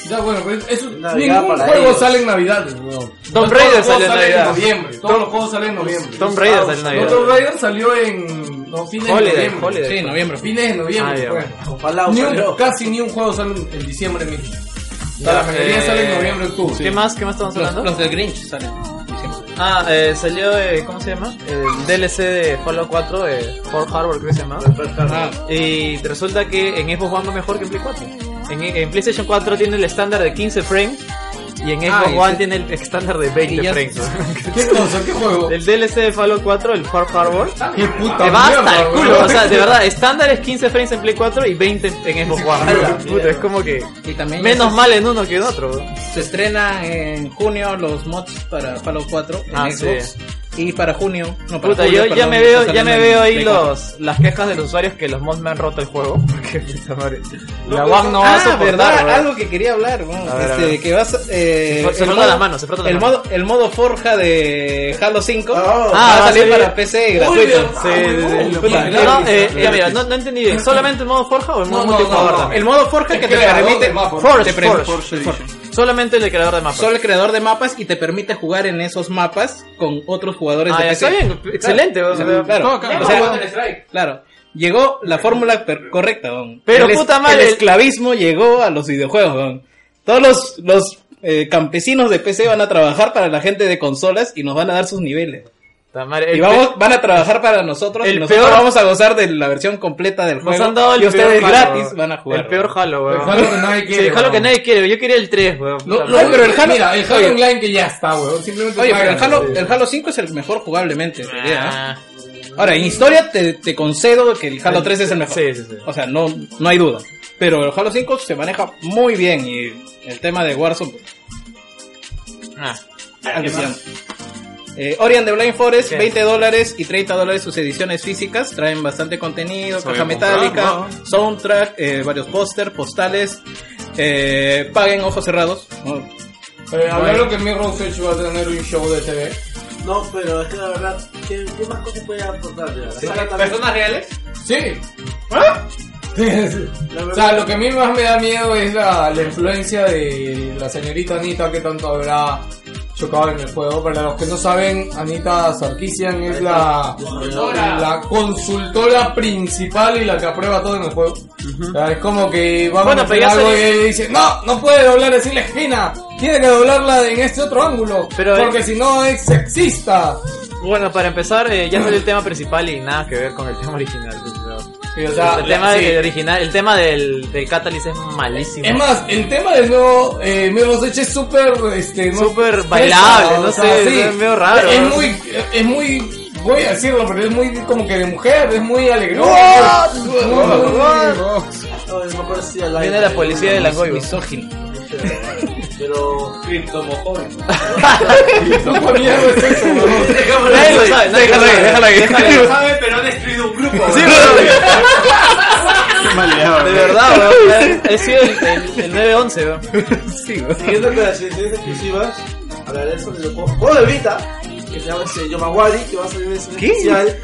Ya, bueno, pues eso, Navidad ningún juego ellos. sale en Navidad, weón. Tomb Raider salió en Navidad. noviembre. Todos los juegos salen en noviembre. Tomb Raider salió en No, Navidad. Tomb Raider salió en... No, fines de Holiday, noviembre. Holiday. Sí, noviembre. Fines de noviembre, Ah, ya, pues. Con Fallout Ni un- salió. casi ni un juego sale en, diciembre mismo. O sea, la mayoría Eh, sale en noviembre, octubre. ¿Qué más? ¿Qué más estamos Los, hablando? los del Grinch salen. en diciembre. Ah, eh, salió, eh, ¿cómo se llama? El DLC de Fallout 4, eh, Fort Harbor creo que se llama. Ah, Y resulta que en Xbox One va mejor que en Play 4. En, en PlayStation 4 tiene el estándar de 15 frames y en Xbox Ah, One ese- tiene el estándar de 20 y ya- frames. ¿Qué cosa? ¿Qué juego? el DLC de Fallout 4, el Fort Harbor, ¿Qué puta te va hasta el culo. O sea, de verdad, estándar es 15 frames en Play 4 y 20 en Xbox One. Puta, es como que y también menos se, mal en uno que en otro. se estrena en junio los mods para Fallout 4 en Ah, Xbox. Y para junio, no, para Puta, julio, yo ya me veo, ya me veo ahí Play 4. los, las quejas de los usuarios que los mods me han roto el juego. Porque puta madre. La One no va a soportar. algo que quería hablar, ¿no? A ver, a este, ver. que vas eh, Se frota las manos, se frota las el manos. modo el modo forja de Halo 5 Ah, va a salir para PC gratuito. Sí, sí, sí. Puta, No, no, eh, ya mira, no, no entendí bien. ¿Solamente el modo Forja o el modo multijugador también? El modo forja que te permite. Forge, Forge. Solamente el creador de mapas. Solo el creador de mapas y te permite jugar en esos mapas con otros jugadores Ah, de PC. está bien, excelente. o sea, Claro, claro. o sea, Counter-Strike. claro. Llegó la fórmula correcta, don. Pero, el, puta madre, El el- esclavismo llegó a los videojuegos, don. Todos los, los eh, campesinos de PC van a trabajar para la gente de consolas y nos van a dar sus niveles. Y vamos, van a trabajar para nosotros el y nosotros peor- vamos a gozar de la versión completa del Nos juego. han dado el y ustedes peor gratis Halo, van a jugar. El peor Halo, weón. El Halo que nadie quiere, Sí, el Halo que nadie quiere. Yo quería el 3, weón. Madre. pero el Halo- mira, el Halo oye. Online que ya está, weón. Simplemente Oye, pero el. Halo, el Halo 5 es el mejor jugablemente, en realidad, ¿eh? Ah, Ahora, en historia te, te concedo que el Halo 3 es el mejor. Sí, sí, sí. O sea, no, no hay duda. Pero el Halo 5 se maneja muy bien y el tema de Warzone, pues, ah. Eh, Ori and the Blind Forest, ¿Qué? 20 dólares y 30 dólares sus ediciones físicas. Traen bastante contenido, Se voy caja metálica, ¿no? soundtrack, eh, varios póster, postales. Eh, paguen ojos cerrados. ¿no? Eh, hablaron que Mirror's Edge va a tener un show de TV. No, pero es que la verdad, ¿qué, qué más cosas puede aportar? La ¿Personas reales? Sí. la O sea, lo que a mí más me da miedo es la, la influencia de la señorita Anita que tanto habrá chocado en el juego. Para los que no saben, Anita Sarkisian es la, la consultora principal y la que aprueba todo en el juego. O sea, es como que vamos Bueno, a hacer algo y dice, no, no puede doblar así la esquina, tiene que doblarla en este otro ángulo, Pero, porque eh, si no es sexista. Bueno, para empezar, eh, ya salió el tema principal y nada que ver con el tema original. Pues, pero- Y, o sea, el tema sí. del original, el tema del, del Catalyst es malísimo. Es más, el tema del nuevo eh, Mirror's Edge es súper, este, no- Súper fresa, bailable, o no sea, sé, sí. es medio raro. Es muy, es muy, voy a decirlo, pero es muy como que de mujer, es muy alegrón. Viene la policía de la Goyo. Misógino. Pero. ¿Cómo mierda es eso, weón? Nadie lo sabe, nadie lo sabe, déjalo ahí. Nadie lo sabe, pero han destruido un grupo. Sí, Maleado. De verdad, weón. He sido el, el, el 911, weón. Siguiendo con las ediciones exclusivas, hablaré sobre el juego, juego de Vita, que se llama este, Yomawari, que va a salir en edición especial.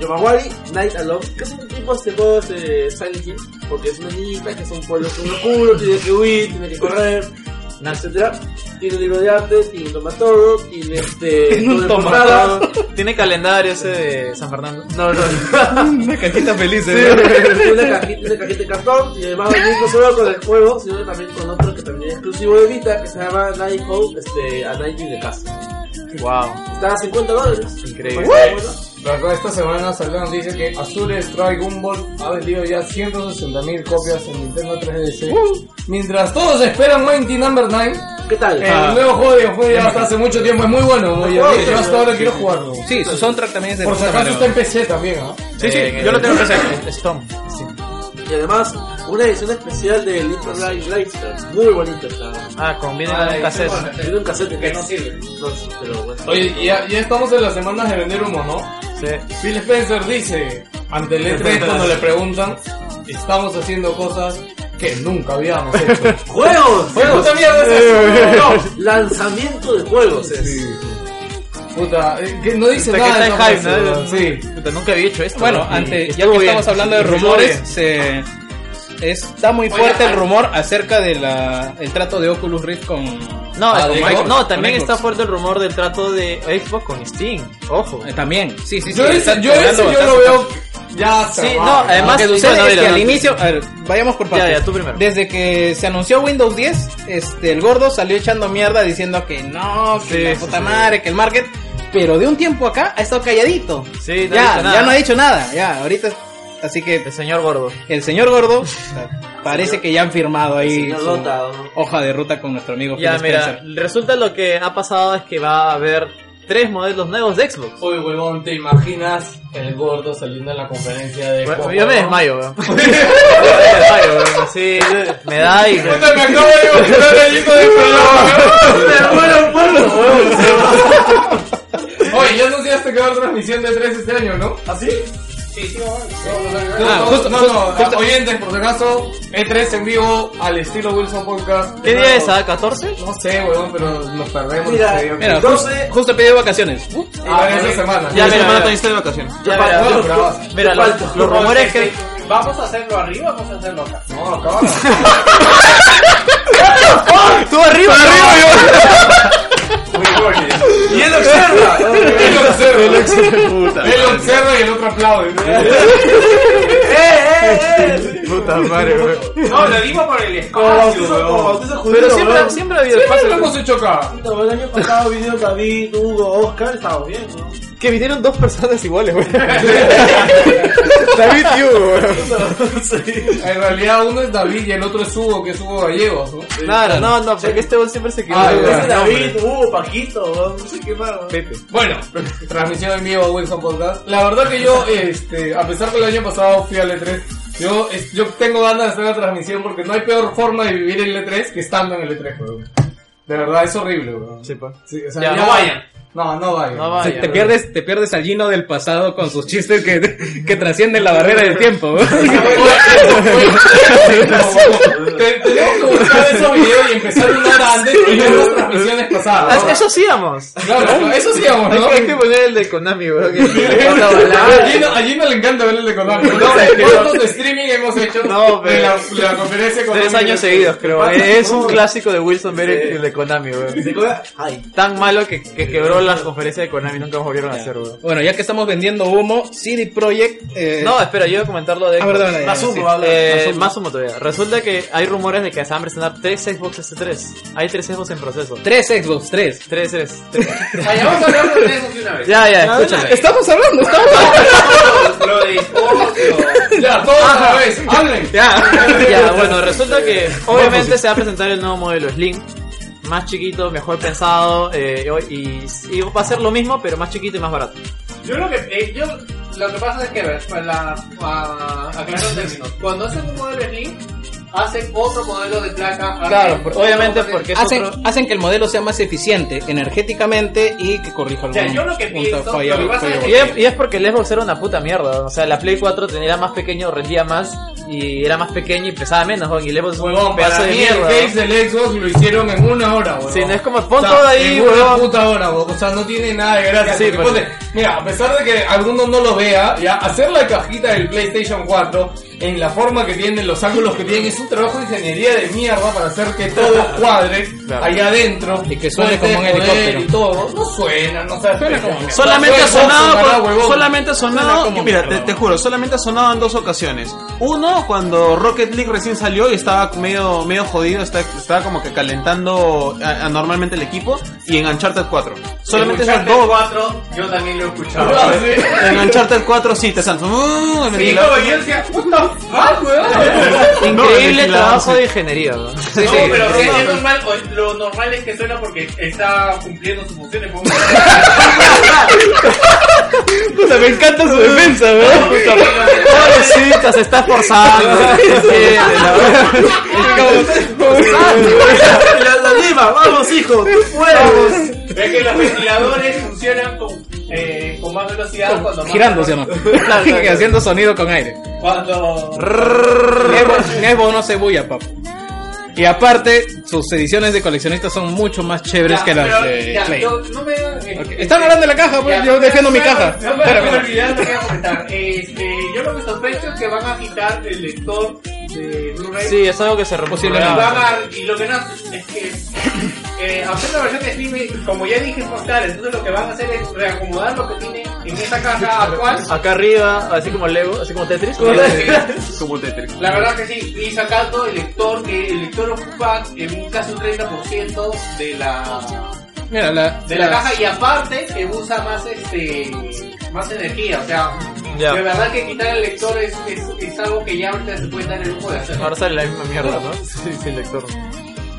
Yomawari Night Alone, que es un tipo de juegos de Silent Hill, porque es una niñita que es un pueblo muy oscuro, tiene que huir, tiene que correr, etcétera. Tiene libro de arte, tiene toma todo, tiene este. todo de portada. Tiene calendario ese de San Fernando. No, no, Una cajita feliz, Sí, ¿eh? tiene una cajita, una cajita de cartón y además va a venir no solo con el juego, sino también con otro que también es exclusivo de Vita que se llama Night Hope, este, A Night in the Castle. Wow. Está a 50 dólares. Increíble. Esta semana salió la noticia que Azure Strike Gumball ha vendido ya 160.000 copias en Nintendo 3DS. Mientras todos esperan Mighty Number 9, ¿Qué tal? el nuevo juego de videojuego ya hasta hace mucho tiempo es muy bueno. Juego, yo hasta sí. ahora quiero jugarlo. Sí, su soundtrack también es de Por si acaso está en PC también, ¿ah? Sí, sí, Eh, yo lo tengo en presente. Storm. Y además, una edición especial de Little Light. Muy bonito está. Ah, conviene en un cassette. Tiene un cassette Que no sirve. No, sí, pero bueno. Oye, ya, ya estamos en las semanas de vender humo, ¿no? Sí. Phil Spencer dice, ante el E3 cuando le preguntan, estamos haciendo cosas que nunca habíamos hecho. ¡Juegos! ¿Qué puta mierda es eso? No. Lanzamiento de juegos es. Puta, eh, que no dice Hasta que nada. está en hype, ¿no? Sí. Puta, nunca había hecho esto. Bueno, antes, ya que bien. estamos hablando de rumores, se, está muy fuerte el rumor acerca del el trato de Oculus Rift con... No, Ah, no, Xbox, no, con también está fuerte el rumor del trato de Xbox con Steam. Ojo. Eh, También, sí, sí, sí. Yo ese, yo, ese lo veo ya Sí, no, además- Lo que sucede bueno, es mira, que al no, inicio, a ver, vayamos por Ya, partes. ya, tú primero. Desde que se anunció Windows 10, este, el gordo salió echando mierda diciendo que no, que Sí, la puta sí. madre, que el market, pero de un tiempo acá ha estado calladito. Sí, no ha ya, dicho nada. ya no ha dicho nada, ya, ahorita, así que El señor gordo. el señor gordo parece que ya han firmado ahí Señor su Dota, ¿no? hoja de ruta con nuestro amigo Ya, Phil mira, Spencer. resulta lo que ha pasado es que va a haber tres modelos nuevos de Xbox. Oye, huevón, ¿te imaginas el gordo saliendo en la conferencia de Bueno, Xbox, yo me desmayo, weón. Yo me desmayo, weón. Así, me da y... Puta, me acabo de imaginar el hijo de Oye, ya anunciaste que va a haber transmisión de 3 este año, ¿no? ¿Ah, sí? No, Ah, no, no, no, oyentes, por si acaso, E3 en vivo al estilo Wilson Podcast. ¿Qué día es? ¿Ah? ¿14? No sé, huevón, pero nos perdemos. Mira. Mira, justo, justo pidió vacaciones. Uh, Ah, esa semana. Ya, mira, mira. también está de vacaciones. Ya, mira, los, rumores que... ¿Vamos a hacerlo arriba o vamos a hacerlo acá? No, acá. ¡Tú arriba, arriba! Y él observa. Él observa. Él observa. Él observa y el otro aplaude. Puta madre, weón. No, lo digo por el Como espacio, Pero siempre, siempre ha habido Siempre lo espacio. hemos hecho acá. El año pasado vinieron David, Hugo, Oscar, estábamos bien, ¿no? Que vinieron dos personas iguales, weón. David y Hugo, weón. En realidad uno es David y el otro es Hugo, que es Hugo Gallegos, ¿no? Claro, no, no, porque este weón siempre se equivoca. Ah. Ese No, David, Hugo, Paquito, no sé qué más. Pepe. Bueno, transmisión en vivo a Wilson Podcast. La verdad que yo, este, a pesar que el año pasado fui al E3, yo, es- yo tengo ganas de hacer la transmisión porque no hay peor forma de vivir el E3 que estando en el E3, weón. De verdad, es horrible, weón. Sí, pues. Sí, o sea, Ya, ya- no vayan. No, no vayan. No Sí, vayan. te pierdes, te pierdes al Gino del pasado con sus chistes que, que trascienden la barrera del tiempo. Te- Tenemos que buscar esos videos y empezar una hora antes y ver las transmisiones pasadas. Ah, Eso sí vamos. Claro, eso sí vamos, Hay ¿no? que- Hay que poner el de Konami, weón. que- A Gino, le encanta ver el de Konami. ¿no? ¿Cuántos de streaming hemos hecho No, de pero- la, de la conferencia? Tres años seguidos, creo. Es un clásico de Wilson ver el de Konami, ay. Tan malo que, que quebró las conferencias de Konami nunca volvieron a hacer, weón. Bueno, ya que estamos vendiendo humo, CD Projekt. Eh, No, espera, yo iba a comentar lo de Ah, verdad, verdad, más ya, humo, sí. habla, Eh, más humo. más humo todavía. Resulta que hay rumores de que se van a presentar tres Xbox S3. Hay tres Xbox en proceso. Tres Xbox, tres. Tres, tres. tres. Vaya, vamos a hablar de de una vez. Ya, ya, escúchame. Estamos hablando, estamos hablando. Lo de. Ya, todos a la vez, hablen. Ya, bueno, resulta que obviamente se va a presentar el nuevo modelo Slim. Más chiquito, mejor pensado. eh, y, va a ser lo mismo, pero más chiquito y más barato. Yo creo que, eh, yo, lo que pasa es que, ver, para, cuando hacen un modelo Slim, hacen otro modelo de placa. Claro, por- Obviamente porque es Hacen, otro... hacen que el modelo sea más eficiente energéticamente y que corrija O sea, yo lo que punto pienso, falla- lo que es Y es, y es porque el Xbox era una puta mierda. O sea, la Play 4 tenía más pequeño, rendía más y era más pequeño y pesaba menos. Y el Xbox es un pedazo para de mí mierda. el case del Xbox lo hicieron en una hora, weón. Sí, no es como pon O sea, todo ahí, en una puta hora, weón. O sea, no tiene nada de gracia. Sí, porque pero- ponte, mira, a pesar de que alguno no lo vea, ya, hacer la cajita del PlayStation 4 en la forma que tienen, los ángulos que tienen, es un trabajo de ingeniería de mierda para hacer que todo cuadre Claro. allá adentro. Y que suene como un helicóptero. Y todo. No suena, no sabe. Suena como- Solamente ha sonado, solamente ha sonado, como mira, te, te juro, solamente ha sonado en dos ocasiones. Uno, cuando Rocket League recién salió y estaba medio, medio jodido, está- estaba como que calentando anormalmente el equipo, y en Uncharted 4. Solamente esas Uncharted dos. 4, yo también lo he escuchado. Ah, sí. En Uncharted 4 sí, te salto. Uh, Sí, fuck, weón. Increíble No, trabajo de ingeniería. weón. no, pero es, es normal, lo normal es que suena porque está cumpliendo sus funciones. Puta, me encanta su defensa, weón. Pobrecita, se está esforzando. vamos hijo, tú puedes. Es que los ventiladores funcionan con, eh, con más velocidad cuando más Girando, ¿sí o no? Que haciendo sonido con aire. Cuando Nebo, Nebo no se bulla, papá. Y aparte, sus ediciones de coleccionistas son mucho más chéveres Ya, que las pero, de ya, Play. yo- no me eh, Ok, Están hablando de la caja, pues ya, yo defiendo mi caja. No me Espérame. voy a olvidar lo que iba a comentar. Este, yo lo que sospecho es que van a quitar el lector de Blu-ray. Sí, es algo que se Y, van a- y lo que no es que eh, hacer la versión de Steam, como ya dije, es costar. Entonces lo que van a hacer es reacomodar lo que tiene en esa caja actual. Acá arriba, así como Lego, así como Tetris. Como Tetris. La verdad que sí, y sacando el lector, que el lector ocupa en casi un 30% de la Mira, la, de la caja y aparte que usa más este más energía, o sea, Ya. de verdad que quitar el lector es, es, es algo que ya ahorita se puede dar el lujo de hacer. Ahora sale la misma mierda, ¿no? Sí, sin lector.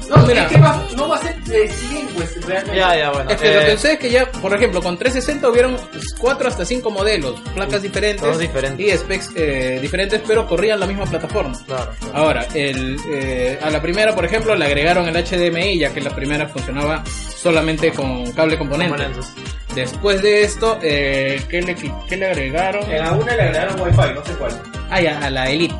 No, Mira. es que va- no va a ser de Slim, pues realmente. Ya, ya, bueno. Es que lo eh, que sé es que ya, por ejemplo, con 360 hubieron 4 hasta 5 modelos, placas diferentes, Todos diferentes. y specs eh, diferentes, pero corrían la misma plataforma. Claro. Ahora, el, eh, a la primera, por ejemplo, le agregaron el HDMI, ya que la primera funcionaba solamente con cable componente. Componentes. Después de esto, eh, ¿qué, le, qué le agregaron? En alguna le agregaron Wi-Fi, no sé cuál. Ah, ya, a la Elite.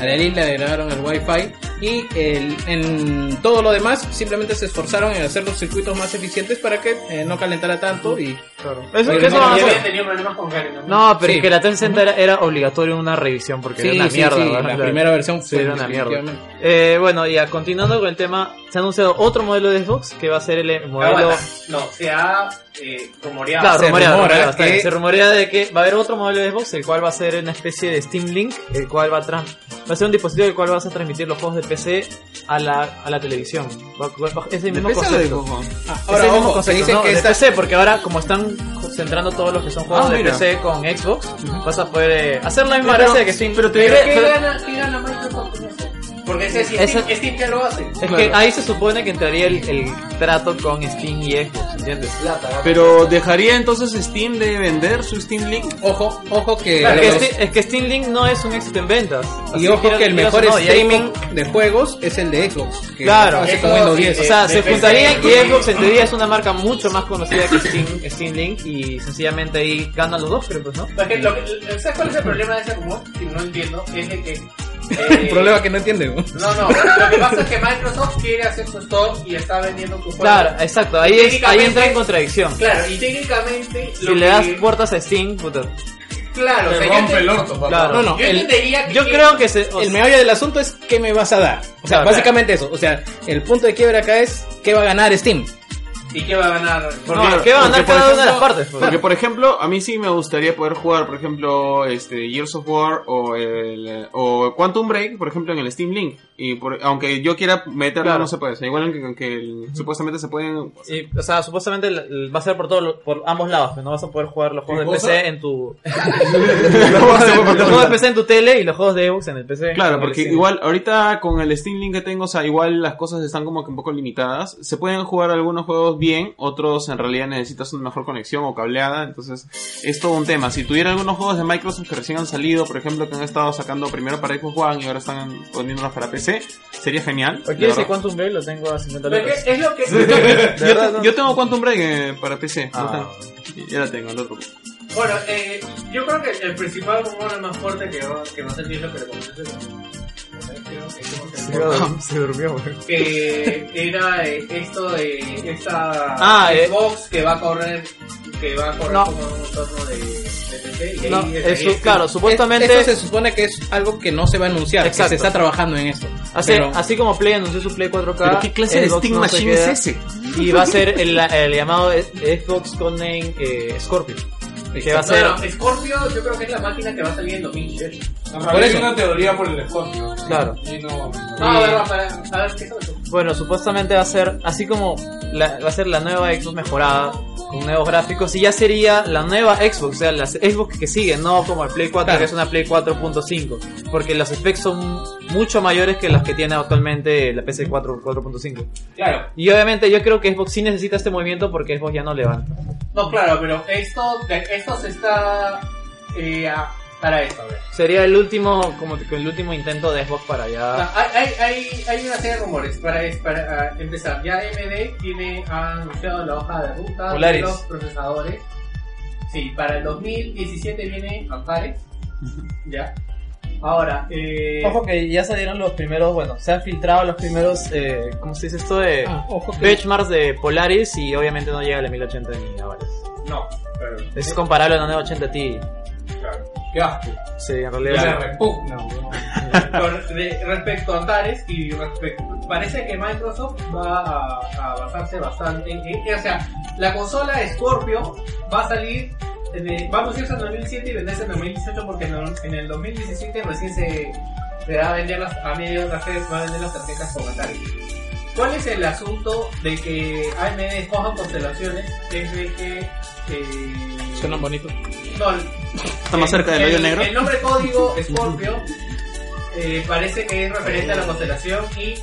A la Elite le agregaron el Wi-Fi y el, en todo lo demás simplemente se esforzaron en hacer los circuitos más eficientes para que eh, no calentara tanto y Claro. Eso, que eso no, van a Ya hacer. habían tenido problemas con Karen, ¿no? No, pero Sí. es que la 360 era, era obligatorio una revisión porque era una sí, mierda. la Claro. primera versión Sí, fue era una mierda. Eh, bueno, ya continuando con el tema, se ha anunciado otro modelo de Xbox que va a ser el modelo. No, se ha eh, rumoreado. Claro, se rumorea, rumora rumorea, está bien. que- se rumorea de que va a haber otro modelo de Xbox, el cual va a ser una especie de Steam Link, el cual va a, va a ser un dispositivo el cual vas a transmitir los juegos de PC a la, a la televisión. Va- va- es el ¿De mismo PC o de concepto. Xbox? Ah, Es ahora, el mismo ojo, concepto, dice ¿no? que de esta, PC, porque ahora como están centrando todos los que son juegos Ah, de mira. PC con Xbox, vas a poder eh, hacer la misma gracia que Steam. pero te ¿Pero diré- qué pero- gana, qué gana Microsoft? Porque ese sí, Esa- Steam, Steam ya lo hace. Es que ahí se supone que entraría el, el trato con Steam y Xbox, ¿entiendes? Pero dejaría entonces Steam de vender su Steam Link. ojo, ojo que, Es que, los- Steam, es que Steam Link no es un éxito en ventas. y ojo quieras- que el quieras mejor no, y streaming de juegos es el de Xbox. que Claro, hace eso con Windows sí, 10. O sea, de se PC. juntarían y Xbox en teoría es una marca mucho más conocida que Steam, Steam Link y sencillamente ahí ganan los dos, creo pues, ¿no? Porque lo que, ¿Sabes cuál es el problema de ese rumor? Que no entiendo. Es de que. El eh, problema que no entiende. ¿no? No. Lo que pasa es que Microsoft quiere hacer su store y está vendiendo tu juego. Claro, exacto, ahí, es, ahí entra en contradicción. Claro, y técnicamente. Si le das puertas a Steam, puta. Claro, o Te sea, yo rompe el orto, papá. Claro. No, no, Yo el- entendería que. Yo creo que se... o El meollo del asunto es qué me vas a dar. O sea, Claro, básicamente eso. O sea, el punto de quiebre acá es qué va a ganar Steam. ¿Y qué va a ganar? Porque, ¿Qué va a ganar cada una de las partes? pues? Porque, por ejemplo, a mí sí me gustaría poder jugar, por ejemplo, este Gears of War o, el, o Quantum Break, por ejemplo, en el Steam Link. Y por- aunque yo quiera meterlo, Claro. no se puede. O sea, igual que, que el- supuestamente se pueden... Y, o sea, supuestamente va a ser por todo, por ambos lados, pero no vas a poder jugar los juegos de. PC en tu... los juegos de PC en tu tele y los juegos de Xbox en el PC. Claro, porque igual ahorita con el Steam Link que tengo, o sea, igual las cosas están como que un poco limitadas. Se pueden jugar algunos juegos bien, otros en realidad necesitas una mejor conexión o cableada, entonces es todo un tema. Si tuviera algunos juegos de Microsoft que recién han salido, por ejemplo, que han estado sacando primero para Xbox One y ahora están poniéndolos para PC, sería genial. ¿O de quieres verdad. el Quantum Break? Lo tengo a 50 Pero lucas. es lo que... yo, verdad, no? yo tengo Quantum Break eh, para PC. Ah. Ya la tengo, no preocupes. Bueno, eh, yo creo que el principal rumor el más fuerte que va, que va a salir es lo que le comenté. Se durmió, güey. Que era eh, esto de esta Ah, eh. Xbox que va a correr, que va a correr No. como un entorno de, de PC. Y ahí No, es- eso, ahí claro, supuestamente... Esto se supone que es algo que no se va a anunciar, Exacto. que se está trabajando en esto. Así, Pero- así como Play anunció su Play 4K, Pero ¿qué clase de Xbox Steam no se Machine queda. es ese? Y va a ser el, el llamado Xbox Codename eh, Scorpio. Que va a ser... No, Scorpio yo creo que es la máquina que va a salir en 2018. Por eso una teoría por el Scorpio. Claro. Y no. No, a ver, a ver, ¿qué? Bueno, supuestamente va a ser así como la- va a ser la nueva Xbox mejorada con nuevos gráficos y ya sería la nueva Xbox, o sea, la Xbox que sigue, no como el Play 4 Claro. que es una Play 4.5, porque los specs son mucho mayores que las que tiene actualmente la PC 4 4.5. Claro. Y obviamente yo creo que Xbox sí necesita este movimiento porque Xbox ya no levanta. No, claro, pero esto, esto se está eh, para esto, a ver. Sería el último como que el último intento de Xbox para ya sea, hay, hay, hay, una serie de rumores para, ah, empezar. Ya AMD tiene, ha anunciado la hoja de ruta Polaris. de los procesadores. Sí, para el 2017 viene Antares. Ya. Ahora, eh, Ojo que ya salieron los primeros, bueno, se han filtrado los primeros, eh, ¿cómo se dice esto? De Ah, ojo que- benchmarks de Polaris y obviamente no llega a la 1080 ni a varios. no. Claro. Es comparable a la 980 Ti. claro. Qué asco. Sí, en Me realidad. repugna. Con- de- respecto a Antares y respecto, parece que Microsoft va a, a basarse bastante en, en- o sea, la consola Scorpio va a salir, de- va a anunciarse en 2017 y venderse en 2018 porque en, el- en el 2017 recién se, se va a vender las, a medio va a vender las tarjetas con Atari. ¿Cuál es el asunto de que AMD escoja constelaciones? Es de que eh, Suenan bonitos. no, Está más cerca del el, hoyo negro. El nombre código Scorpio eh, parece que es referente a la constelación y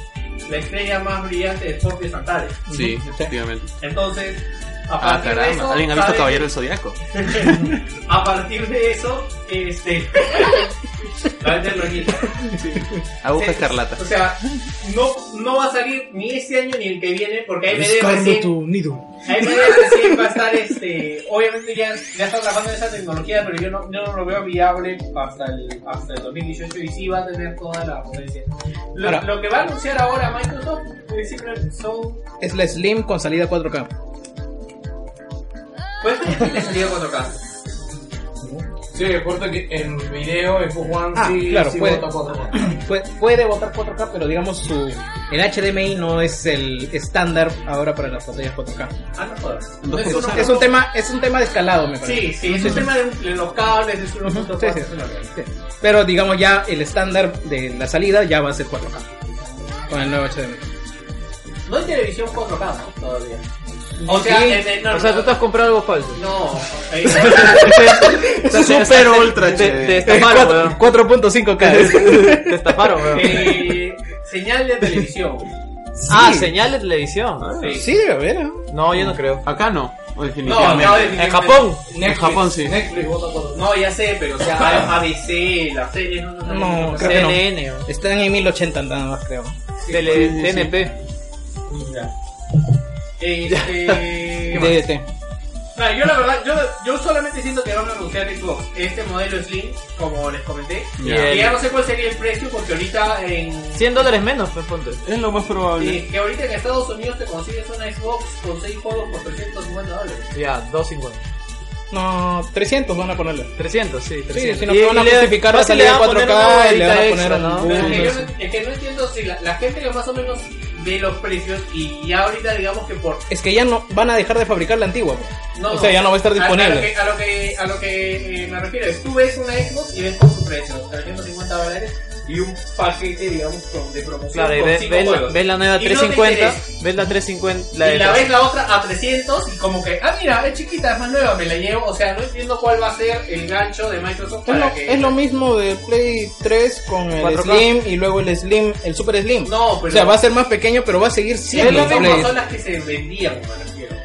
la estrella más brillante de Scorpio es Antares. Sí, efectivamente. Entonces, Ah, partir de caramba. eso, ¿Alguien ha visto sabe- Caballero del Zodiaco? a partir de eso, este. la rollito. Aguja Sí, escarlata. O sea, no, no va a salir ni este año ni el que viene porque AMD recién, nido. AMD recién va a estar, este, obviamente ya, ya está trabajando en esa tecnología, pero yo no, yo no lo veo viable hasta el, hasta el 2018 y sí va a tener toda la potencia. Lo, Ahora- lo que va a anunciar ahora Microsoft es simplemente son, Es la Slim con salida 4K. Pues tiene salida 4K. Sí, recuerdo que en video Xbox One Ah, sí, claro, sí puede. bota 4K. Puede, puede botar 4K, pero digamos su el HDMI no es el estándar ahora para las pantallas 4K. Ah, no jodas. Es una- cero. Es un tema, es un tema de escalado, me parece. Sí, sí, es un tema de, de los cables, es un Ujú, punto sí, sí, sí. Pero digamos ya el estándar de la salida ya va a ser 4K. Con el nuevo HDMI. No hay televisión 4K, ¿no? Todavía. O sea, en el- no, o sea, tú te has comprado algo falso. No, Super ultra Te, te estafaron, weón. 4.5K. Te estafaron, weón. eh, señal de televisión. Ah, señal de televisión. Sí. Sí, debe haber. No, yo no creo. Acá no, No, no, definitivamente. En Japón. En Japón sí. Netflix bota 4K. No, ya sé, pero o sea, ABC, la serie, no, no, No, no, creo que no. CNN, weón. Están en 1080 nada más, creo. Tele, sí, sí. TNP. Este, DDT. no, yo la verdad, yo, yo solamente siento que van a anunciar Xbox este modelo Slim, como les comenté. Y Y ya no sé cuál sería el precio, porque ahorita en 100 dólares menos, pues ponte. Es lo más probable. Sí, que ahorita en Estados Unidos te consigues una Xbox con 6 juegos por 350 dólares. Ya, 250. No, 300 van a ponerle. 300, sí, 300. si no, que van a justificar la salida van a poner 4K una y le van a poner extra, un ¿no? boom. Es, que yo, sí. no- es que no entiendo si la, la gente que más o menos ve los precios y ya ahorita digamos que por Es que ya no van a dejar de fabricar la antigua. pues. No, o sea, ya no va a estar a- disponible. A, lo que, a lo que, a lo que eh, me refiero es, tú ves una Xbox y ves por su precio, 350 dólares y un paquete, digamos, con- de promoción Claro, y con ves, cinco ves la, juegos. ves la nueva Y no te 350, interesa. ves la 350, la y de la ves la otra a 300 y como que, ah mira, es chiquita, es más nueva, me la llevo. O sea, no entiendo cuál va a ser el gancho de Microsoft Es para lo, que... es lo mismo de Play 3 con el 4K. Slim y luego el Slim, el Super Slim. No, pero... O sea, va a ser más pequeño, pero va a seguir siendo es lo mismo, son las que se vendían, me refiero.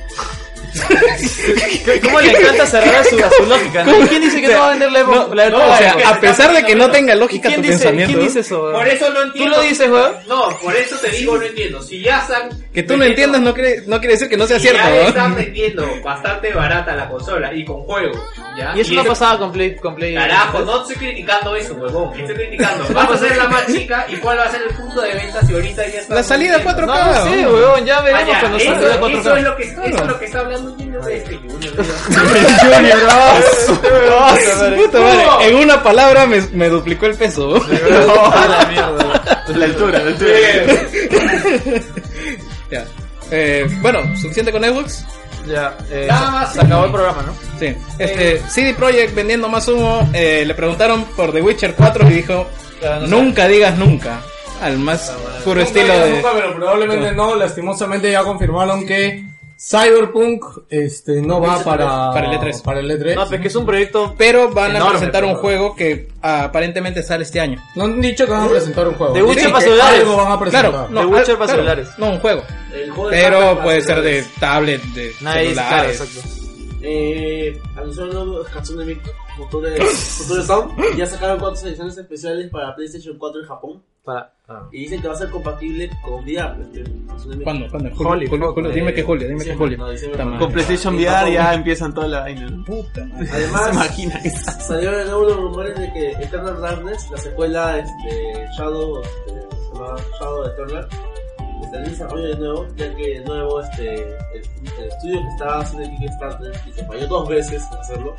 ¿Cómo le encanta cerrar a su, a su lógica? ¿no? ¿Quién dice que no va a vender la? No, la no, o sea, a pesar de que no tenga ¿Y lógica quién tu dice, pensamiento, ¿Quién dice eso? Por eso no ¿Tú entiendo... lo dices, weón? No, por eso te digo, no entiendo. Si ya están... que tú no entiendas no quiere, no quiere decir que no sea si cierto. Ya están vendiendo bastante barata la consola y con juegos. ¿ya? Y eso no pasaba con Play, con Play Carajo, no estoy criticando eso, huevón. Estoy criticando. Vas a ser la más chica y cuál va a ser el punto de venta si ahorita ya está. La salida vendiendo? 4K. No, no sé, weón, ya veremos cuando eso, salga la eso 4K. es lo que eso es lo que está hablando Junior de este Junior. Junior, su puta madre. En una palabra me, me duplicó el peso. la mierda. La altura, la altura. Ya. Eh, bueno, suficiente con Xbox. Ya, eh, Nada se- más, se sí. acabó el programa, ¿no? Sí. Este, CD Projekt vendiendo más humo. eh, le preguntaron por The Witcher 4 y dijo: Nunca digas nunca. Al más puro Nunca estilo digas de. nunca, pero probablemente no. Lastimosamente ya confirmaron que Cyberpunk este, no va para, Para el E3. Para el E3. No, pues que es un proyecto. Pero van a Enorme, presentar un pero- juego que ah, aparentemente sale este año. No han dicho que van a presentar un juego. The Witcher Dicen para que celulares. Algo van a presentar. Claro, The Witcher ah, para claro, celulares. No, un juego. El juego de Pero puede para ser de celulares. tablet, de Nadie dice, claro, celulares. exacto. Eh, anunciaron nuevos Hatsune Miku, Future, Sound. Ya sacaron cuatro ediciones especiales para PlayStation 4 en Japón. Para, ah. Y dicen que va a ser compatible con VR. Este. ¿Cuándo? ¿Cuándo? Eh, dime que Julio, dime que madre. Con PlayStation VR ya empiezan toda la vaina. Puta madre. Se Además, imagina que salieron de nuevo los rumores de que Eternal Darkness, la secuela este, Shadow, este, se llama Shadow Eternal, en desarrollo de nuevo, ya que de nuevo este, el, estudio que estaba haciendo el Kickstarter y se falló dos veces en hacerlo,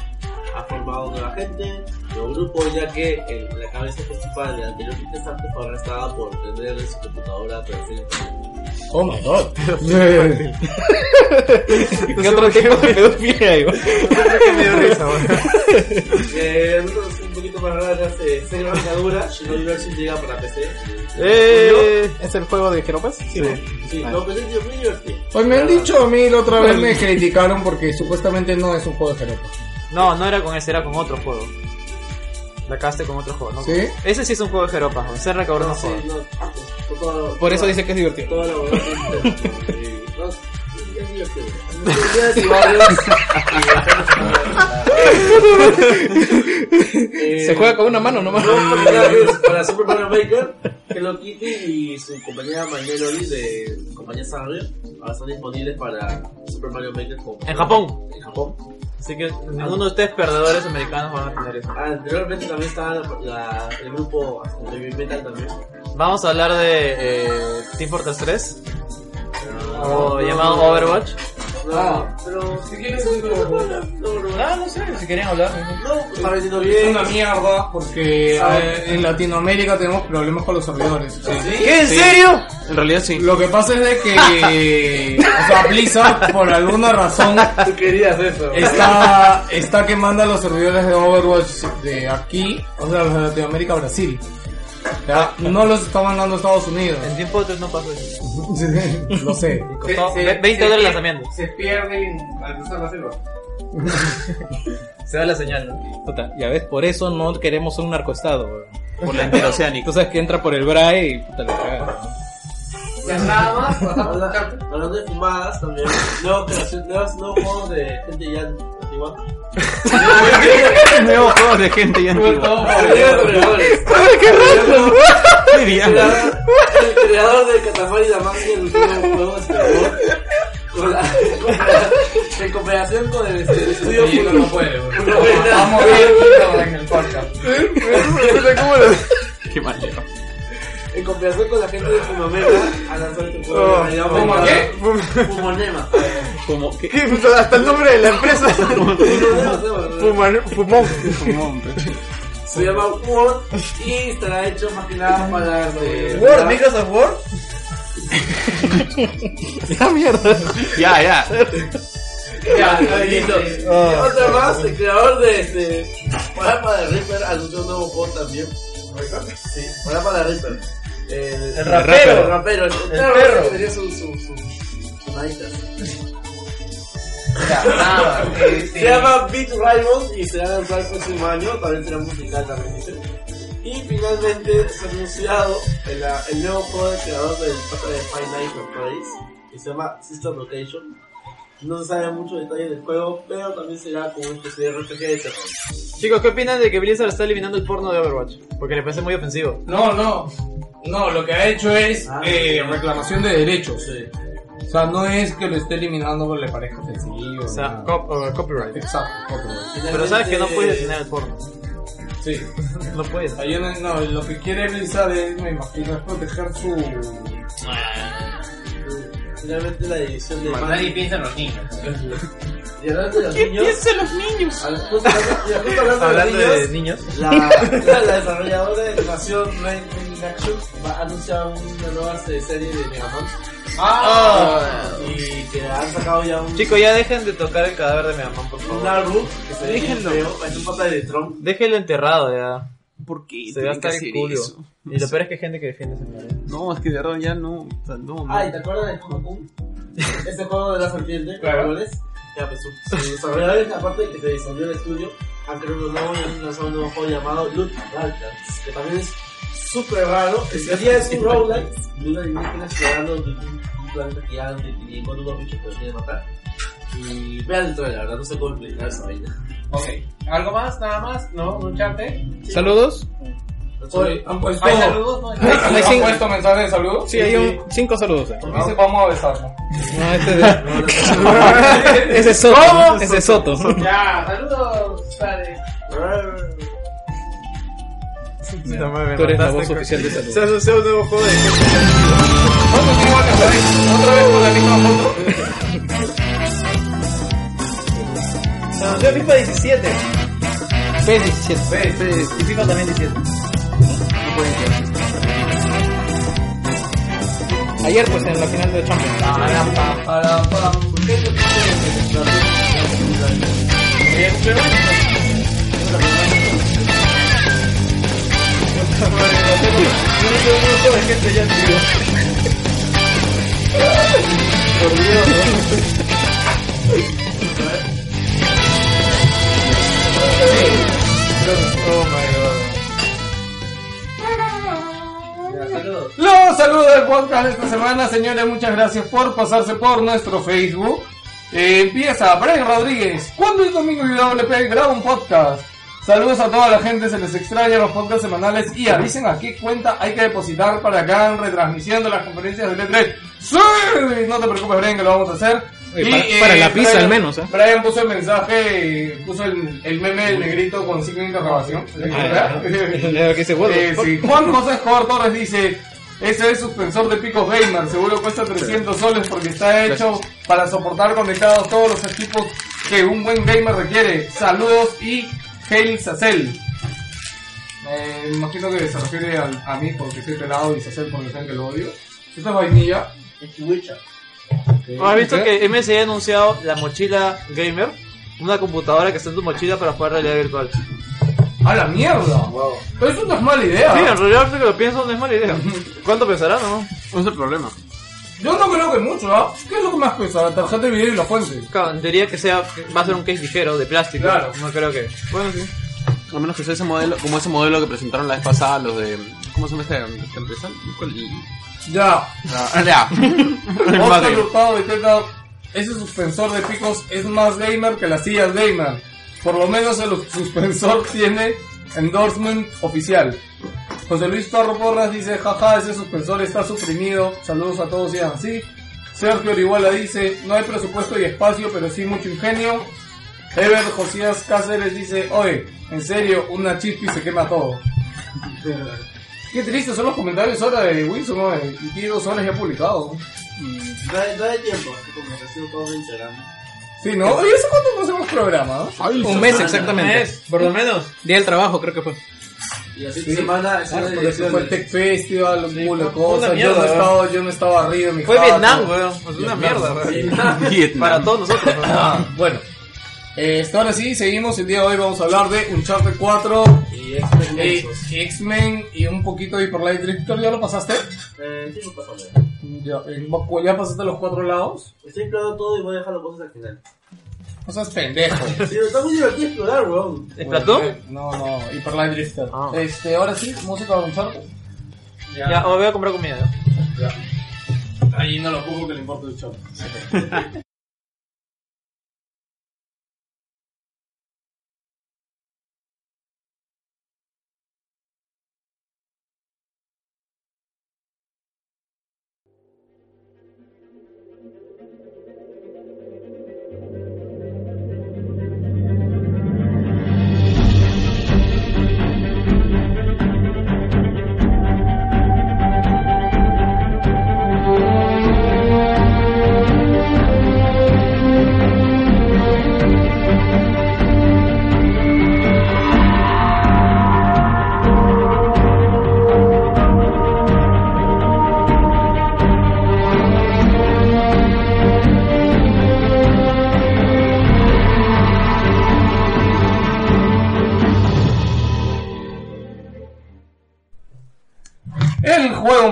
ha formado nueva gente, nuevo grupo, ya que el- la cabeza principal del anterior Kickstarter fue arrestada por tener en su computadora perfil. Oh my god. ¿Qué otro tipo de pedofilia hay? güey? me dio risa. Eh, un poquito más raras, eh, serie armadura, Shinobi Versus llega para PC. Eh, ¿Es el juego de Jeropas? Sí. Sí, es muy divertido. Pues me han dicho a mí la otra vez me criticaron porque supuestamente no es un juego de Jeropa. no, no era con ese, era con otro juego. La cagaste con otro juego, ¿no? ¿Sí? Ese sí es un juego de Jeropa, José Recabrón no Sí, juega. no, todo- Por eso todo- dice que es divertido. Toda la huevada es divertido. Sí, no, es divertido. Días y varios, y la Se juega con una mano nomás. Personajes para Super Mario Maker, Hello Kitty y su compañera Melody de compañía Sanrio ahora están disponibles para Super Mario Maker con- En Japón. En Japón. Así que ninguno de ustedes perdedores americanos van a tener eso. Anteriormente también estaba la- la- el grupo Heavy Metal también. Vamos a hablar de eh, Team Fortress 3, o No, llamado Overwatch. No, pero si quieres un No, no sé, si querían hablar. No, está vendiendo Es bien. una mierda porque eh, en Latinoamérica tenemos problemas con los servidores. ¿Qué? ¿En serio? En realidad sí. Lo que pasa es de que o sea, Blizzard por alguna razón Tú querías eso. está, está quemando los servidores de Overwatch de aquí, o sea, los de Latinoamérica a Brasil. Ya, no los está mandando a Estados Unidos. En Team Fortress no pasó eso. Lo sé. Y costó ve- 20 dólares el lanzamiento. Se pierden al cruzar la selva. Se da la señal, ¿no? Puta, ya ves, por eso no queremos un narcoestado. Por la interoceánica. Tú sabes que entra por el BRAE y puta la cagada. Ya nada más, pasamos a carta. Hablando de fumadas también, nuevos, creación- nuevos, nuevos juegos de gente ya antigua. Nuevos juegos de gente ya antigua. El creador, el creador de Katamari Damacy anunció un juego este juego con la, con la- en cooperación con el, este, el estudio Y Funo- no puede. Vamos a ver en el podcast. Qué mal. En cooperación con la gente de Fumamena ha lanzado este juego de ¿Cómo qué? Fumonema. Como que. Hasta el nombre de la empresa. Llama. Fumón. Se llama Word y estará hecho más que nada para... Word, Microsoft Word. Ya, mierda. Ya, ya. Ya, listo. listo. Otra más, el creador de este. Parapa de Reaper anunció un nuevo juego también. Sí, Parapa de Reaper. El, El rapero. El rapero. El, el perro. tenía su. su. su. su nada. Se llama Beat Rivals y se va a lanzar el próximo año. También será musical, también dice. Y finalmente se ha anunciado el, el nuevo juego del creador del pata de Five Nights at Freddy's que se llama System Rotation. No se sabe mucho detalle del juego, pero también será como una especie de RPG de terror. Chicos, ¿qué opinan de que Blizzard está eliminando el porno de Overwatch? Porque le parece muy ofensivo. No, no. No, lo que ha hecho es Ah, eh, sí. reclamación de derechos. Sí. O sea, no es que lo esté eliminando porque le parezca ofensivo. O sea, cop- o copyright. Exacto. copyright. Pero sabes que no puedes detener el porno. Sí. No puedes. No, no, lo que quiere Blizzard es, me imagino, es proteger su... Finalmente la edición de Nadie piensa en los niños. Y hablando de los niños. los niños? al- justo hablando- y justo hablando Hablando de de los niños. niños. La, la, la desarrolladora de animación Red Wing Action va a anunciar una nueva se- serie de Mega Man. Ah, Y que han sacado ya un, Chicos, ya dejen de tocar el cadáver de Mega Man, por un favor. artbook que se ve bien Déjenlo. feo. Es un pata de Tron. Déjenlo enterrado ya. ¿Por qué? Se va a tienen que estar el culo. eso? Y lo peor es que hay gente que defiende ese mierda. No, es que de verdad ya no. o sea, no, no. Ay, ¿te acuerdas de Cocoon? Ese juego de la serpiente, Claro. ¿cuál es? Ya, pues sus, desarrolladores, aparte de que se disolvió el estudio, han creado un nuevo, han lanzado un nuevo juego llamado Loot Balkans, que también es súper raro. En teoría es un roguelike, de una alienígena explorando un, un planeta gigante y encuentra unos bichos que los quiere matar. Y vean el trailer, la verdad, no sé cómo explicar esa vaina. ok. ¿Algo más? ¿Nada más? ¿No? ¿Un charte? ¿Saludos? Oye, ¿han puesto, ¿Hay saludos? ¿No? ¿han Hay cinco- puesto mensaje de saludos? Sí, hay un, cinco saludos. ahí. Dice, vamos a besarnos. No, este de... Ese es Soto. Ese es Soto. Ya, saludos. Dale. Tú eres la voz oficial de salud. Se ha asociado un nuevo juego de ¿Cuánto tiempo a ahí? ¿Otra vez con la misma foto? Anunció FIFA 17. PES 17. Y FIFA también 17. Ayer pues en la final de Champions. Los saludos del podcast de esta semana, señores. Muchas gracias por pasarse por nuestro Facebook. Eh, empieza Brian Rodríguez. ¿Cuándo es domingo y WP graba un podcast? Saludos a toda la gente, se les extraña los podcasts semanales y avisen a qué cuenta hay que depositar para que hagan retransmisión de las conferencias del E3. ¡Sí! No te preocupes, Brian, que lo vamos a hacer. Para- para la pizza al menos, ¿eh? Brian puso el mensaje, puso el, el meme del negrito con signo de interrogación. Ah, Eh, sí. Juan José Escobar Torres dice, ese es suspensor de picos gamer, seguro cuesta 300 soles porque está hecho para soportar conectados todos los equipos que un buen gamer requiere. Saludos y Hail Sacel. Eh, me imagino que se refiere a, mí porque soy pelado y Sacel porque saben que lo odio. Esta es vainilla. ¿No has visto que MSI ha anunciado la mochila gamer? Una computadora que está en tu mochila para jugar realidad virtual. ¡A la mierda! Pero eso no es mala idea. Sí, en realidad que lo pienso no es mala idea. ¿Cuánto pensará, no? No es el problema. Yo no creo que mucho, ¿ah? ¿Qué es lo que más pesa? La tarjeta de video y la fuente. Claro, teoría que sea, va a ser un case ligero, de plástico. Claro. No creo que. Bueno, sí. A menos que sea ese modelo, como ese modelo que presentaron la vez pasada, los de. ¿Cómo se llama esta, esta empresa? ¿Cuál? Ya. Ah, ya. Oscar. Hurtado de Teta, ese suspensor de picos es más gamer que las sillas gamer. Por lo menos el suspensor tiene endorsement oficial. José Luis Torro Porras dice, jaja, ese suspensor está suprimido. Saludos a todos y así. Sergio Orihuela dice, no hay presupuesto y espacio, pero sí mucho ingenio. Ever Josías Cáceres dice, oye, en serio, una chispa y se quema todo. Qué triste son los comentarios ahora de Wilson, ¿no? Y tiene dos horas ya publicado. No hay, no hay tiempo, así como que ha sido todo en Instagram. Sí, ¿no? Oye, ¿hace cuánto no hacemos programa? Un mes exactamente. Por lo menos. Día del trabajo, creo que fue. Y la siguiente semana Por eso fue el Tech Festival, un culo de cosas. Yo mierda, no, estaba, yo no estaba arriba en mi Fue jato. Vietnam, weón. Es una mierda, weón. Vietnam. Para todos nosotros, weón. Ah, bueno. Este, ahora sí, seguimos. El día de hoy vamos a hablar de Uncharted 4, Y X-Men eh, y un poquito de Hyper Light Drifter. ¿Ya lo pasaste? Eh, sí, no pasa nada. Ya, eh, ¿Ya pasaste los cuatro lados? Estoy explorando todo y voy a dejar las cosas al final. O sea, es pendejo. Sí, pero está muy divertido explorar, weón. ¿Platón? No, no, Hyper Light Drifter. Ah. Este, ahora sí, música de Uncharted. Ya, o voy a comprar comida. ¿eh? Ahí no lo pongo que le importa el show.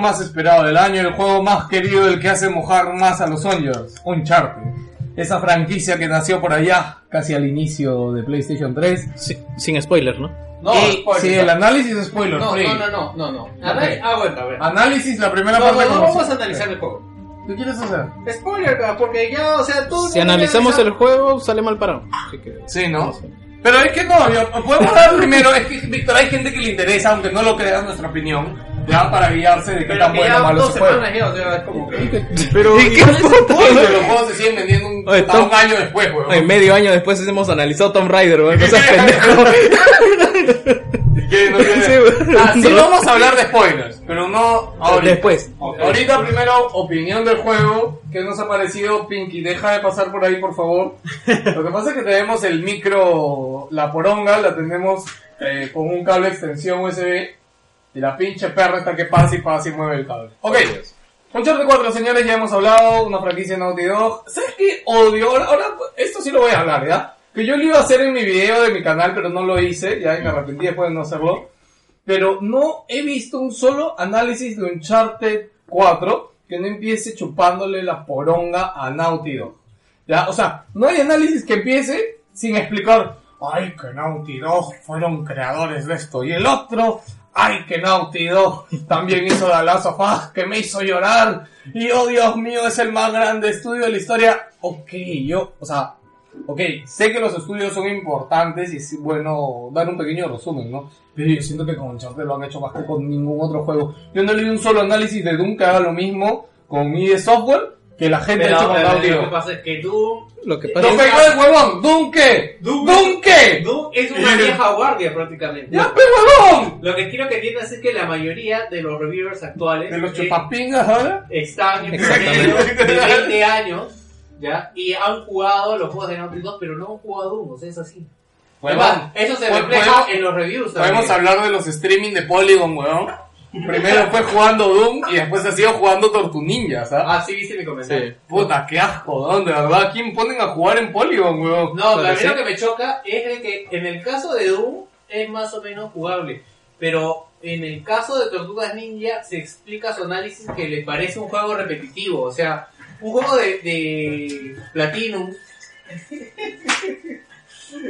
más esperado del año, el juego más querido, el que hace mojar más a los Sonyers, Uncharted. Esa franquicia que nació por allá, casi al inicio de PlayStation 3. Sí, sin spoiler, ¿no? No, sí, el análisis es spoiler No, free. no, no, no, no, no. A ver, ah, bueno, a ver. Análisis, la primera No, parte no, no vamos a analizar el juego. ¿Qué quieres hacer? Spoiler, porque ya, o sea, tú... Si analizamos el juego, sale mal parado. Así que... Sí, ¿no? Pero es que no, yo, podemos dar primero, es que, Víctor, hay gente que le interesa, aunque no lo creas nuestra opinión, ya para guiarse de qué tan que bueno o malo o sea, es como que... Pero, ¿Y qué Oye, los juegos se siguen vendiendo un, Oye, hasta Tom- un año después, weón. En medio año después hemos analizado Tomb Raider, weón. No seas pendejo. ¿Qué? No Sí. Ah, sí vamos a hablar de spoilers, pero no ahorita. Después. Ahorita primero, opinión del juego, ¿qué nos ha parecido? Pinky, deja de pasar por ahí, por favor. Lo que pasa es que tenemos el micro, la poronga, la tenemos eh, con un cable extensión USB, y la pinche perra está que pasa y pasa y mueve el cable. Ok. Uncharted 4, señores, ya hemos hablado, una franquicia Naughty Dog. ¿Sabes qué odio? Ahora, ahora, esto sí lo voy a hablar, ¿ya? Que yo lo iba a hacer en mi video de mi canal, pero no lo hice, ya, y me arrepentí después de no hacerlo. Pero no he visto un solo análisis de Uncharted 4 que no empiece chupándole la poronga a Naughty Dog. ¿Ya? O sea, no hay análisis que empiece sin explicar, ay, que Naughty Dog fueron creadores de esto. Y el otro, ay, que Naughty Dog también hizo The Last of que me hizo llorar. Y oh, Dios mío, es el más grande estudio de la historia. Ok, yo, o sea, ok, sé que los estudios son importantes y es bueno dar un pequeño resumen, ¿no? Pero yo siento que con Uncharted lo han hecho más que con ningún otro juego. Yo no leí un solo análisis de Doom que haga lo mismo con ID Software que la gente ha hecho con Pero, lo que pasa es que Doom... Lo que No pasa me es el huevón, ¿Doom qué? Doom, es una vieja guardia prácticamente. ¡Ya, pe huevón! Lo que quiero que entiendas es que la mayoría de los reviewers actuales De los eh, chupapingas ahora. están en Exactamente. promedio de 20 años, ¿ya? Y han jugado los juegos de Naughty Dog, pero no han jugado Doom, o sea, es así. Además, eso se refleja en los reviews también. Podemos hablar de los streaming de Polygon, weón. Primero fue jugando Doom y después ha sido jugando Tortu Ninja, ¿sabes? Ah, sí, viste mi comentario. Puta, qué asco, weón, de verdad. ¿A quién ponen a jugar en Polygon, weón? No, Pero a mí lo que me choca es de que en el caso de Doom es más o menos jugable, pero en el caso de Tortugas Ninja se explica su análisis que le parece un juego repetitivo, o sea, un juego de, de Platinum,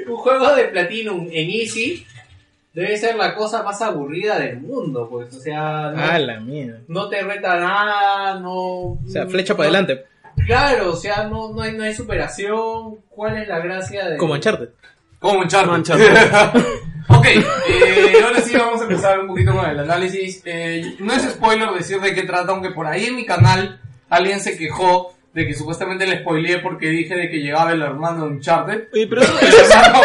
un juego de Platinum en Easy debe ser la cosa más aburrida del mundo, pues, o sea, no, Ah, la mierda. no te reta nada, no... O sea, flecha para adelante. Claro, o sea, no, no, hay, no hay superación, ¿cuál es la gracia de...? Como Uncharted. Como Uncharted. Uncharted. ok, eh, ahora sí vamos a empezar un poquito con el análisis. Eh, no es spoiler decir de qué trata, aunque por ahí en mi canal alguien se quejó de que supuestamente le spoileé porque dije de que llegaba el hermano de Uncharted. Oye, pero, El hermano,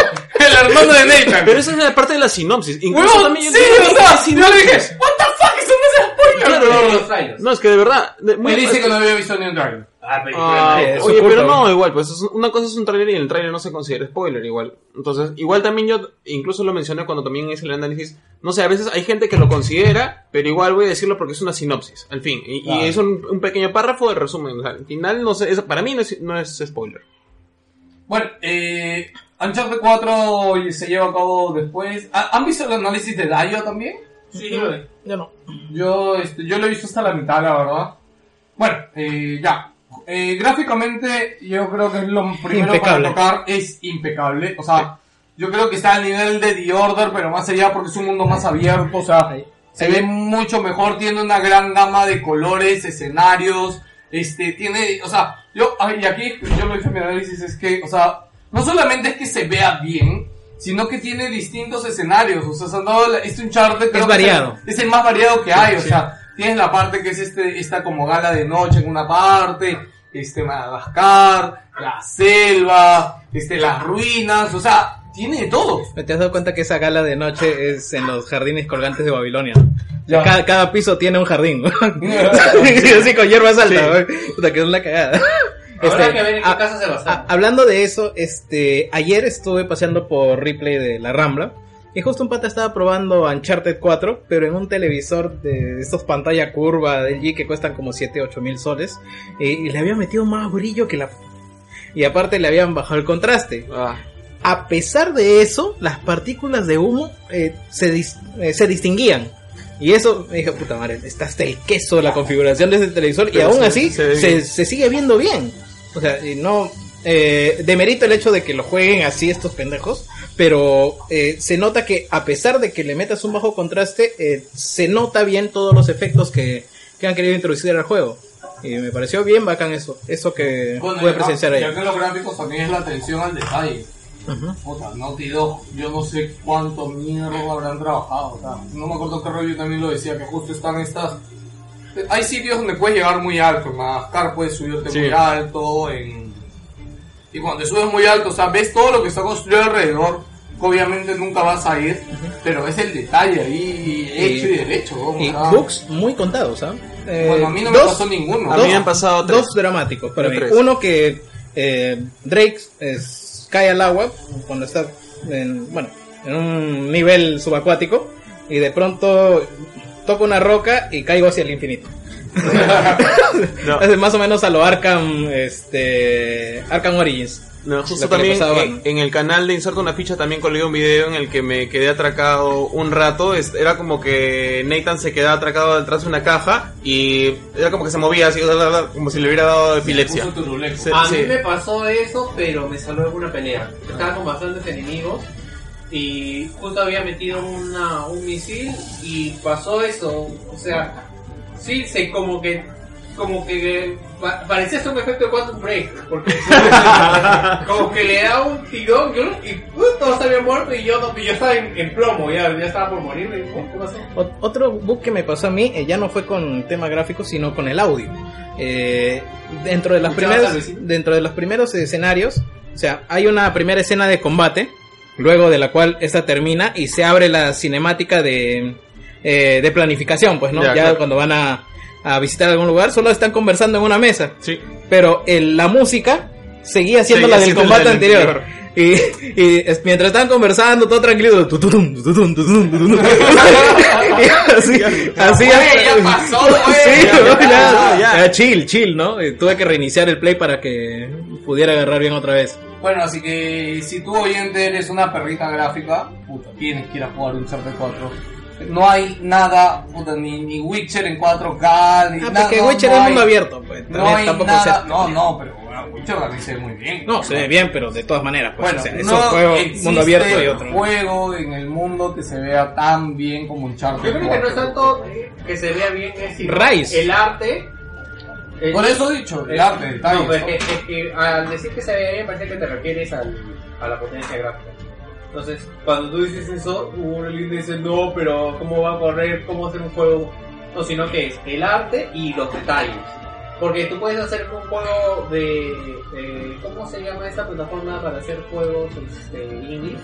el hermano de Nathan. pero esa es la parte de la sinopsis. Incluso Huevón, también yo sí, o sea, yo le dije, what the fuck, eso no es spoiler. Claro, no, no, los trailers. no, es que de verdad. de- muy- Él dice que no había visto ni un trailer. Ah, pero Ah, su oye, pero no, igual, pues es- una cosa es un trailer y el trailer no se considera spoiler igual. Entonces, igual también yo incluso lo mencioné cuando también hice el análisis. No sé, a veces hay gente que lo considera, pero igual voy a decirlo porque es una sinopsis, al fin. Y, y Claro. es un, un pequeño párrafo de resumen. O sea, al final, no sé, es- para mí no es, no es spoiler. Bueno, eh, Uncharted 4 se lleva a cabo después. ¿Ha- ¿Han visto el análisis de Dayo también? Sí, sí. Yo no. Yo, este, yo lo he visto hasta la mitad, la verdad. Bueno, eh, ya. Eh, gráficamente, yo creo que es lo primero Impecable. para tocar. Es impecable. O sea, yo creo que está al nivel de The Order, pero más allá porque es un mundo más abierto. O sea, Ahí. se ve mucho mejor. Tiene una gran gama de colores, escenarios. Este, tiene, o sea, yo, ah, y aquí yo lo he hecho en mi análisis, es que, o sea, no solamente es que se vea bien, sino que tiene distintos escenarios. O sea, se han dado este Uncharted creo que variado. Es el más variado que hay, o sea, tienes la parte que es este, esta como gala de noche en una parte, este Madagascar, la selva, este, las ruinas, o sea, tiene de todo. ¿Te has dado cuenta que esa gala de noche es en los jardines colgantes de Babilonia? Ya. Cada, cada piso tiene un jardín. así con hierbas altas. güey. Puta, que es una cagada. Habrá Este, que ver en qué a- casa se a- basa. hablando de eso, este, ayer estuve paseando por replay de la Rambla. Y justo un pata estaba probando Uncharted 4, pero en un televisor de estos pantalla curva de LG que cuestan como 7, 8 mil soles. Y, y le había metido más brillo que la... Y aparte le habían bajado el contraste. Ah, A pesar de eso, las partículas de humo eh, se, dis- eh, se distinguían. Y eso, me dije, puta madre, está hasta el queso la configuración de ese televisor y aún se- así se se sigue viendo bien. O sea, y no... Eh, demerito el hecho de que lo jueguen así estos pendejos, pero eh, se nota que a pesar de que le metas un bajo contraste, eh, se nota bien todos los efectos que, que han querido introducir al juego. Y me pareció bien bacán eso, eso que Bueno, pude presenciar ahí. acá en los gráficos también es la atención al detalle. Ujú. Puta, Naughty Dog, yo no sé cuánto mierda habrán trabajado. O sea, no me acuerdo qué rollo también lo decía, que justo están estas. Hay sitios donde puedes llegar muy alto, en Madagascar puedes subirte Sí. muy alto, en... y cuando subes muy alto, o sea, ves todo lo que está construido alrededor, que obviamente nunca vas a ir, pero es el detalle ahí hecho y derecho. Y bugs muy contados, ¿ah? Eh, Bueno, a mí no me pasó ninguno. a mí me han pasado tres. Dos dramáticos para Yo mí. tres. Uno que eh, Drake es- cae al agua cuando está en, bueno, en un nivel subacuático y de pronto toca una roca y caigo hacia el infinito. No. Es más o menos a lo Arkham, este, Arkham Origins. No, justo también en, en el canal de Inserta una ficha también colgué un video en el que me quedé atracado un rato. Era como que Nathan se quedaba atracado detrás de una caja y era como que se movía así, como si le hubiera dado epilepsia. Se- A sí. mí me pasó eso, pero me salvó en una pelea. Estaba con bastantes enemigos y justo había metido una, un misil y pasó eso. O sea, sí, se como que como que pa- parecía ser un efecto de Quantum Break, porque como que le da un tirón yo, y uh, todos habían muerto y yo, no- y yo estaba en, en plomo, ya, ya estaba por morir. y, "Oh, ¿Qué pasó? Otro bug que me pasó a mí eh, ya no fue con tema gráfico, sino con el audio. Eh, dentro de las ¿Escuchabas primeras, dentro de los primeros escenarios, o sea, hay una primera escena de combate, luego de la cual esta termina y se abre la cinemática de, eh, de planificación, pues, ¿no? Ya, Ya, claro. cuando van a, a visitar algún lugar, solo están conversando en una mesa, Sí. pero el- la música seguía siendo Seguía la del la combate del anterior. Y, y es- mientras estaban conversando, todo tranquilo. Y así, así ya pasó, chill, chill, ¿no? Y tuve que reiniciar el play para que pudiera agarrar bien otra vez. Bueno, así que si tú oyente eres una perrita gráfica, puta, tienes que ir a jugar un Uncharted 4. No hay nada, puta, ni, ni Witcher en 4K, ni Ah, nada. porque no, Witcher no es hay- mundo abierto, pues. No hay tampoco nada, no, no, pero bueno, Witcher también se ve muy bien. No, se ve bien, pero de todas maneras, pues. Bueno, o sea, es no un juego existe mundo abierto y otro. juego en el mundo que se vea tan bien como Uncharted Yo creo que no 4. es tanto que se vea bien, es Rise. el arte. El- Por eso he dicho, el arte, el No, detalle. pues, es, es que al decir que se ve bien, parece que te refieres al, a la potencia gráfica. Entonces, cuando tú dices eso, uno dice, no, pero ¿cómo va a correr? ¿Cómo hacer un juego? No, sino que es el arte y los detalles. Porque tú puedes hacer un juego de, de- ¿Cómo se llama esta plataforma para hacer juegos este, indies?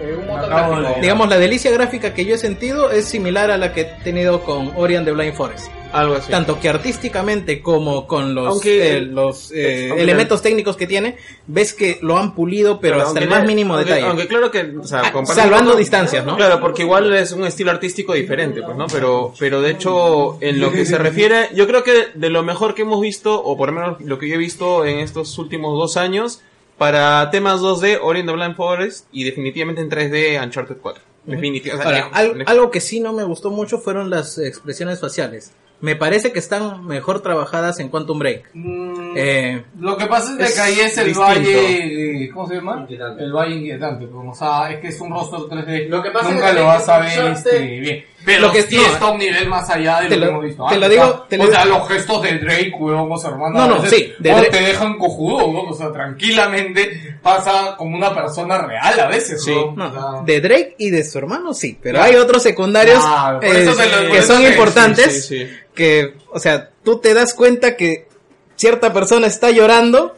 Eh, un motor gráfico. Digamos, la delicia gráfica que yo he sentido es similar a la que he tenido con Ori and the Blind Forest. Algo así. Tanto que artísticamente como con los, Aunque- eh, los eh, elementos técnicos que tiene, ves que lo han pulido, pero hasta el más mínimo aunque- detalle. Aunque claro que, o sea, Ah, salvando distancias, ¿no? Claro, porque igual es un estilo artístico diferente, pues, ¿no? Pero, pero de hecho, en lo que se refiere, yo creo que de lo mejor que hemos visto, o por lo menos lo que yo he visto en estos últimos dos años, para temas 2D, Ori and the Blind Forest, y definitivamente en 3D, Uncharted 4. Definitivamente. Ahora, al- algo que sí no me gustó mucho fueron las expresiones faciales. Me parece que están mejor trabajadas en Quantum Break. Mm, Eh, Lo que pasa es, que ahí es el distinto. valle, eh, ¿cómo se llama? Inquietante. El valle inquietante, pues, o sea, es que es un rostro 3D. Lo que pasa Nunca es que lo vas a ver este, bien. Pero Lo que- sí no, está a un nivel más allá de lo, que lo- hemos visto. te lo antes, digo- o sea, te lo o digo- sea, los gestos de Drake, huevón, hermano. No, a no, veces, sí, de Drake- te dejan cojudo, huevón, o sea, tranquilamente pasa como una persona real a veces, Sí. no, o sea. de Drake y de su hermano sí, pero Claro. hay otros secundarios Claro, por eh, lo- que son te- importantes. Sí, sí. Que, o sea, tú te das cuenta que cierta persona está llorando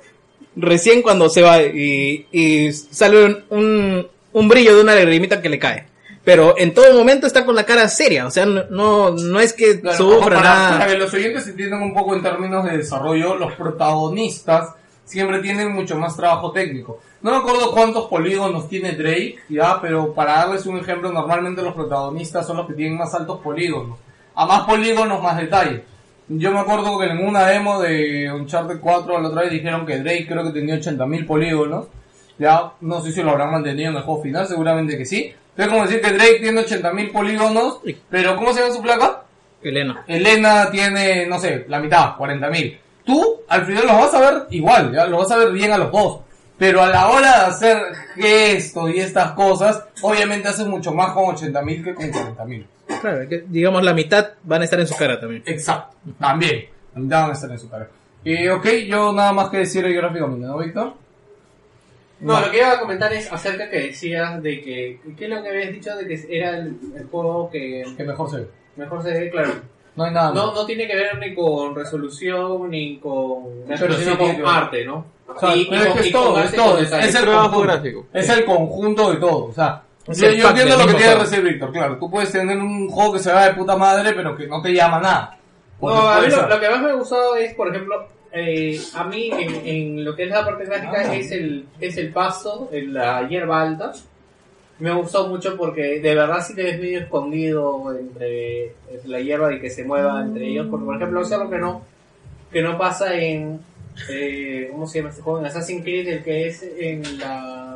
recién cuando se va y, y sale un, un, un brillo de una lagrimita que le cae. Pero en todo momento está con la cara seria, o sea, no, no, no es que Claro, sufra para, nada. para que los oyentes entiendan un poco en términos de desarrollo, los protagonistas siempre tienen mucho más trabajo técnico. No me acuerdo cuántos polígonos tiene Drake, ya, pero para darles un ejemplo, normalmente los protagonistas son los que tienen más altos polígonos. A más polígonos, más detalle. Yo me acuerdo que en una demo de Uncharted 4 la otra vez dijeron que Drake creo que tenía 80.000 polígonos. Ya, no sé si lo habrán mantenido en el juego final, seguramente que sí. Entonces, como decir que Drake tiene 80.000 polígonos, pero ¿cómo se llama su placa? Elena. Elena tiene, no sé, la mitad, 40.000. Tú, al final los vas a ver igual, ya, los vas a ver bien a los dos. Pero a la hora de hacer gestos y estas cosas, obviamente haces mucho más con 80.000 que con 40.000. Claro, que, digamos la mitad van a estar en su cara también. Exacto, también. La mitad van a estar en su cara. Eh, ok, yo nada más que decir el gráficamente, ¿no, Víctor? No, lo que iba a comentar es acerca que decías de que. ¿Qué es lo que habías dicho de que era el, el juego que Que mejor se ve. mejor se ve? Claro. No hay nada. No, más. no tiene que ver ni con resolución ni con. Pero sino con que arte, ¿no? O sea, Y- y pero es con- que y es con todo, es todo, es, el Trabajo conjunto, gráfico. es el conjunto de todo, o sea, Es yo, entiendo lo que quiere decir Víctor, claro, tú puedes tener un juego que se va de puta madre, pero que no te llama nada. No, a mí lo, lo que más me ha gustado es, por ejemplo, eh, a mí en, en lo que es la parte gráfica es el es el paso, en la hierba alta. Me gustó mucho porque de verdad si te ves medio escondido entre, entre la hierba y que se mueva entre ellos. Porque, por ejemplo, eso es lo que no, que no pasa en... Eh, ¿Cómo se llama este juego? En Assassin's Creed, el que es en la...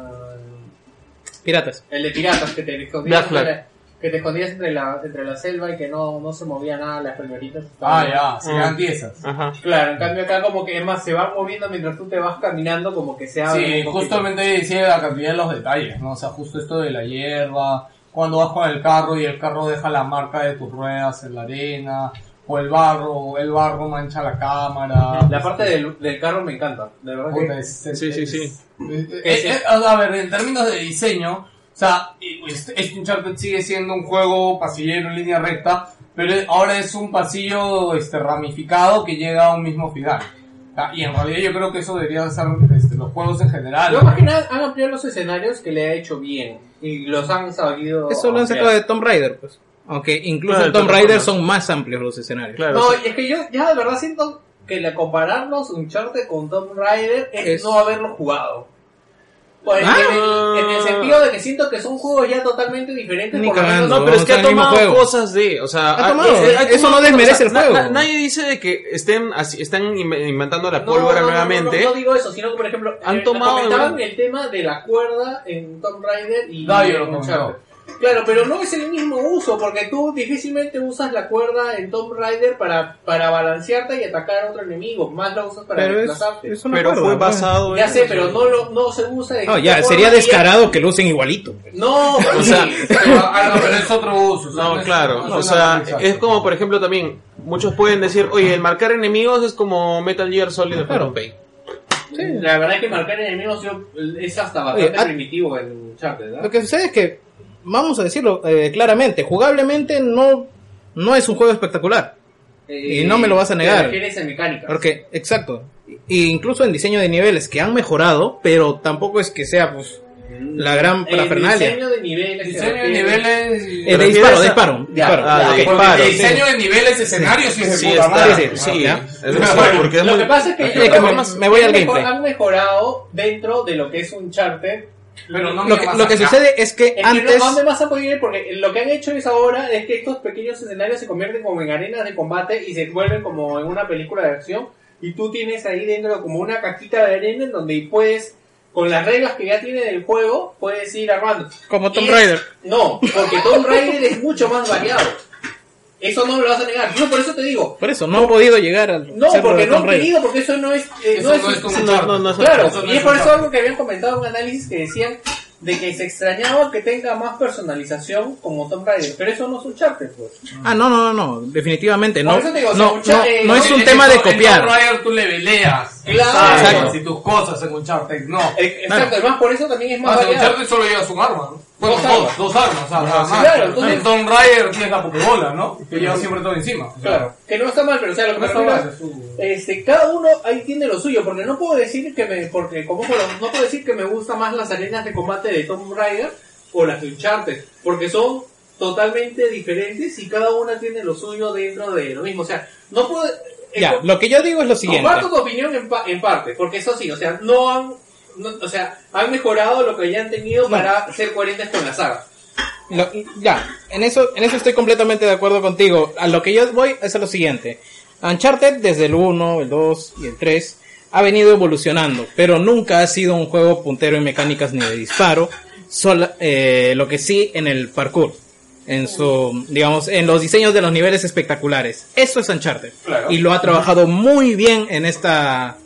Piratas. El de piratas que te escondías, entre que te escondías entre la, entre la selva y que no, no se movía nada, las primeritas estaban- Ah, ya, se dan tiesas. Ajá. Claro, en cambio acá como que es más, se van moviendo mientras tú te vas caminando, como que se abre. Sí, justamente decía la cantidad de los detalles, ¿no? O sea, justo esto de la hierba, cuando vas con el carro y el carro deja la marca de tus ruedas en la arena, o el barro, el barro mancha la cámara. La parte del, del carro me encanta, de verdad Puta, que... es- es- Sí, sí, sí. es- es- es- a ver, en términos de diseño, o sea, este este Uncharted sigue siendo un juego pasillero en línea recta, pero ahora es un pasillo este, ramificado que llega a un mismo final. Y en realidad yo creo que eso debería ser este, los juegos en general. Luego más que nada han ampliado los escenarios que le ha hecho bien y los han sabido... Eso lo han sacado de Tomb Raider, pues. Aunque incluso Claro, en Tomb de Raider son más amplios los escenarios. Claro. No, sí. y es que yo ya de verdad siento que la compararnos Uncharted con Tomb Raider es, Es- no haberlo jugado. Pues, Ah. en, el, en el sentido de que siento que son juegos ya totalmente diferentes. Ni por cagando. No, pero es que ha tomado cosas de, o sea, Ha tomado, eso no desmerece o sea, el juego. na- nadie dice de que estén así, están in- inventando la pólvora no, no, nuevamente. No, no, digo eso, sino que por ejemplo Han eh, tomado comentaban el- tema de la cuerda en Tomb Raider y No, yo lo. Claro, pero no es el mismo uso, porque tú difícilmente usas la cuerda en Tomb Raider para, para balancearte y atacar a otro enemigo, más lo usas para Pero es, desplazarte. es una pero cuerda, fue basado Ya en- sé, pero no, lo, no se usa de No, ya, sería y ya- descarado que lo usen igualito. No, O sea, Pero, ah, no, pero es otro uso. No, claro. no O sea, es como, por ejemplo, también, muchos pueden decir, oye, el marcar enemigos es como Metal Gear Solid de Claro. Pain. La verdad es que marcar enemigos es hasta bastante Oye, ah- primitivo en Uncharted, ¿verdad? Lo que sucede es que, vamos a decirlo eh, claramente, jugablemente no, no es un juego espectacular. Eh, y no me lo vas a negar. Te. Porque, exacto. E incluso en diseño de niveles que han mejorado, pero tampoco es que sea pues la gran El parafernalia. diseño de niveles. Diseño de niveles. Eh, de disparo, de disparo. Ya, disparo. ah, el sí. diseño de niveles, escenarios sí es de Sí, puta está, madre. sí, sí, ¿ya? es decir, porque es Lo muy... que pasa es que Sí, que me- me voy al gameplay. han mejorado dentro de lo que es un charter. Pero no Lo que, lo que sucede es que Es que antes... no, ¿a ¿dónde más han podido ir? Porque lo que han hecho es ahora es que estos pequeños escenarios se convierten como en arenas de combate y se vuelven como en una película de acción y tú tienes ahí dentro como una cajita de arena en donde puedes, con las reglas que ya tiene del juego, puedes ir armando. Como Tomb Raider. No, porque Tomb Raider es mucho más variado. Eso no me lo vas a negar. No, por eso te digo. Por eso, no han podido llegar al No, porque no Raider. querido, porque eso no es... eh, Eso no es, no es un no, charter. no, no es Claro, Eso no y es por un eso charter. algo que habían comentado en un análisis que decían de que se extrañaba que tenga más personalización como Tomb Raider, pero eso no es un charter, pues. Ah, no, no, no, no, definitivamente no. Por eso te digo, no, o sea, no, eh, no es no, un En- tema en de to- En Tomb copiar. Raider tú le veleas. Claro. Exacto. Y tus cosas en Uncharted no. Eh, Exacto, además por eso también es más Más en variado. Uncharted solo llevas un arma, ¿no? Bueno, Dos dos, armas. dos armas, o sea, nada más. claro, entonces- En Tomb Raider tienes la Pokébola, ¿no? Que llevas siempre todo encima. Claro, que no está mal, pero o sea, lo que No me está refiero su- este, cada uno ahí tiene lo suyo, porque no puedo decir que me, porque como por- no puedo decir que me gustan más las arenas de combate de Tomb Raider o las de Uncharted, porque son totalmente diferentes y cada una tiene lo suyo dentro de lo mismo, o sea, no puedo... eh, Ya, lo que yo digo es lo siguiente. Comparto tu opinión en, pa- en parte, porque eso sí, o sea, no han, no- o sea, han mejorado lo que ya han tenido para ser coherentes con la saga. Lo- ya, en eso, en eso estoy completamente de acuerdo contigo. A lo que yo voy es a lo siguiente. Uncharted desde el 1, el 2 y el 3 ha venido evolucionando, pero nunca ha sido un juego puntero en mecánicas ni de disparo, sola- eh, lo que sí en el parkour, en su, digamos, en los diseños de los niveles espectaculares. Eso es Uncharted. Claro. Y lo ha trabajado muy bien en esta,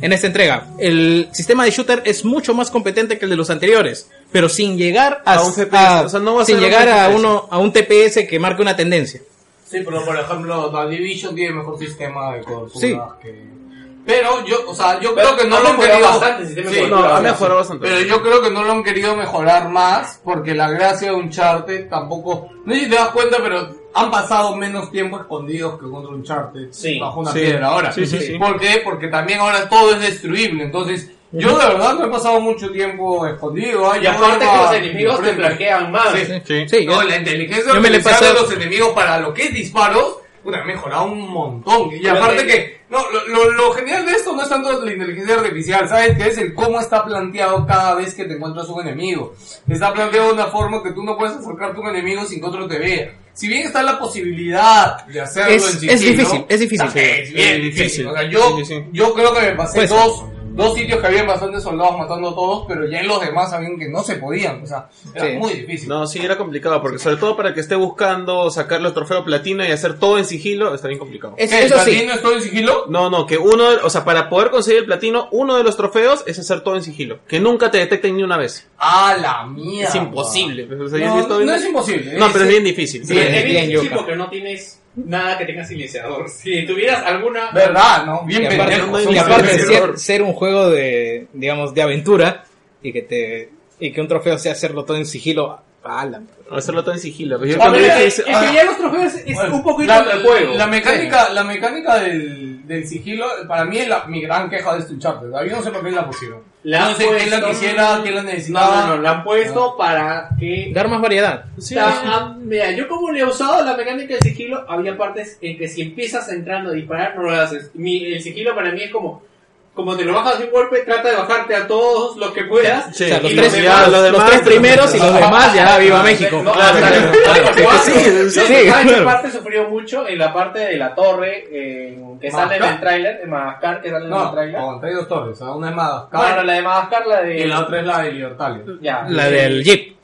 en esta entrega. El sistema de shooter es mucho más competente que el de los anteriores, pero sin llegar a, A un FPS, o sea, no va a sin ser un llegar a uno a un TPS que marque una tendencia. Sí, pero por ejemplo, The Division tiene mejor sistema de cobertura Sí. que... Pero yo, o sea, yo Pero creo que no lo han querido... bastante el sistema de Sí. No, ha Pero mejorado bastante. Pero yo creo que no lo han querido mejorar más porque la gracia de Uncharted tampoco... No sé si te das cuenta, pero han pasado menos tiempo escondidos que contra Uncharted Sí. bajo una Sí. piedra ahora. Sí, sí, sí. ¿Por qué? Porque también ahora todo es destruible. Entonces, yo de verdad no he pasado mucho tiempo escondido. ¿eh? Y Yo aparte que los enemigos te flanquean más. Sí. Sí. Sí, No, la inteligencia yo me le paso- de los enemigos para lo que es disparos, puta, ha mejorado un montón. Y aparte que- que, no, lo, lo, lo genial de esto no es tanto la inteligencia artificial, ¿sabes? Que es el cómo está planteado cada vez que te encuentras un enemigo. Está planteado de una forma que tú no puedes acercarte a un enemigo sin que otro te vea. Si bien está la posibilidad de hacerlo Es- en es sigilo, difícil, es difícil. Es bien difícil. difícil. O sea, yo, Sí, sí, sí. yo creo que me pasé Pues- dos, dos sitios que habían bastantes soldados matando a todos, pero ya en los demás sabían que no se podían. O sea, era Sí. muy difícil. No, sí, era complicado, porque sobre todo para que esté buscando sacarle el trofeo platino y hacer todo en sigilo, está bien complicado. Es- ¿Qué, eso ¿El sí, platino es todo en sigilo? No, no, que uno, o sea, para poder conseguir el platino, uno de los trofeos es hacer todo en sigilo. Que nunca te detecten ni una vez. ¡Ah, la mierda! Es imposible. O sea, yo No, sí no es imposible. No, pero es bien difícil. Sí, es bien bien difícil yuca. porque no tienes nada que tenga silenciador. Si tuvieras alguna... ¿Verdad? ¿No? Bien Y aparte, pendejo. y aparte ser, ser un juego de, digamos, de aventura y que te y que un trofeo sea hacerlo todo en sigilo, ala. Hacerlo todo en sigilo. Pero yo A cuando ver, dije, es que ah, ya los trofeos es Bueno, un poquito la, del juego. La mecánica, la mecánica del, del sigilo, para mí es la, mi gran queja de este Uncharted. Yo no sé por qué la pusieron. La no sé quién la puesto- quisiera, quién la No, necesitaba. no, no, la han puesto para que... Dar más variedad. Ah, mira, yo como le he usado la mecánica del sigilo, había partes en que si empiezas entrando a disparar, no lo haces. Mi, el sigilo para mí es como... Como te lo bajas de un golpe, trata de bajarte a todos los que puedas. Sí, O sea, los tres, los demás- los los tres primeros y los demás ya viva México. No, Claro, claro, claro. Sí, sí, sí, Yo, sí, ¿sabes qué claro. parte sufrió mucho? En la parte de la torre eh, que sale en el tráiler, en Madagascar, que sale en el No, tráiler. no, hay dos torres. Una es Madagascar Bueno, la de Madagascar, la de... y la otra es la de Libertalia. Ya, La del Jeep.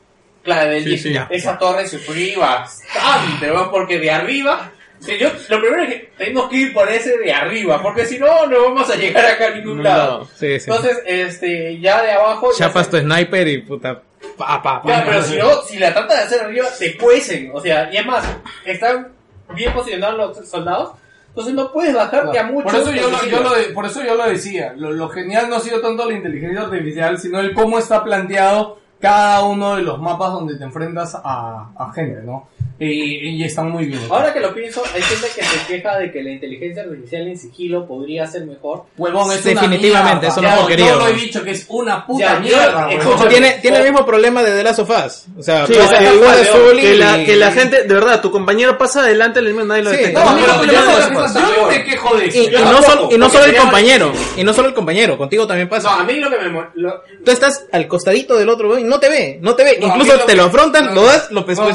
La del Sí, Jeep. sí, ya. Esa torre sufrí bastante, ¿no? porque de arriba... sea, yo, lo primero es que tenemos que ir por ese de arriba, porque si no, no vamos a llegar acá a ningún lado. no. Sí, sí. Entonces, este, ya de abajo... ya Chapas tu sniper y puta. Pa, pa, pa. Ya, pero si no, si la trata de hacer arriba, se cuecen. O sea, y es más, están bien posicionados los soldados. Entonces no puedes bajarte a mucho. Por eso yo, lo, yo lo de- por eso yo lo decía. Lo, lo genial no ha sido tanto la inteligencia artificial, sino el cómo está planteado cada uno de los mapas donde te enfrentas a, a gente, ¿no? Y, y están muy bien. Ahora que lo pienso, hay gente que se queja de que la inteligencia artificial en sigilo podría ser mejor. Huevón, es Definitivamente, una eso no es porquería, Yo lo he dicho que es una puta Ya, yo- mierda, escucha. Tiene, tiene el mismo problema de The Last of Us. O sea, Sí, pasa que, la, que la gente, de verdad, tu compañero pasa adelante, el mismo nadie lo Sí. detecta. No, no- cosas. yo no me quejo de eso. Y, no solo, y no solo el compañero, y no solo el compañero, contigo también No, pasa. a mí lo que me... lo- Tú estás al costadito del otro, weón, y no te ve, no te ve. No, Incluso te lo afrontan, no, lo das, lo No, no,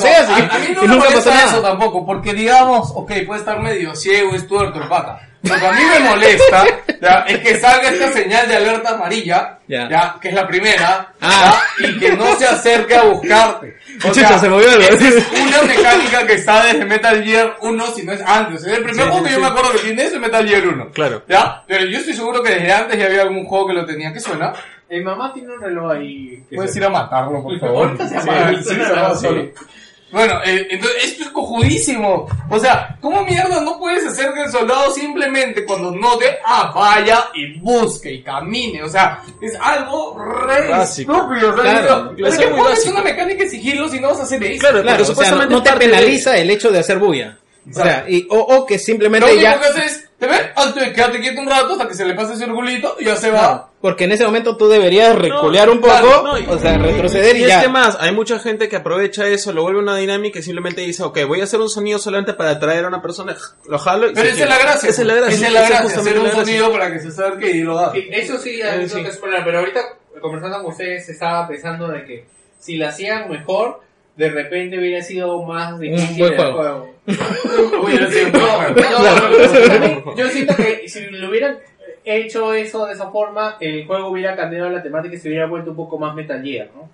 y, no nunca molesta pasa eso nada. tampoco, porque digamos, ok, puede estar medio ciego, es tuerto el pata. Lo que a mí me molesta ya, es que salga esta señal de alerta amarilla, Ya. ya, que es la primera, Ah. ya, y que no se acerque a buscarte. O Chucha, sea, se movió esa es una mecánica que está desde Metal Gear 1, si no es antes. El primer Sí, juego sí, que yo sí. me acuerdo que tiene eso es Metal Gear 1. Claro. ¿Ya? Pero yo estoy seguro que desde antes ya había algún juego que lo tenía. ¿Qué suena? Mi mamá tiene un reloj ahí. Puedes ir a matarlo, por favor. Ahorita se Sí, apaga, sí, suena se apaga raro, solo. Bueno, eh, entonces esto es cojudísimo. O sea, ¿cómo mierda no puedes hacer que el soldado simplemente cuando note, ah, vaya y busque y camine? O sea, es algo re Básico. estúpido. O sea, Claro, es ¿por qué muy pones una mecánica de sigilo si no vas a hacer eso? Claro, Claro, porque o sea, no, supuestamente no te de- penaliza el hecho de hacer bulla. O sea, y, o, o que Lo simplemente único ya... que haces es, te ves, antes de quedarte quieto un rato hasta que se le pase el circulito y ya se va. Claro, porque en ese momento tú deberías reculear un poco, Claro, no, y- o sea, retroceder y, Y es ya. que más, hay mucha gente que aprovecha eso, lo vuelve una dinámica y simplemente dice, ok, voy a hacer un sonido solamente para atraer a una persona, lo jalo y Pero se esa es la gracia. Esa es la gracia. Esa es la gracia, justamente hacer un la gracia. sonido para que se acerque y lo haga. Sí, Eso sí, Eh, es lo sí. que es pero ahorita conversando con ustedes estaba pensando de que si lo hacían mejor, de repente hubiera sido más difícil buen el juego. Hubiera sido un No, juego. no, yo siento que si lo hubieran hecho eso de esa forma, el juego hubiera cambiado la temática y se hubiera vuelto un poco más Metal Gear, ¿no?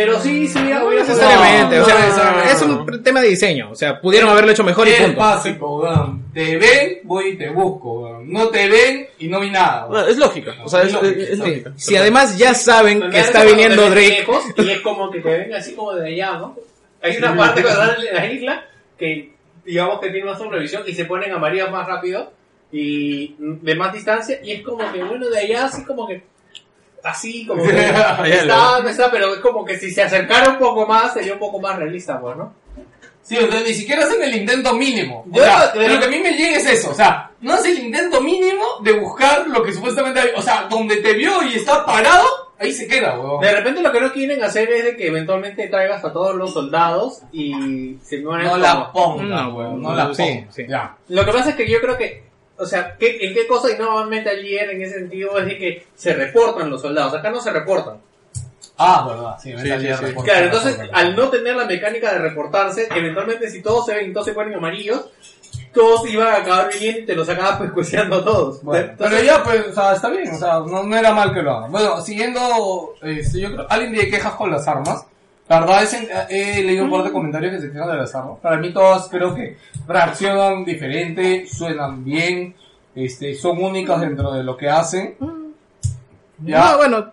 Pero sí, sí, No necesariamente, No, o sea, no es un tema de diseño, o sea, pudieron haberlo hecho mejor y Es punto. básico, weón. Te ven, voy y te busco, weón. No te ven y no vi nada, es lógica, o sea, es, Es lógica, es- es lógica. Si además ya saben Pero que está viniendo Drake, lejos Y es como que te ven así como de allá, ¿no? Hay una parte cuando están en la isla que digamos que tiene más sobrevisión y se ponen amarillos más rápido y de más distancia y es como que bueno de allá así como que así como que está, está, pero es como que si se acercara un poco más sería un poco más realista, pues, ¿no? Sí, o sea, ni siquiera hacen el intento mínimo. O sea, yo- lo que a mí me llega es eso. O sea, no hace el intento mínimo de buscar lo que supuestamente hay. O sea, donde te vio y está parado, ahí se queda, weón. De repente lo que no quieren hacer es de que eventualmente traigas a todos los soldados y se mueran No como- la ponga, No, weón. No la sí, ponga. sí. Ya. Lo que pasa es que yo creo que, o sea, ¿qué- ¿en qué cosa innova Metal Gear en ese sentido? Es de que se reportan los soldados. Acá no se reportan. Ah, verdad. Sí, Sí, sí, sí. Claro, entonces, al no tener la mecánica de reportarse, eventualmente si todos se ven y todos se ponen amarillos, todos iban a acabar viniendo y te los acabas pescueciendo todos. Bueno, Entonces, pero ya, pues, o sea, está bien, o sea, no, no era mal que lo hagan. Bueno, siguiendo, este, yo creo, alguien tiene quejas con las armas. La verdad es que he leído un par de comentarios que se quejan de las armas. Para mí todas creo que reaccionan diferente, suenan bien, este, son únicas dentro de lo que hacen. no, bueno,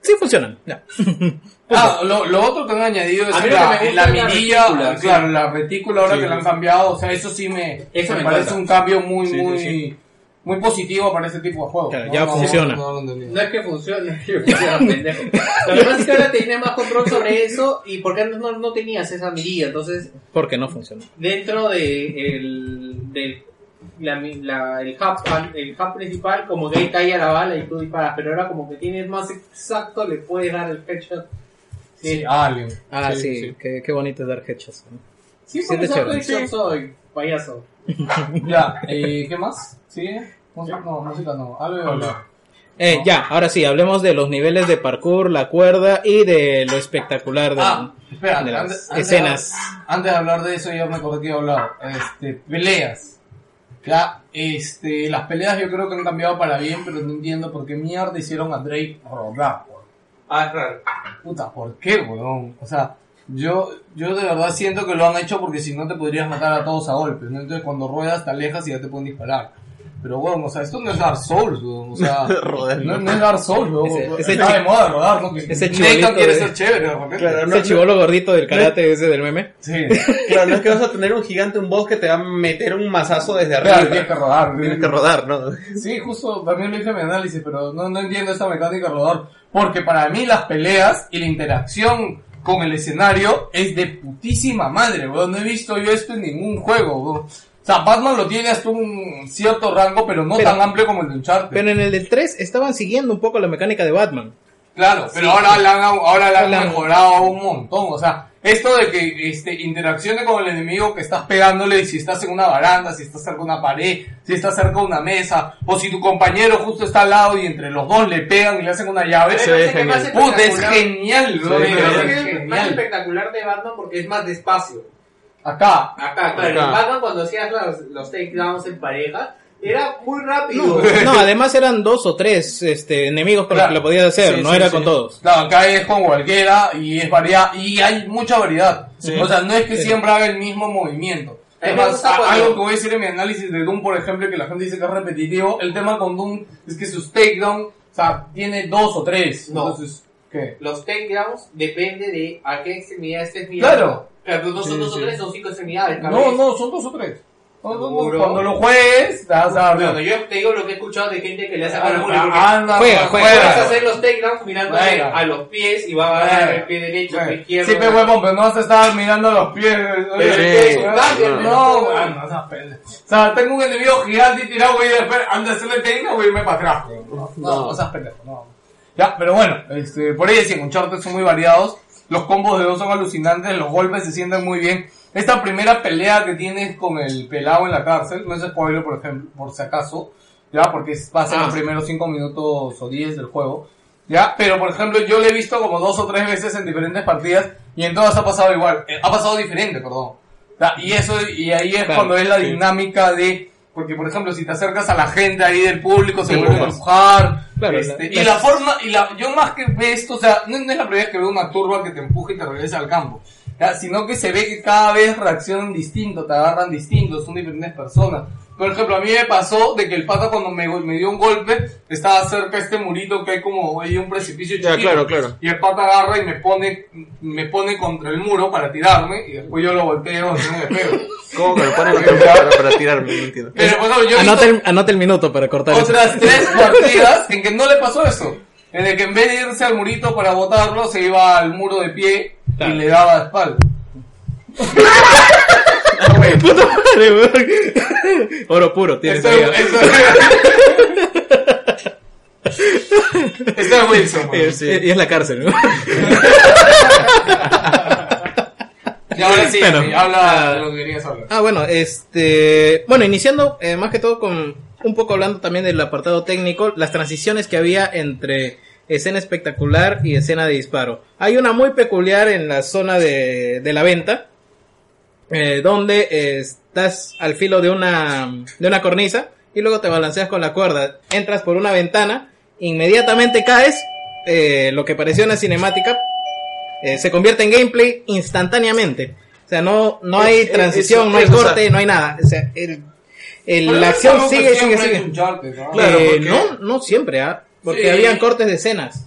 sí funcionan. Ya. Ah, lo, lo otro que han añadido es A mí que la, la la mirilla, claro, la retícula ahora Sí, que la han cambiado, o sea, eso sí me, Eso me me parece un cambio muy, Sí, sí, muy, sí. Muy positivo para este tipo de juegos. Claro, ya funciona. no no es que funcione, yo que sea pendejo. Lo que pasa es que ahora tenía más control sobre eso y porque antes no, no tenías esa mirilla, entonces Porque no funciona. dentro de el, del la, la- el, hub, el hub principal, como que ahí caía la bala y tú disparas, pero ahora como que tienes más exacto, le puedes dar el headshot. Sí, Alien. Ah, Sí, sí, sí. Qué, qué bonito es dar headshots. ¿no? Sí, Sí, por de eso chévere. headshot soy, payaso. Ya, eh, ¿qué más? ¿Sigue? Música, no, música no. Algo de hablar. Eh, ya, ahora sí, hablemos de los niveles de parkour, la cuerda y de lo espectacular de, Ah, espera, de las antes, antes escenas. de- antes de hablar de eso, yo me acordé que iba a hablar. Este, peleas. Ya, este, las peleas yo creo que han cambiado para bien, pero no entiendo por qué mierda hicieron a Drake rodar. Ah, claro. Puta, ¿por qué, weón? O sea, yo, yo de verdad siento que lo han hecho porque si no te podrías matar a todos a golpes, ¿no? Entonces cuando ruedas te alejas y ya te pueden disparar. Pero, weón, o sea, esto no es Dark Souls, weón. O sea, no, no es Dark Souls, weón. Ese- ese Está chi- de moda rodar, ¿no? Que ese chibolito quiere de- ser chévere, de. Claro, no, Ese chivolo gordito del karate ese del meme. Sí. Claro, no es que vas a tener un gigante, un boss que te va a meter un mazazo desde Claro, arriba. tienes que rodar. Tienes que rodar, ¿no? Sí, justo también lo hice en mi análisis, pero no, no entiendo esta mecánica de rodar. Porque para mí las peleas y la interacción con el escenario es de putísima madre, weón. No he visto yo esto en ningún juego, weón. O sea, Batman lo tiene hasta un cierto rango, pero no Pero- tan amplio como el de Uncharted. Pero en el del 3 estaban siguiendo un poco la mecánica de Batman. Claro, pero Sí. ahora la han, ahora la han La han- mejorado un montón. O sea, esto de que este, interaccione con el enemigo que estás pegándole, si estás en una baranda, si estás cerca de una pared, si estás cerca de una mesa, o si tu compañero justo está al lado y entre los dos le pegan y le hacen una llave. Más Puta, es genial, bro. Es más genial. espectacular de Batman porque es más despacio. Acá. Acá, claro. Acá. En Batman cuando hacías los, los takedowns en pareja, era muy rápido. No, además eran dos o tres este, enemigos con los que lo podías hacer, Sí, no sí, era sí. con todos. Claro, acá es con cualquiera y es variedad y hay mucha variedad. Sí. O sea, no es que Sí. siempre haga el mismo movimiento. Es más, algo que voy a decir en mi análisis de Doom, por ejemplo, que la gente dice que es repetitivo, el tema con Doom es que sus takedown, o sea, tiene dos o tres. No. Entonces, ¿qué? Los takedowns depende de a qué extremidad estés mirando. Claro. Claro, no son Sí, dos sí. o tres, son cinco extremidades. No, vez. no, son dos o tres. Seguro. Cuando lo juegues, te vas a dar Bueno, yo te digo lo que he escuchado de gente que le hace Ah, para porque anda, Juega, juega. Puedes hacer los takedowns mirando a los pies y va a agarrar el pie derecho, el pie izquierdo. Sí, pero huevón, pero no vas a estar mirando los pies. Pero Sí. es un cambio, no, ¿no? no, no, no, pende. O sea, tengo un enemigo gigante y tirado, güey, y después, antes de hacerle técnica, voy a irme para atrás. No, no, seas pendejo, no. Ya, pero bueno, este, por ahí decía, Uncharted son muy variados, los combos de dos son alucinantes, los golpes se sienten muy bien. Esta primera pelea que tienes con el pelado en la cárcel, no es spoiler, por ejemplo, por si acaso, ya, porque va a ser Ah. los primeros 5 minutos o 10 del juego. ¿Ya? Pero, por ejemplo, yo lo he visto como dos o tres veces en diferentes partidas y en todas ha pasado igual. Eh, ha pasado diferente, perdón. Ya, Y eso, y ahí es Claro, cuando es la sí. dinámica de... Porque, por ejemplo, si te acercas a la gente ahí del público, se Sí, vuelven a empujar. Claro, este, la- y la forma, y la, yo más que ve esto, o sea, no, no es la primera vez que veo una turba que te empuja y te regresa al campo. Ya, sino que se ve que cada vez reaccionan distinto, te agarran distintos, son diferentes personas. Por ejemplo, a mí me pasó de que el pata cuando me, me dio un golpe, estaba cerca de este murito que hay como hay un precipicio Ya, chiquito. claro, claro. Y el pata agarra y me pone, me pone contra el muro para tirarme, y después yo lo golpeo, y me pego. ¿Cómo que lo ponen para, para tirarme? No entiendo. Pero yo Anota el, anota el minuto para cortar eso. otras tres partidas en que no le pasó eso. En el que en vez de irse al murito para botarlo, se iba al muro de pie Claro. y le daba de espalda. Puta madre, weón. Oro puro, tienes Eso, ahí. eso, eso es Wilson. man. Es- Y es la cárcel, ¿no? Y ahora sí, Bueno, sí, habla ah, de lo que querías hablar. Ah, bueno, este. Bueno, iniciando eh, más que todo con. Un poco hablando también del apartado técnico, las transiciones que había entre escena espectacular y escena de disparo. Hay una muy peculiar en la zona de, de la venta, eh, donde eh, estás al filo de una, de una cornisa y luego te balanceas con la cuerda. Entras por una ventana, inmediatamente caes, eh, lo que pareció una cinemática, eh, se convierte en gameplay instantáneamente. O sea, no, no hay Es- transición, eso, no hay eso, o sea- corte, no hay nada. O sea, el, el- Pero la acción sigue, sigue, sigue. ¿no? Claro, Eh, no, no siempre, ¿ah? Porque Sí. habían cortes de escenas.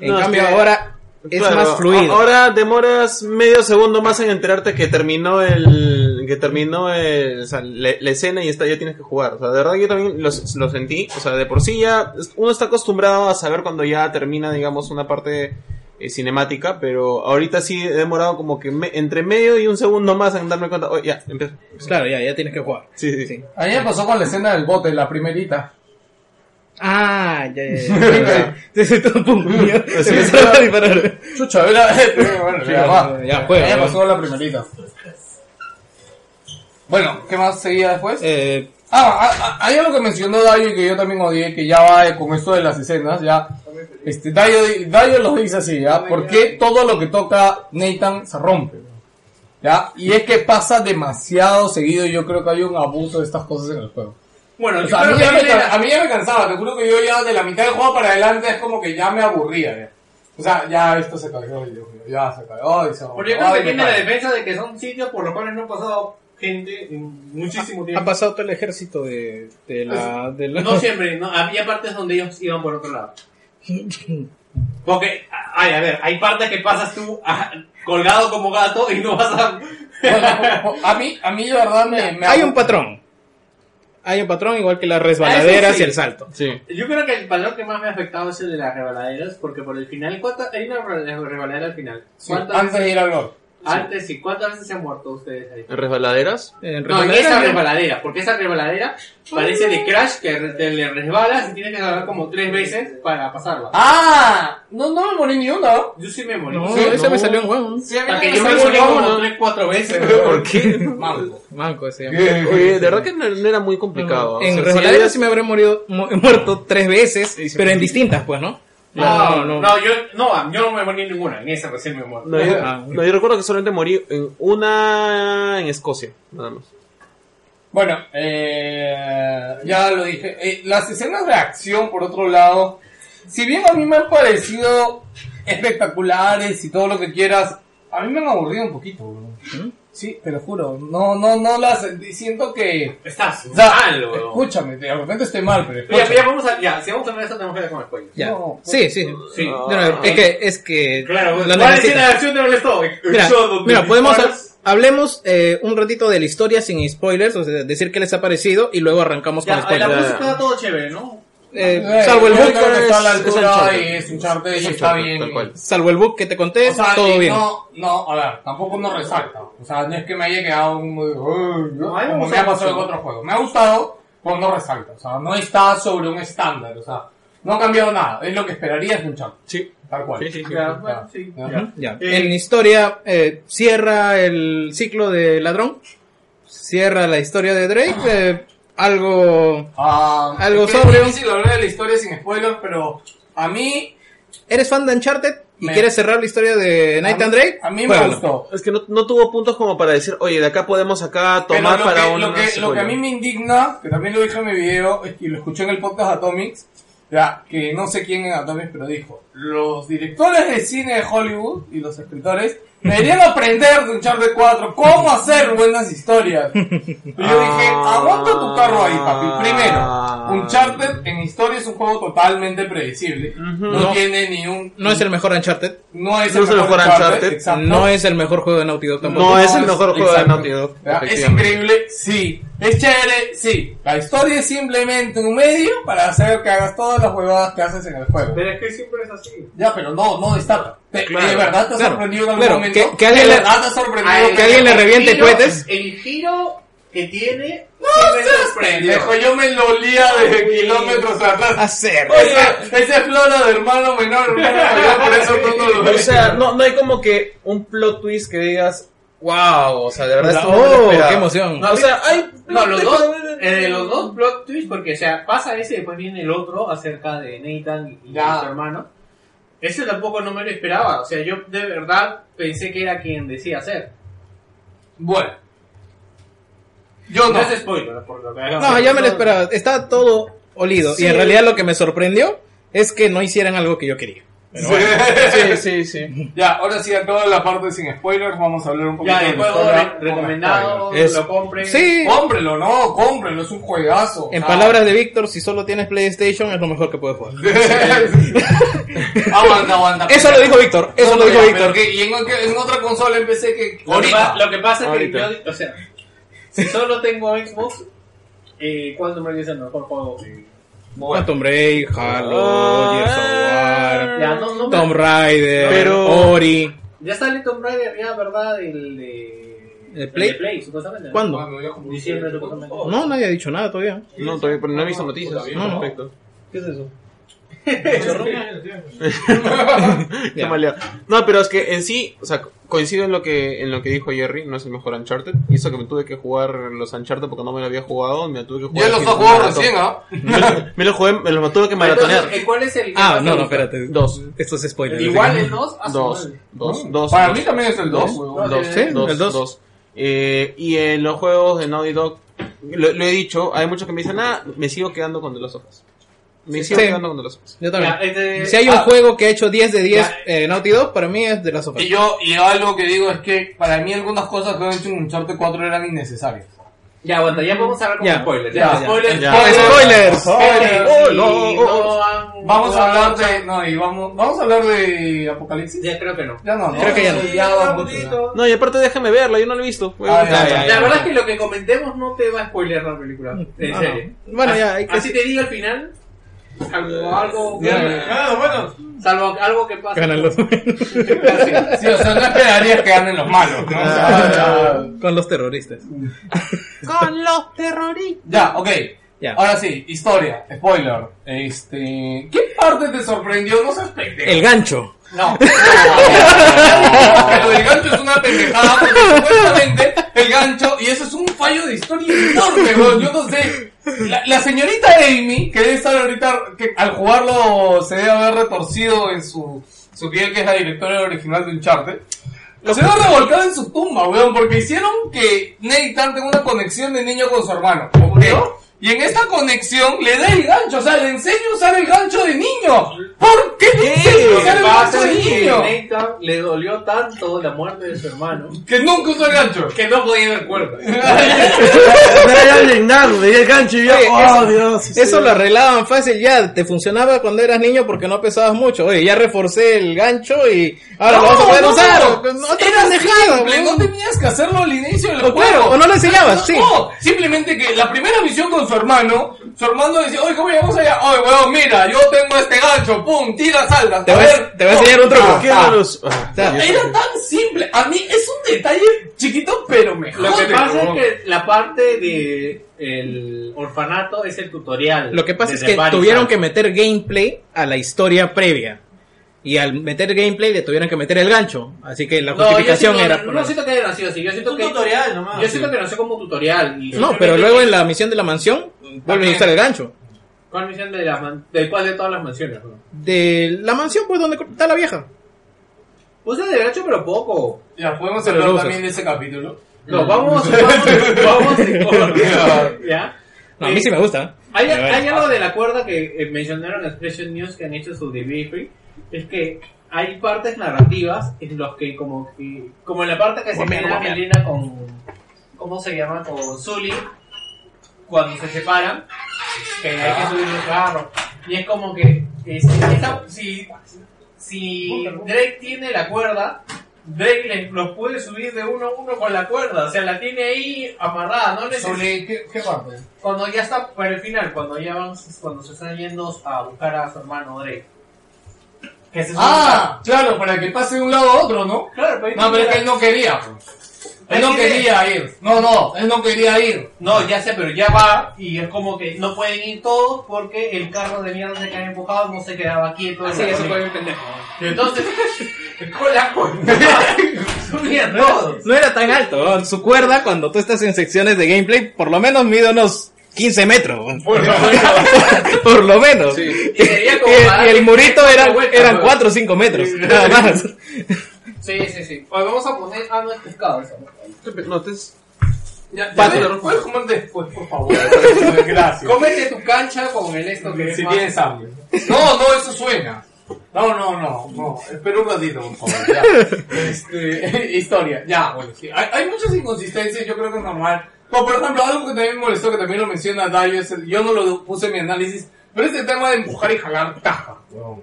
En No, es cambio, que- ahora es Claro, más fluido. Ahora demoras medio segundo más en enterarte que terminó el que terminó el- o sea, la, la escena y está, ya tienes que jugar. O sea, de verdad yo también lo, lo sentí. O sea, de por sí ya uno está acostumbrado a saber cuando ya termina, digamos, una parte eh, cinemática, pero ahorita sí he demorado como que me- entre medio y un segundo más en darme cuenta. Oh, ya, empieza. Claro, ya, ya tienes que jugar. Sí, sí, sí. A mí me pasó con la escena del bote, la primerita. Ah, ya, ya, sí, todo, pum, Empezaron a disparar. Chucha, bueno, ya va. ya, juega, ya. pasó la primerita. Bueno, ¿qué más seguía después? Eh, Ah, ah, ah, hay algo que mencionó Dayo y que yo también odié, que ya va eh, con esto de las escenas, ya. Este, Dayo, Dayo lo dice así, ¿ya? ¿Por qué todo lo que toca Nathan se rompe? ¿Ya? Y es que pasa demasiado seguido y yo creo que hay un abuso de estas cosas en el juego. Bueno, O sea, a, mí ya me, a mí ya me cansaba, te juro que yo ya de la mitad del juego para adelante es como que ya me aburría, ya. O sea, ya esto se cayó, ya se cayó y se Porque yo creo que tiene la defensa de que son sitios por los cuales no ha pasado gente en muchísimo ha tiempo. pasado todo el ejército de, de la... De la... No siempre, no, había partes donde ellos iban por otro lado. Porque, ay, a ver, hay partes que pasas tú ah, colgado como gato y no vas a... Bueno, a mí, a mí de verdad me, me Hay un patrón. Hay un patrón igual que las resbaladeras Eso sí. y el salto. Sí. Yo creo que el valor que más me ha afectado es el de las rebaladeras, porque por el final, ¿cuántas? Hay una re- rebaladera al final. Sí, ¿Cuántas antes de ir al gol. Antes sí, ¿cuántas veces se han muerto ustedes ahí? ¿En resbaladeras? En No, en esa resbaladera, porque esa resbaladera parece de Crash que te le resbalas y tienes que dar como tres veces para pasarla. ¡Ah! No, no me morí ni una. Yo sí me morí. No, Sí, ese no. me salió en juego. Hasta que yo me me morí salió como uno. tres, cuatro veces. ¿Por qué? Manco. Manco ese. Oye, de verdad que no, no era muy complicado. O sea, En resbaladera habías- sí me habré morido, mu- muerto tres veces, pero en distintas, pues, ¿no? No, no, no, yo no, yo no me morí en ninguna, en esa recién me muero. No, yo, Ah. no, yo recuerdo que solamente morí en una en Escocia, nada más. Bueno, eh, ya lo dije. Eh, las escenas de acción, por otro lado, si bien a mí me han parecido espectaculares y todo lo que quieras, a mí me han aburrido un poquito. bro. Sí, te lo juro. No, no, no las siento que. Estás O sea, mal, weón. escúchame, de repente estoy mal, pero Ya, escúchame. ya, vamos a, ya, si vamos a hablar de eso tenemos que hablar con spoilers. Ya. No, Sí, sí. Sí. Bueno, es que, es que Claro, lo ¿cuál escena de acción te molestó? Mira, Eso donde mira, podemos hablemos eh, un ratito de la historia sin spoilers, o sea, decir qué les ha parecido y luego arrancamos Ya, con la spoilers. música está todo chévere, ¿no? Eh, Eh, salvo el creo que está a la es- altura un charte y Es está bien. salvo el book que te conté, O sea, todo bien. No, no, a ver, tampoco no resalta. O sea, no es que me haya quedado un... "Ay, No, me como me ha pasado en otros juegos. Me ha gustado, pero no resalta. O sea, no está sobre un estándar. O sea, no ha cambiado nada. Es lo que esperarías de un chante. Sí. Tal cual. Sí, sí, sí. Ya, bueno, sí, Ya. ya. Ya. Eh, En historia, eh, cierra el ciclo de ladrón, cierra la historia de Drake, eh, algo... Ah, Algo sobrio. Es difícil hablar de la historia sin spoilers, pero a mí... ¿Eres fan de Uncharted y Me- quieres cerrar la historia de Night and Drake? A mí me gustó. Es que no, no tuvo puntos como para decir, oye, de acá podemos acá tomar para que, una lo, que, lo que a mí me indigna, que también lo dije en mi video, es que lo escuché en el podcast Atomics, ya, que no sé quién en Atomics, pero dijo, los directores de cine de Hollywood y los escritores deberían aprender de Uncharted 4 cómo hacer buenas historias. Y yo dije, aguanta tu carro ahí, papi. Primero, Uncharted en historia es un juego totalmente predecible. No, No. tiene ni un... No es el mejor Uncharted, no es no es el mejor Uncharted. exacto. no es el mejor juego de Naughty Dog tampoco. No es el mejor juego de. Naughty Dog. ¿Ya? Es increíble, sí. Es chévere, sí. La historia es simplemente un medio para hacer que hagas todas las huevadas que haces en el juego. Pero es que siempre es así. Ya, pero no, no destaca. Te- Claro, ¿De verdad te ha claro, sorprendido en algún claro, momento? que- que alguien ¿De le- verdad te ha sorprendido? Que alguien le el reviente giro- cohetes. El giro que tiene No pendejo, yo me lo olía desde kilómetros atrás. Hacer. Oye, ese flora de hermano menor, hermano mayor, por eso no lo O sea, no, no hay como que un plot twist que digas, wow, o sea, de verdad Oh, esperaba". qué emoción. No, O sea, hay... No, los dos, eh, los dos plot twists, porque o sea, pasa ese y después viene el otro acerca de Nathan y, Ya. su hermano. Ese tampoco no me lo esperaba, o sea, yo de verdad pensé que era quien decía ser. Bueno. Yo No no. es spoiler, por lo que No, ya me lo esperaba. Está todo olido. Y en realidad lo que me sorprendió es que no hicieran algo que yo quería. Pero bueno. Sí, sí, sí. Ya, ahora sí, a toda la parte sin spoilers, vamos a hablar un poquito Ya, de el la juego historia re- con recomendado, Es- lo compren. Sí, Cómprelo, no, cómprelo, es un juegazo. en Ah. palabras de Víctor, si solo tienes PlayStation es lo mejor que puedes jugar. aguanta, aguanta. Eso lo dijo Víctor, eso No, lo dijo ya, Víctor. y en, en otra consola empecé que Lo que, ahorita. pa- lo que pasa es que yo, o sea, si solo tengo Xbox, eh, ¿cuál número es el mejor juego? De- Quantum Break, Halo, Ah. Gears of War, Ya, no, no me- Tomb Raider, Pero- Ori. Ya sale Tomb Raider, ya, ¿verdad? El de... ¿El Play? de Play, supuestamente. ¿Cuándo? Bueno, Diciembre, supuestamente. No, nadie ha dicho nada todavía. No, todavía, pero no he visto noticias al No, no. respecto. ¿Qué es eso? No, pero es que en sí, o sea, coincido en lo que en lo que dijo Jerry, no es el mejor Uncharted. Hizo que me tuve que jugar los Uncharted porque no me lo había jugado, me lo tuve que jugar. Ya los has jugado recién, ¿ah? Me lo, me lo jugué, me lo tuve que maratonear. Entonces, ¿eh, ¿cuál es el que Ah, no, no, espérate. Dos. Esto es spoiler. Igual el 2 a su Dos, dos, dos. Para dos. mí también es el 2. No, Dos, sí, dos, el dos. dos. Eh, y en los juegos de Naughty Dog, lo, lo he dicho, hay muchos que me dicen, ah, me sigo quedando con The Last of Us. Me sigo Sí. quedando con The Last of Us. Yo también. Ya, este- Si hay un Ah. juego que ha hecho 10 de 10 Ya. eh, Naughty Dog, para mí es de las sofás. Y yo, y algo que digo es que para mí algunas cosas que han hecho en Uncharted 4 eran innecesarias. Ya, bueno, ya podemos hablar con Ya. spoilers. Ya, Ya, spoilers. ya. ¡Spoilers! Oh, oh, han Vamos a hablar de. No, y vamos, vamos a hablar de Apocalipsis. Ya creo que no. Ya no, no. Creo que ya no. Ya. No, y aparte déjame verla, yo no la he visto. Ah, ya, ya, La verdad es que lo que comentemos no te va a spoilear la película. En Ah, serio. Bueno, ya, hay que- Así te digo al final. Salvo algo. Ah, bueno. Salvo algo que pase. Ganan los- Sí, o sea, no esperarías que ganen los malos, ¿no? O sea, ya- con los terroristas. Con los terroristas. Ya, ok. Ya. Ahora sí, historia, spoiler. Este, ¿qué parte te sorprendió? No seas pendejo. El gancho. No. Pero el gancho es una pendejada porque supuestamente el gancho, y eso es un fallo de historia enorme, weón. Yo no sé. La, la señorita Amy, que debe estar ahorita, que al jugarlo se debe haber retorcido en su, su piel, que es la directora original de Uncharted. Lo se ve revolcado en su tumba, weón, porque hicieron que Nathan tenga una conexión de niño con su hermano. ¿ok? Y en esta conexión le da el gancho, o sea, le enseña a usar el gancho de niño. ¿Por qué le enseña a usar el gancho de niño? Nathan le dolió tanto la muerte de su hermano Que nunca usó el gancho. que no podía ver cuerda. Era ya indignado, veía el gancho y yo, Oye, oh eso- Dios. sí, Eso sí. lo arreglaban fácil ya, te funcionaba cuando eras niño porque no pesabas mucho. Oye, ya reforcé el gancho y ahora lo vas a poder no, usar. no, No, Era pendejada, simple, no tenías que hacerlo al inicio del O juego. claro, o no lo enseñabas, No, sí. No, simplemente que la primera misión con su hermano, su hermano decía, oye, ¿cómo llegamos allá? Oye, weón, mira, yo tengo este gancho, pum, tira, salta. Te voy a- te voy a enseñar. ¿Qué Ah, los- ah, sea, Era tan simple. A mí es un detalle chiquito, pero mejor. Lo que pasa es que la parte de el orfanato es el tutorial. Lo que pasa es que tuvieron que meter gameplay a la historia previa. Y al meter gameplay le tuvieron que meter el gancho. Así que la No, yo justificación siento- era... no, no siento que haya nacido así, yo siento Un que tutorial nomás. yo siento que nació como tutorial y No, pero luego en la misión de la mansión vuelven a usar el gancho. ¿Cuál misión de la man- de cuál de todas las mansiones? De la mansión, pues, donde está la vieja. Usa de gancho pero poco. Ya, podemos Pero hablar usas. también de ese capítulo. No, vamos, vamos, vamos orden, ¿Ya? No, a mí sí me gusta. Hay, Pero algo de la cuerda que eh, mencionaron en Expression News que han hecho su debriefing, es que hay partes narrativas en los que como que, como en la parte que se Guamea, queda guamea. Melina con, ¿cómo se llama? Con Zully, cuando se separan, que hay que subir el carro. Y es como que, este, esa- si, si Drake tiene la cuerda, Drake le- los puede subir de uno a uno con la cuerda, o sea, la tiene ahí amarrada, no necesita Sobre, ¿qué, qué parte? cuando ya está para el final, cuando ya van, cuando se están yendo a buscar a su hermano Drake. Que se Ah, claro, para que pase de un lado a otro, ¿no? claro, pero, No, pero es que él no quería. Él no quería ir. No, no, él no quería ir. No, ya sé, pero ya va y es como que no pueden ir todos porque el carro de mierda se queda empujado, no se quedaba quieto. Así, eso fue bien pendejo. Entonces, con la cuerda todos. No era tan alto. ¿no? Su cuerda, cuando tú estás en secciones de gameplay, por lo menos mide unos 15 metros. Por lo menos. Y el murito una eran, vuelta, eran pues. 4 o 5 metros. Nada más. Sí, sí, sí. Oye, vamos a poner. Ah, no es pescado eso. No, te es- Ya, ya ves, puedes comer después, por favor. Gracias. Cómete tu cancha con el esto que es Si más- tienes hambre. No, no, eso suena. No, no, no, no. Espera un ratito, por favor. Ya. Este, historia. Ya, bueno, sí. Hay, hay muchas inconsistencias, yo creo que es normal. Como por ejemplo, algo que también me molestó, que también lo menciona Dario, es el- yo no lo puse en mi análisis, pero es el tema de empujar y jalar caja, weón.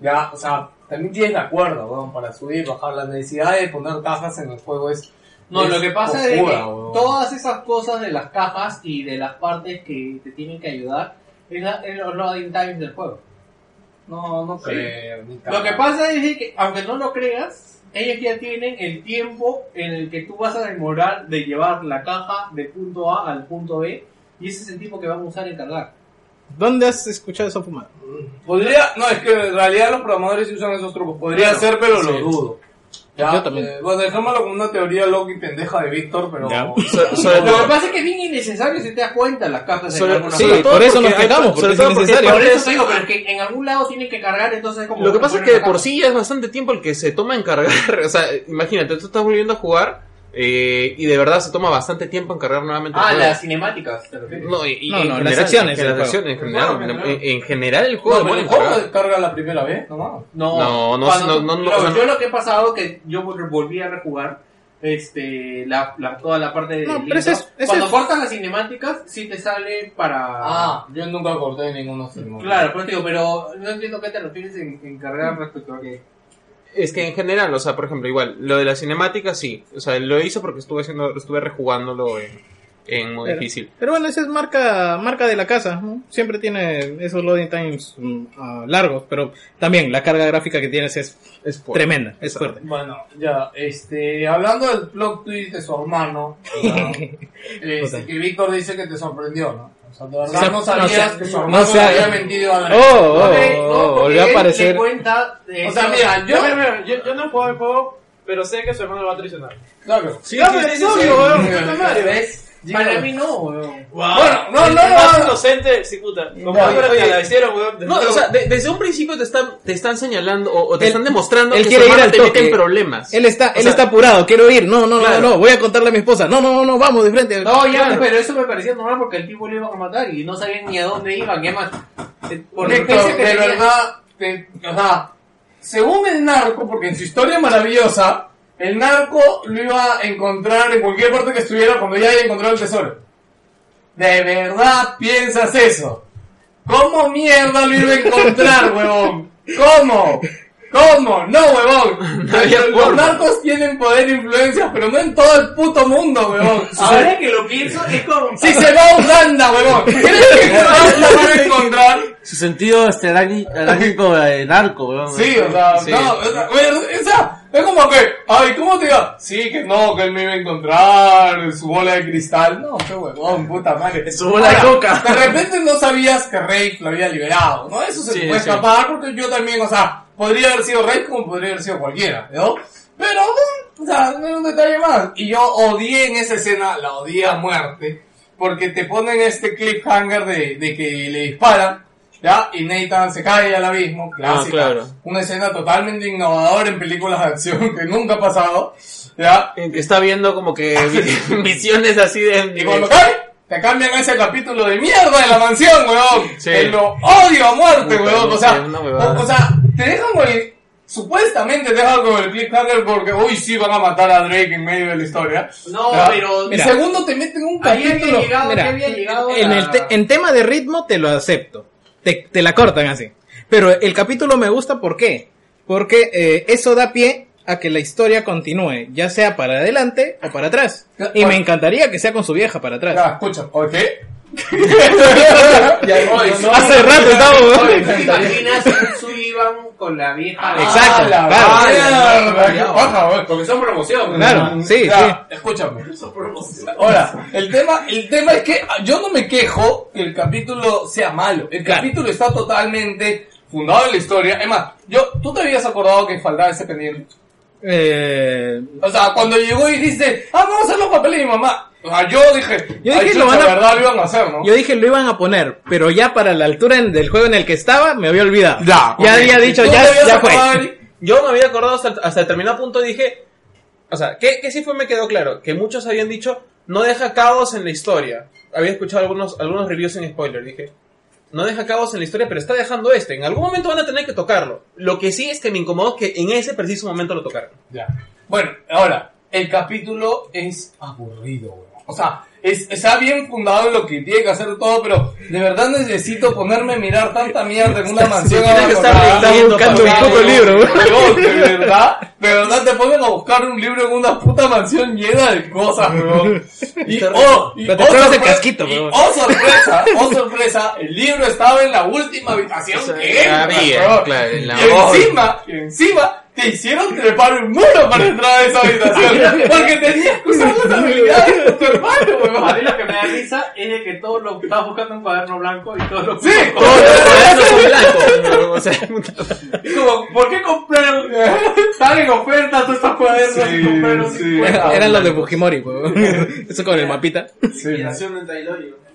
Ya, o sea, también tienes la cuerda, weón, para subir, bajar. La necesidad de poner cajas en el juego es... No, es lo que pasa es que weón. todas esas cosas de las cajas y de las partes que te tienen que ayudar es, la, es los loading times del juego. No, no creo, ni Lo que pasa es que, aunque no lo creas, ellos ya tienen el tiempo en el que tú vas a demorar de llevar la caja de punto A al punto B y ese es el tiempo que van a usar en cargar. ¿Dónde has escuchado eso fumar? Podría, no, es que en realidad los programadores usan esos trucos. Podría Claro. ser, pero Sí. lo dudo. Ya, Yo también. eh, bueno, dejémoslo como una teoría loca y pendeja de Víctor, pero... So- Lo que pasa es que es bien innecesario si te das cuenta las cajas de Sobre- alguna Sí, por eso nos quejamos, porque es innecesario. Por eso te digo, pero es que en algún lado tienen que cargar, entonces es como... Lo que pasa es que de por sí ya es bastante tiempo el que se toma en cargar. O sea, imagínate, tú estás volviendo a jugar eh, y de verdad se toma bastante tiempo en cargar nuevamente. el Ah, juego. las cinemáticas, ¿te refieres? No, y- y No, en no, las general, secciones en secciones, en general, en, en- en general el juego No, el juego descarga la primera vez, no más. No, No, no, cuando- no, no, no, o sea, yo lo que he pasado que yo vol- volví a rejugar este la, la- toda la parte de No, del pero ese es- ese cuando es- cortas las cinemáticas sí te sale para Ah, yo nunca corté ninguno claro pero, te digo, pero no entiendo qué te refieres en, en cargar respecto a que Es que en general, o sea, por ejemplo, igual, lo de la cinemática sí. O sea, lo hice porque estuve haciendo, estuve rejugándolo en, en modo Pero- difícil. Pero bueno, esa es marca, marca de la casa, ¿no? Siempre tiene esos loading times ah, largos, pero también la carga gráfica que tienes es, Es fuerte. tremenda, es fuerte. Bueno, ya, este, hablando del plot twist de su hermano, este, que Víctor dice que te sorprendió, ¿no? Sea, de verdad no sabías que sé- su hermano no sé- le había mentido a. Oh, oh, oh, volvió a aparecer. le cuenta de O sea, mira, yo... Yo, mira, mira, yo, yo no juego, pero sé que su hermano lo va a traicionar. Claro. Sí, sí, sí, sí, para mí no weón. Bueno, no, El no, más no. inocente, sí, puta. Como No, ahora oye, te la hicieron, weón. No, o sea, de- desde un principio te están, te están señalando o, o te están demostrando él que quiere su ir al te toque. mete en problemas. Él está, O él sea, está apurado, quiero ir, no, no, Claro. no, no, voy a contarle a mi esposa, no, no, no, no, vamos de frente. No, ya, Claro. pero eso me parecía normal porque el tipo lo iban a matar y no sabían ni a dónde iban. Y además, eh, por que de verdad, te- o sea, según el narco, porque en su historia maravillosa, el narco lo iba a encontrar en cualquier parte que estuviera cuando ya haya encontrado el tesoro. ¿De verdad piensas eso? ¿Cómo mierda lo iba a encontrar, huevón? ¿Cómo? ¿Cómo? No, huevón. había Los forma. narcos tienen poder e influencia, pero no en todo el puto mundo, huevón. Ahora que lo pienso, es como. Si se va a Uganda, huevón, ¿crees que Uganda van a encontrar? Su sentido este arácnico de narco, weón. Sí, o sea, Sí. no, o sea, o sea, es como que, ay, ¿cómo te diga? Sí, que no, que él me iba a encontrar su bola de cristal. No, qué huevón, puta madre. Su bola de coca. De repente no sabías que Rey lo había liberado, ¿no? Eso se Sí, te puede sí. escapar porque yo también, o sea, podría haber sido Rey como podría haber sido cualquiera, ¿no? Pero, o sea, no es un detalle más. Y yo odié en esa escena, la odié a muerte, porque te ponen este cliffhanger de, de que le disparan, ¿ya? Y Nathan se cae al abismo, clásica. claro. Una escena totalmente innovadora en películas de acción que nunca ha pasado, ¿ya? Está viendo como que vi- visiones así de... Y cuando cae, te cambian ese capítulo de mierda de la mansión, weón. Sí. Que lo odio a muerte, Puta, weón. O no sea, huevada. o, o sea, te dejan con el, supuestamente te dejan con el cliffhanger porque, uy, sí van a matar a Drake en medio de la historia. No, Ya. pero. Y Mira. segundo te meten un Ahí había capítulo. llegado, Mira, había llegado. en, la- el te- en tema de ritmo te lo acepto. Te, te la cortan así. Pero el capítulo me gusta, ¿por qué? Porque eh, eso da pie a que la historia continúe, ya sea para adelante o para atrás. Y me encantaría que sea con su vieja para atrás. Ya, escucha, ¿o qué? Oye, no, Hace no, rato oye, ¿Te imaginas un Sullivan con la vieja Exacto, Ah, la claro. paja. Porque son promoción. Claro, sí, Ya, escúchame. Ahora, el tema, el tema es que yo no me quejo que el capítulo sea malo. El Claro. capítulo está totalmente fundado en la historia. Es más, yo, ¿tú te habías acordado que faltaba ese pendiente? Eh, O sea, cuando llegó y dice, ah, vamos a hacer los papeles de mi mamá. O sea, yo dije, Yo dije, lo van a- verdad lo iban a hacer, ¿no? yo dije lo iban a poner, pero ya para la altura en- del juego en el que estaba me había olvidado. Ya, ya había dicho, ¿Tú ya, fue. Yo me había acordado hasta, hasta determinado punto y dije, o sea, que, que sí fue me quedó claro, que muchos habían dicho, no deja cabos en la historia. Había escuchado algunos, algunos reviews en spoiler, dije, no deja cabos en la historia, pero está dejando este. En algún momento van a tener que tocarlo. Lo que sí es que me incomodó que en ese preciso momento lo tocaron. Ya. Bueno, ahora, el capítulo es aburrido, weón. O sea, es, está bien fundado en lo que tiene que hacer todo, pero de verdad necesito ponerme a mirar tanta mierda en una mansión Tienes que estar abandonada. leyendo buscando un poco el libro, weón. De verdad, de verdad te ponen a buscar un libro en una puta mansión llena de cosas, weón. Y, oh, y, Pero te oh, pones el casquito, y, weón. oh, sorpresa, oh, sorpresa, el libro estaba en la última habitación O sea, que entras, había, claro, en la y encima, y encima, te hicieron trepar un muro para entrar a esa habitación, porque tenías que usar las habilidades de tu hermano, A weón. mí lo que me da risa es de que todo lo estás buscando un cuaderno blanco y todo lo Sí, Todos los cuadernos son blancos. O sea, Es como, ¿por qué compraron? Están en oferta todos estos cuadernos y compraron sí. 50. Eran los de Fujimori, weón. Eso con el mapita.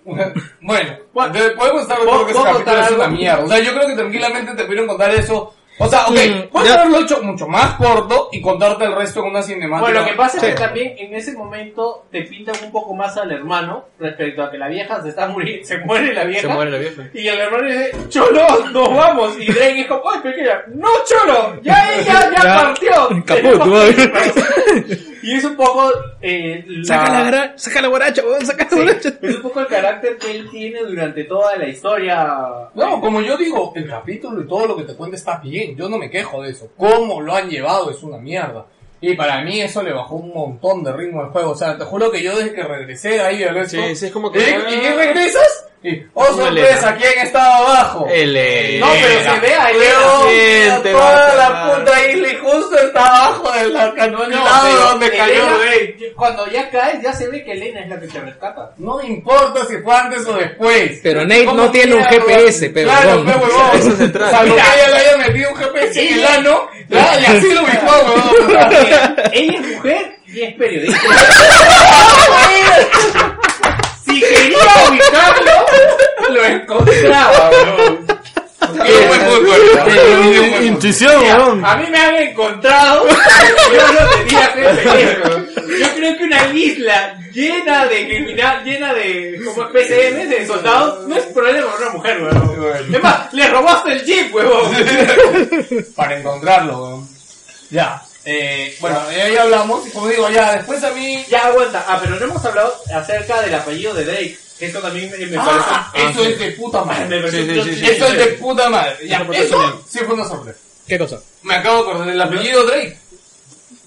Bueno, entonces podemos estar de ¿Puedo- acuerdo que ese capítulo contar es una mierda. O sea, yo creo que tranquilamente te pudieron contar eso. O sea, ok, Mm, puedes ya. haberlo hecho mucho más corto y contarte el resto en una cinemática. Bueno, lo que pasa Sí. es que también en ese momento te pintan un poco más al hermano respecto a que la vieja se está muriendo, se muere la vieja. se muere la vieja. Y el hermano dice, Cholo, nos vamos. Y Drake como, ay, pequeña, no, Cholo, ya ella ya Ya. partió. Caput, Tenemos madre. que irnos". Y Y es un poco. Eh, Saca la, gra- saca la guaracha, weón, saca la Sí, guaracha. es un poco el carácter que él tiene durante toda la historia. No, como yo digo, el capítulo y todo lo que te cuenta está bien. Yo no me quejo de eso. Cómo lo han llevado es una mierda. Y para mí eso le bajó un montón de ritmo al juego. O sea, te juro que yo desde que regresé de ahí al resto... Sí, sí, es como que- ¿Eh? ¿Y qué regresas? Y, oh, sorpresa. ¿quién estaba abajo? El No, pero se ve a Elena. Toda la puta isla y justo está abajo del acantilado pero donde cayó Elena, Rey. Cuando ya caes, ya se ve que Elena es la que te rescata. No importa si fue antes o después. Pero Nate no tiene un GPS, pero Claro, pero huevón. Eso se trata. Salvo que ella le haya metido un GPS en el ano, y así lo ubicó, huevón. Ella es mujer y es periodista. si quería ubicarlo, lo encontraba, weón. Qué. Intuición, weón. A mí me han encontrado, yo no tenía weón. Yo creo que una isla llena de criminal, llena de como PCM, de soldados, no es problema para una mujer, weón. Es más, le robaste el jeep, weón. Para encontrarlo, weón. Ya. Eh, bueno, ya, ya hablamos, y como digo, ya, después a mí... Ya aguanta, ah, pero no hemos hablado acerca del apellido de Drake. Que eso también me, me Ah, parece. eso es de puta madre. Me parece Sí, sí, un- sí, sí. Eso es de puta madre. Ya, Eso sí fue una sorpresa. ¿Qué cosa? Me acabo de acordar del apellido Drake.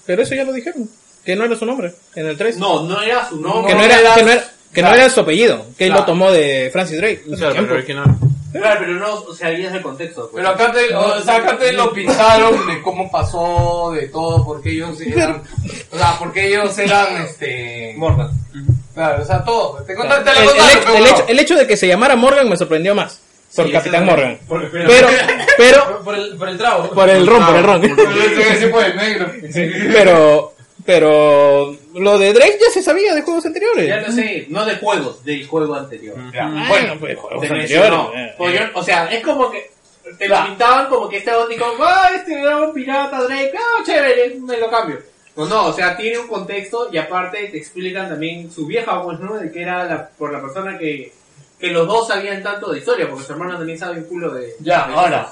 Pero eso ya lo dijeron. Que no era su nombre, en el 3. No, no era su nombre. que no, no era, que no que no su apellido. Que él lo tomó de Francis Drake. Claro, pero original. Claro, pero no, o sea, ahí es el contexto. pues. Pero acá te, o sea, acá te lo pintaron de cómo pasó, de todo, porque ellos eran, o sea, porque ellos eran, este, Morgan. Claro, o sea, todo. Te El, contaste el hecho, el hecho- el hecho de que se llamara Morgan me sorprendió más. Por Sí, Capitán Morgan. Pero, pero, Por el, por el trago. por el ron, por el ron. Sí, por el negro. Pero, pero, lo de Drake ya se sabía de juegos anteriores. Ya lo sé, no de juegos, del juego anterior. Ya, Bueno, Bueno, pues juegos anteriores. mencionó. eh. O sea, es como que te lo pintaban como que este dijo, ah, este era un pirata Drake, ah, chévere, me lo cambio. No, no, o sea, tiene un contexto y aparte te explican también su vieja voz, ¿no? De que era la, por la persona que, que los dos sabían tanto de historia, porque su hermano también sabe un culo de... ya, de ahora.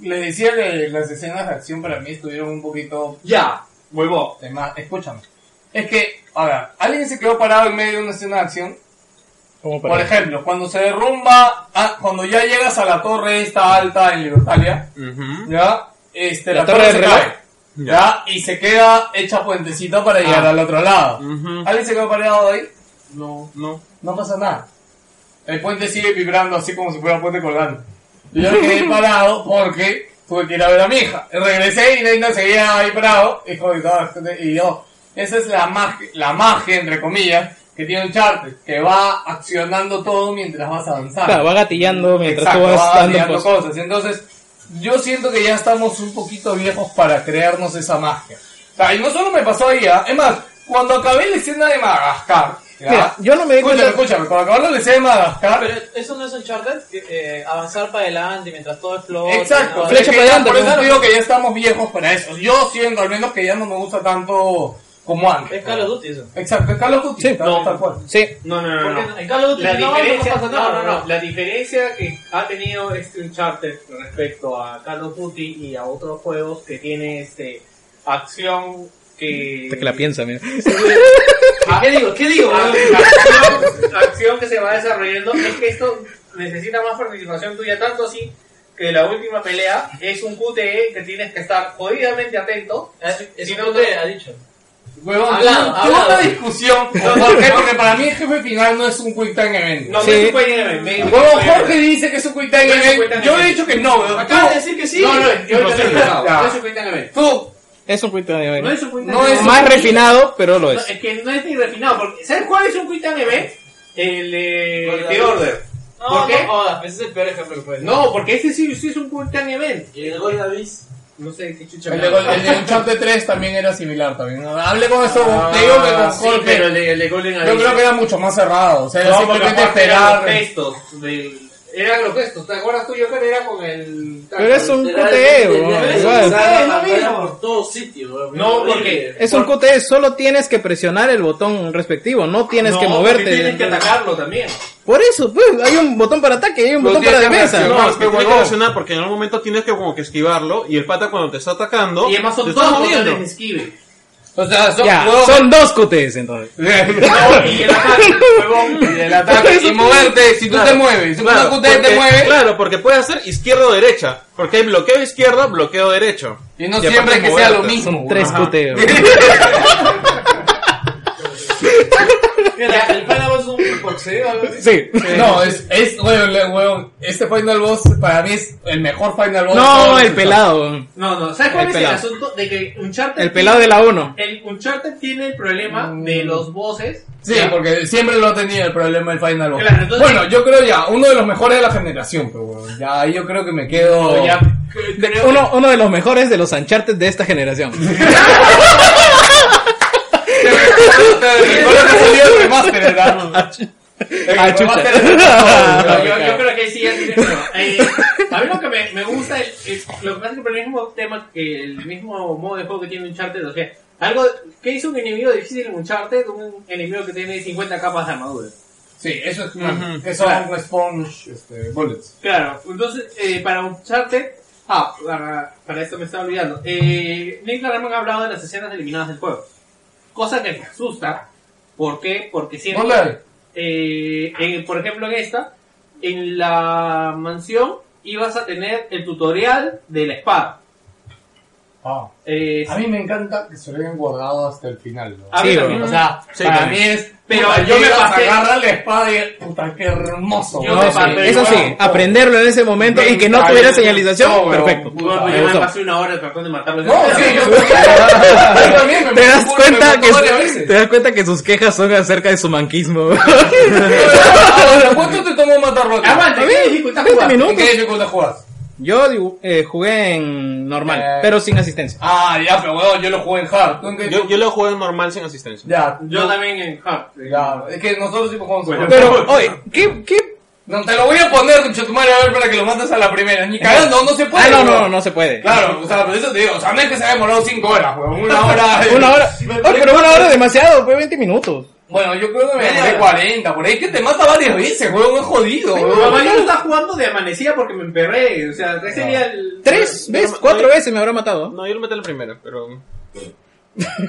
Le decía que las escenas de acción para mí estuvieron un poquito Ya, huevo. de más. Escúchame. Es que, a ver, alguien se quedó parado en medio de una escena de acción. Por ejemplo, cuando se derrumba, ah, cuando ya llegas a la torre esta alta en Libertalia. ¿ya? Este, la, ¿La torre, torre se cae? ¿Ya? Y se queda hecha puentecito para llegar Ah. al otro lado. ¿Alguien se quedó parado ahí? No, no. No pasa nada. El puente sigue vibrando así como si fuera un puente colgando. Y yo me quedé parado porque tuve que ir a ver a mi hija. Regresé y Nena seguía ahí parado. Y, y yo, esa es la magia, la magia, entre comillas, que tiene un charter, que va accionando todo mientras vas avanzando. Claro, va gatillando mientras Exacto, tú vas va dando pos- cosas. Entonces, yo siento que ya estamos un poquito viejos para crearnos esa magia. O sea, y no solo me pasó ahí, ¿ah? es más, cuando acabé la escena de Madagascar, ¿ya? Mira, yo no me di escúchame, cuenta. escúchame, cuando acabé la escena de Madagascar, Pero eso no es Uncharted, que, eh, avanzar para adelante mientras todo explota. exacto, ¿no? Flecha para adelante, por eso claro. digo que ya estamos viejos para eso. Yo siento al menos que ya no me gusta tanto como antes. Es Call of Duty eso. Exacto, es Call of Duty, Sí. tal, No. tal cual. Sí, No, no, no, no. en Call of Duty La no, diferencia, no no, nada. no, no, la diferencia que ha tenido este Uncharted respecto a Call of Duty y a otros juegos que tiene este acción que hasta que la piensa, mira. Ah, ¿Qué digo? ¿Qué digo? acción, acción que se va desarrollando es que esto necesita más participación tuya, tanto así que la última pelea es un QTE que tienes que estar jodidamente atento. Es Si un no, QTE, ha dicho. Huevón, Hablado, hablado. una discusión. ¿Por qué? Porque para mí el jefe final no es un quick time event. No, Sí. no se puede ir, me- me- Huevón, Jorge dice que es un quick time es un event. quick time Yo le he event. dicho que no, huevón. Acabas de decir que sí. No, no, yo No es un quick time event. Tú, Es un quick time event. No es un quick time No event. es Más refinado, pero lo No, es. es que no es ni refinado. Porque, ¿Sabes cuál es un quick time event? El de The Order. No, ¿Por qué? no ese es el peor ejemplo que puedes No, porque este sí, sí es un quick time event. Y el gol de Avis. No sé qué chucha. el de, el de Uncharted 3 también era similar también. Hablé con eso, Ah, te digo que con sí, Jorge. pero el de, el de Golden yo Abyss- creo que era mucho más cerrado. O sea, era No, porque simplemente aparte eran esperar. los Eran los gestos. ¿Te acuerdas tú, Joker? Era con el... Pero es un pantalla mismo. por todos sitios. No, porque- Es un QTE, solo tienes que presionar el botón respectivo, no tienes No, que moverte. Tienes que atacarlo también. Por eso, pues, hay un botón para ataque y hay un botón para defensa. No, es que tienes que reaccionar porque en algún momento tienes que como que esquivarlo y el pata cuando te está atacando Y además son moviendo. botones de esquive. O sea, son, Ya, son dos QTs entonces. No, y el ataque, huevón. y el ataque y moverte, si tú te mueves, si Claro, una QT te porque- mueve, claro, porque puede hacer izquierda o derecha. Porque hay bloqueo izquierdo, bloqueo derecho. y no Y siempre que sea lo mismo. Tres huevón. QT. Mira, el Final Boss algo así. Sí. No, es, es, weón, le- weón, este Final Boss para mí es el mejor Final Boss. No, el pelado. No, no, ¿sabes cuál El es pelado. el asunto? De que Uncharted. El pelado de la 1. El Uncharted tiene el problema de los bosses. Sí, Ya. porque siempre lo ha tenido el problema del Final Boss. Claro, entonces- bueno, yo creo ya, uno de los mejores de la generación, pero weón, ya ahí yo creo que me quedo... No, ya, creo- Uno, uno de los mejores de los Uncharted de esta generación. Recuerdo que salió el remaster, ¿verdad? Ah, chucha. No, yo, yo creo que sí. Eh, a mí lo que me, me gusta es, es- lo que pasa es que por el mismo tema que el mismo modo de juego que tiene Uncharted, o sea, algo que hizo un enemigo difícil en Uncharted, un enemigo que tiene 50 capas de armadura. Sí, eso es Ujú. que son Claro. sponge este, bullets. Claro, entonces eh, para Uncharted, ah, para, para esto me estaba olvidando, eh, Nick Larman ha hablado de las escenas eliminadas del juego, cosa que me asusta, ¿por qué? Porque siempre... Eh, en- por ejemplo en esta, en la mansión ibas a tener el tutorial de la espada. Ah. Eh, A mí me encanta que se lo hayan guardado hasta el final. ¿no? a mí Sí, también. O sea, Sí, para también. mí es... Pero puta, yo me pasé- agarras la espada y... Puta, qué hermoso. Yo pasé- Sí, Eso sí, Bueno, aprenderlo en ese momento y que no tuviera no, señalización, no, perfecto. puta, yo me pasé una hora tratando de matarlo. No, sí, yo también me Te das cuenta que te das cuenta que sus quejas son acerca de su manquismo. ¿Cuánto te tomó matarlo? Aguanta, ¿qué dificultad 20 jugar? ¿En minutos. qué dificultad? Yo eh, jugué en normal, Eh. pero sin asistencia. Ah, ya, pero weón, yo lo jugué en hard. ¿Tú en Yo, yo lo jugué normal sin asistencia. Ya, Yo también en Hard. ya. Es que nosotros sí jugamos en hard. Pero, oye, ¿qué, qué? No, te lo voy a poner, conchetumare, a ver para que lo mates a la primera. Ni cagando, no se puede. Ah, no, no, weón. no se puede. Claro, o sea, por eso te digo, o sea, no es que se haya demorado 5 horas, weón. Una hora. Una hora. Oye, pero una hora es demasiado, fue 20 minutos. Bueno, yo creo que me demoré hora. 40, por ahí que te mata varias veces, weón, es jodido, Mi weón. mamá ya está jugando de amanecida porque me emperré. O sea, ese día el... Tres veces, cuatro veces me habrá matado. No, yo lo metí en la primera, pero...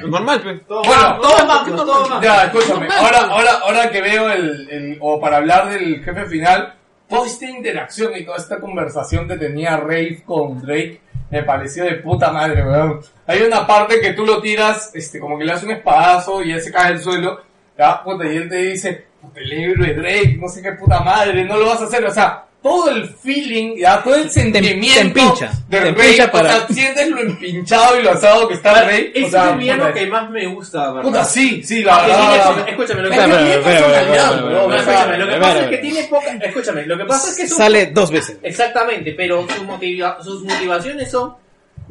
Normal, pues. Bueno, todo más, todo más. Ya, escúchame, ahora, ahora, ahora que veo el, el, o para hablar del jefe final, toda esta interacción y toda esta conversación que tenía Rafe con Drake, me pareció de puta madre, weón. Hay una parte que tú lo tiras, este, como que le das un espadazo y él se cae al suelo, ya, puta, y él te dice, puta, el héroe Drake, no sé qué puta madre, no lo vas a hacer, o sea, todo el feeling, ya, todo el sentimiento te empincha, de te Rey, empincha o para- sea, sientes lo empinchado y lo asado que está Rey, Ese o sea, es el villano que más me gusta, ¿verdad? Puta, sí, sí, la verdad. escúchame, lo que pasa o es que tiene poca... Escúchame, lo que pasa es que Sale dos veces. Exactamente, pero sus motivaciones son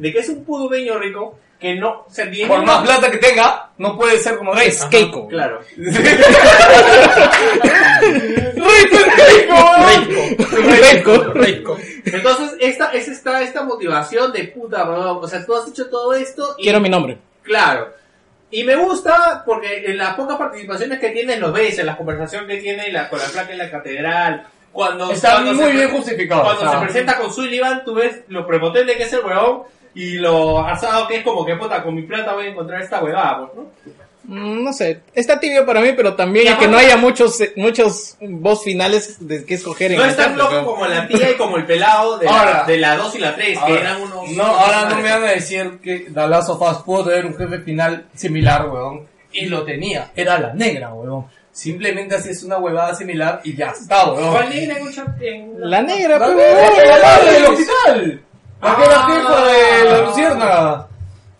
de que es un pudubeño rico que no se tiene Por más plata que tenga, no puede ser como Rey. Es Keiko. Claro. Keiko. Rico. Entonces, esta es esta, esta motivación de puta, bro. O sea, tú has hecho todo esto y... Quiero mi nombre. Claro. Y me gusta porque en las pocas participaciones que tiene los ves, en la conversación que tiene la, con la placa en la catedral, cuando, Está cuando muy se, bien justificado. cuando o sea, se presenta con Sullivan, tú ves lo prepotente que es el huevón y lo asado que es como que puta, con mi plata voy a encontrar esta huevada, pues, ¿no? Mm, No sé, está tibio para mí, pero también es que no haya muchos eh, muchos boss finales de que escoger en No es tan loco pero- como la tía y como el pelado de, Ahora. la, de la 2 y la 3, que eran unos... no, ahora no me van a decir que The Last of Us pudo tener un jefe final similar, weón. Y lo tenía. Era la negra, weón. Simplemente hacías una huevada similar y ya está, weón. ¿Cuál negra en La negra, La pues, la la del hospital. La que era Ah, jefa de la luciérnaga.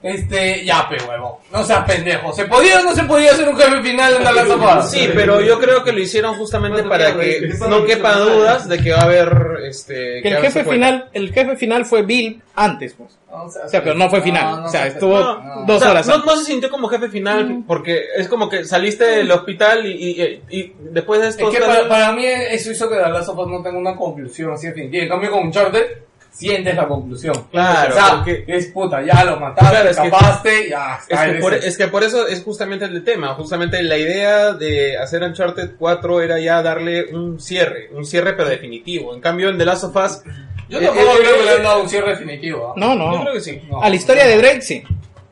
Este, ya, pe, huevo. No seas pendejo. ¿Se podía o no se podía hacer un jefe final en of Us? Sí, pero yo creo que lo hicieron justamente para que no quepa dudas de que va a haber este Que el jefe final, el jefe final fue Bill antes, pues. O O sea, pero no fue final. o sea, estuvo dos o sea, horas. No, no se sintió como jefe final porque es como que saliste del hospital y, y, y después de esto Es que para, para mí eso hizo que The Last no tenga una conclusión así definitiva. En cambio con Uncharted sientes la conclusión. Claro, O sea, porque- es puta, ya lo mataste, Claro, es que- escapaste, ya Es que, por, es que por eso es justamente el tema. Justamente la idea de hacer Uncharted 4 era ya darle un cierre, un cierre pero definitivo. En cambio, en The Last of Us. Yo eh, tampoco eh, creo que le eh, han dado un cierre definitivo. ¿ah? No, Yo no. creo que sí. No. A la historia de Drake, sí.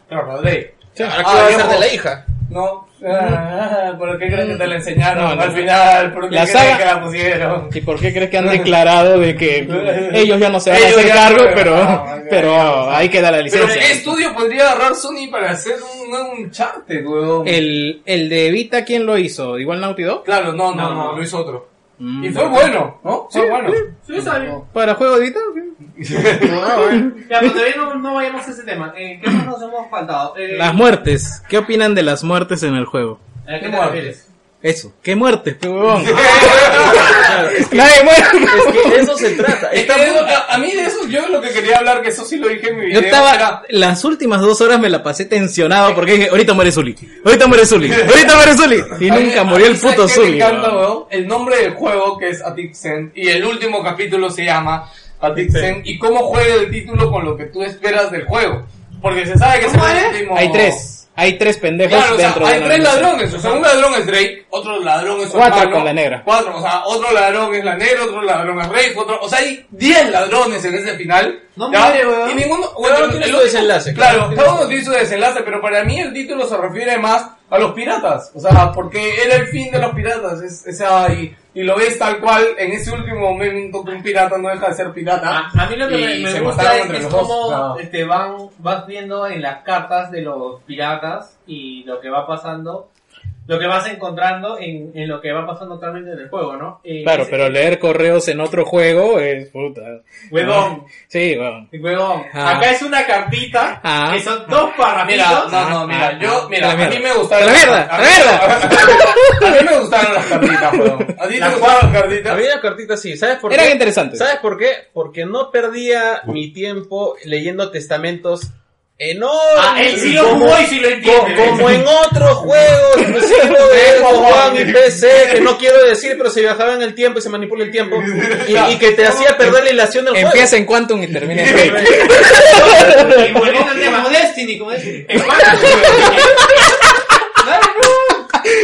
Claro, Drake. Ahora, ¿qué Ah, va a hacer de la hija? No. Ah, ¿Por qué crees que te la enseñaron No, no. al final? ¿Por qué La crees saga- que la pusieron? ¿Y por qué crees que han declarado de que ellos ya no se van a hacer cargo, no- pero, pero ahí queda la Pero licencia? ¿qué estudio podría agarrar Sony para hacer un, un charte, weón? El, el de Vita, ¿quién lo hizo? ¿Igual Naughty Dog? Claro, no, no, No, no, no. lo hizo otro. Mm. Y fue bueno, ¿no? Fue bueno. Sí, bien. ¿Para juego de Vita? Ya, pero todavía no, no vayamos a ese tema. Eh, ¿Qué más nos hemos faltado? Eh, Las muertes. ¿Qué opinan de las muertes en el juego? ¿A qué ¿Qué te refieres? Eso. ¿Qué muertes, pe huevón? Nadie muere. Es que de eso se trata. Es que Está eso- a, a mí de eso yo lo que quería hablar, que eso sí lo dije en mi Yo video, estaba, era- las últimas dos horas me la pasé tensionado porque dije, ahorita muere Zully, ahorita muere Zully, ahorita muere Zully. Y nunca murió el puto ¿sabes qué Zully. Me encanta, weón. El nombre del juego que es Atixen y el último capítulo se llama Atixen y cómo juega el título con lo que tú esperas del juego. Porque se sabe que se va el último... Hay tres, hay tres pendejos Claro, o sea, dentro hay de tres ladrones. O sea, un ladrón es Drake, otro ladrón es Cuatro hermano, con la negra. Cuatro, o sea, otro ladrón es la negra, otro ladrón es Drake, otro... O sea, hay diez ladrones en ese final. No ¿ya? muere, weón. Y ninguno... Bueno, uno tiene el su desenlace, Claro, cada uno cada tiene uno tiene su desenlace, pero para mí el título se refiere más a los piratas. O sea, porque era el fin de los piratas. Es, esa, y, y lo ves tal cual en ese último momento que un pirata no deja de ser pirata. A, a mí lo que me, Y me se gusta es, es cómo No. este, van, vas viendo en las cartas de los piratas y lo que va pasando, lo que vas encontrando en, en lo que va pasando actualmente en el juego, ¿no? Eh, Claro, ese- pero leer correos en otro juego es puta. Huevón, Sí, weón. huevón. Ah. Acá es una cartita Ah. que son dos Mira, parrafitos. no, no, mira, Ah, yo, ah, mira, a a mí mierda. me gustaron. A la mierda, a a mí- la A mí me gustaron las cartitas, weón. ¿A ti te Las gustaron las cartitas? Había cartitas sí, ¿sabes por Eran qué? interesantes. ¿Sabes por qué? Porque no perdía mi tiempo leyendo testamentos enormes. Ah, él sí lo como- jugó y sí lo entiende. co- Como en otros juegos exclusivos de Xbox One y PC, que no quiero decir, pero se viajaba en el tiempo y se manipula el tiempo, y, y que te hacía perder la ilación del juego. Empieza en Quantum y termina en Drake. Y volviendo al tema, Como Destiny, como Destiny. en cuanto-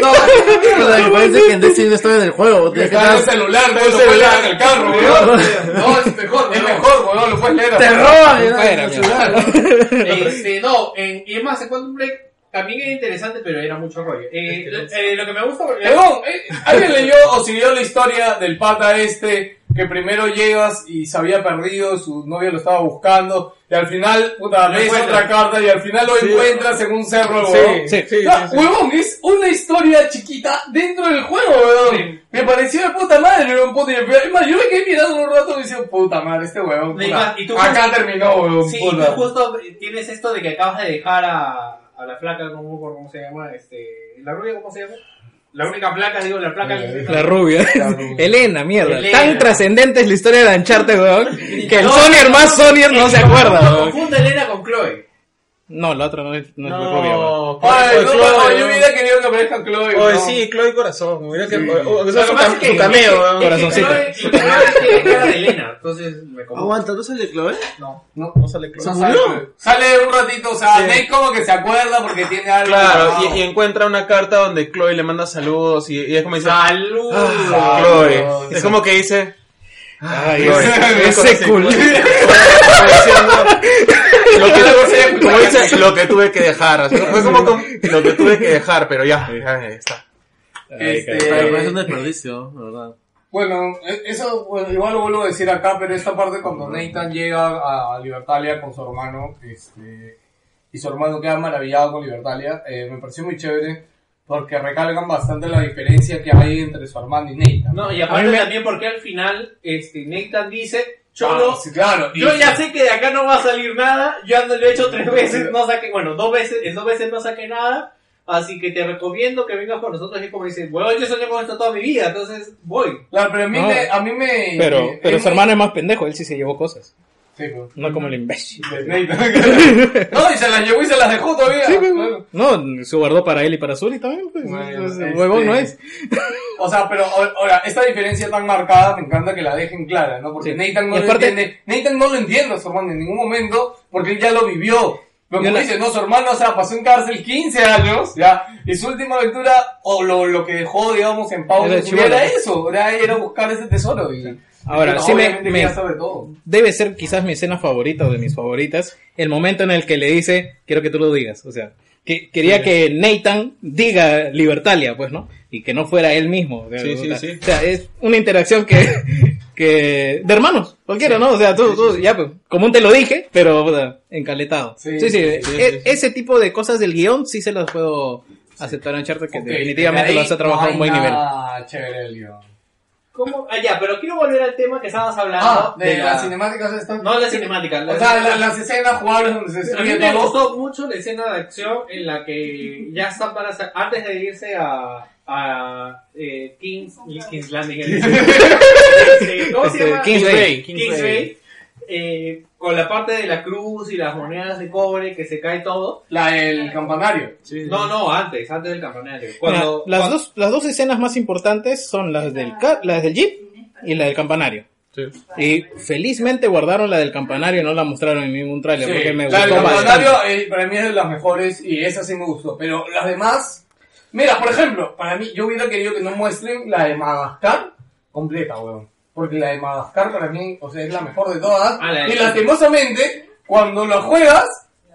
No, pero me parece que en Destiny no estaba en el juego. Que Está en el celular, no lo puedes leer en el carro, weón. No, es mejor, es mejor, weón, lo puedes leer. Te roban, ¿no? Este, no, en- y es más, en Quantum Break también era interesante, pero era mucho rollo. Eh, lo, eh, lo que me gusta... Eh, ¿alguien leyó o siguió la historia del pata este que primero llegas y se había perdido, su novia lo estaba buscando, y al final, puta, ves otra carta y al final lo encuentras en un cerro, Sí, weón. Sí. sí, Ya, sí, sí. Huevón, es una historia chiquita dentro del juego, weón. Sí. Me pareció de puta madre, weón. Puta, y es más, yo me quedé mirando un rato y decía, puta madre, este weón. Y puta, y tú acá justo- terminó, weón. Sí, y puta. tú justo tienes esto de que acabas de dejar a, a la flaca, ¿cómo, ¿cómo se llama? Este, ¿La rubia cómo se llama? La única placa, digo, la placa... La rubia. Elena, mierda. Elena. Tan trascendente es la historia de Uncharted, weón, que el No, no, más Sonyer no se acuerda, weón. Confunde Elena con Chloe. No, la otra no es, no es rubia, weón. Ay, no, Chloe, no, yo hubiera querido que aparezca Chloe. Oye, ¿no? sí, Chloe Corazón. Mira que, o- o- eso es su, cam- su cameo, es que- weón. Corazoncito. Chloe- tiene cara de Elena, entonces me confundo. Aguanta, ¿no sale Chloe? No. No, no sale Chloe. ¿Se Sale, sale un ratito, o sea, Nate como que se acuerda porque tiene algo. Claro, y, y encuentra una carta donde Chloe le manda saludos y, y es como dice, ¡Salud! "Ah, Chloe. Es como que dice, Ay, Chloe. ese, Es ese como culo. lo que, como dice, lo que tuve que dejar. así, Fue como con- lo que tuve que dejar, pero ya, ya está. Este, Pero parece un desperdicio, la verdad. Bueno, e- eso bueno, igual lo vuelvo a decir acá, pero esta parte cuando Nathan llega a, Libertalia con su hermano, este, y su hermano queda maravillado con Libertalia, eh, me pareció muy chévere porque recalcan bastante la diferencia que hay entre su hermano y Nathan. No, y aparte también porque al final este, Nathan dice, Cholo, Ah, sí, claro. yo ya sé que de acá no va a salir nada, yo ando lo he hecho tres veces, no saqué, bueno, dos veces, en dos veces no saqué nada, así que te recomiendo que vengas con nosotros y como dice, bueno, yo soñé con esto toda mi vida, entonces voy. Claro, pero a mí No. me... A mí me Pero, me- pero su muy- hermano es más pendejo, él sí se llevó cosas. Sí, pues. No como el imbécil. No, y se las llevó y se las dejó todavía. Sí, pues, Claro. No, se guardó para él y para Zully también, pues. Bueno, este- huevón no es. O sea, pero ahora, esta diferencia tan marcada me encanta que la dejen clara, ¿no? Porque Sí. Nathan no lo entiende. Nathan no lo entiende a su hermano en ningún momento porque él ya lo vivió. Pero como la- dice, no, su hermano, o sea, pasó en cárcel 15 años, ya, y su última aventura, o lo, lo que dejó, digamos, en pausa, Era era eso, era, era buscar ese tesoro. Y, Ahora, sí me- me- quería saber todo. Debe ser quizás mi escena favorita o de mis favoritas. El momento en el que le dice, quiero que tú lo digas. O sea, que quería que Nathan diga Libertalia, pues, ¿no? Y que no fuera él mismo. Sí, sí, o sea, sí. O sea, es una interacción que, que, de hermanos, cualquiera, ¿no? O sea, tú, tú, ya, pues, común te lo dije, pero, o sea, encaletado. Sí, sí, e- ese tipo de cosas del guion sí se las puedo aceptar en Uncharted, que Ok, definitivamente de ahí los ha trabajado a un buen nivel. nada chévere el guion. ¿Cómo? Ah, ya, pero quiero volver al tema que estabas hablando. Ah, de, las cinemáticas estas. No de las cinemáticas. O sea, la- las escenas jugables donde se A mí me gustó mucho la escena de acción en la que ya está para sa- antes de irse a, a eh, Kings, Kings Landing. ¿Cómo se Este, llama? Kings Bay. Kings Bay. Eh, con la parte de la cruz y las monedas de cobre que se cae todo. La del campanario. No, no, antes, antes del campanario. Mira, Cuando, las, cuando- dos, las dos escenas más importantes son las del, las del Jeep y la del campanario. Y felizmente guardaron la del campanario y no la mostraron en ningún tráiler Sí, porque me la del gustó campanario eh, para mí es de las mejores y esa sí me gustó. Pero las demás. Mira, por ejemplo, para mí, yo hubiera querido que no muestren la de Madagascar completa, weón. Porque la de Madagascar para mí, o sea, es la mejor de todas. Ah, la y lastimosamente, cuando la juegas,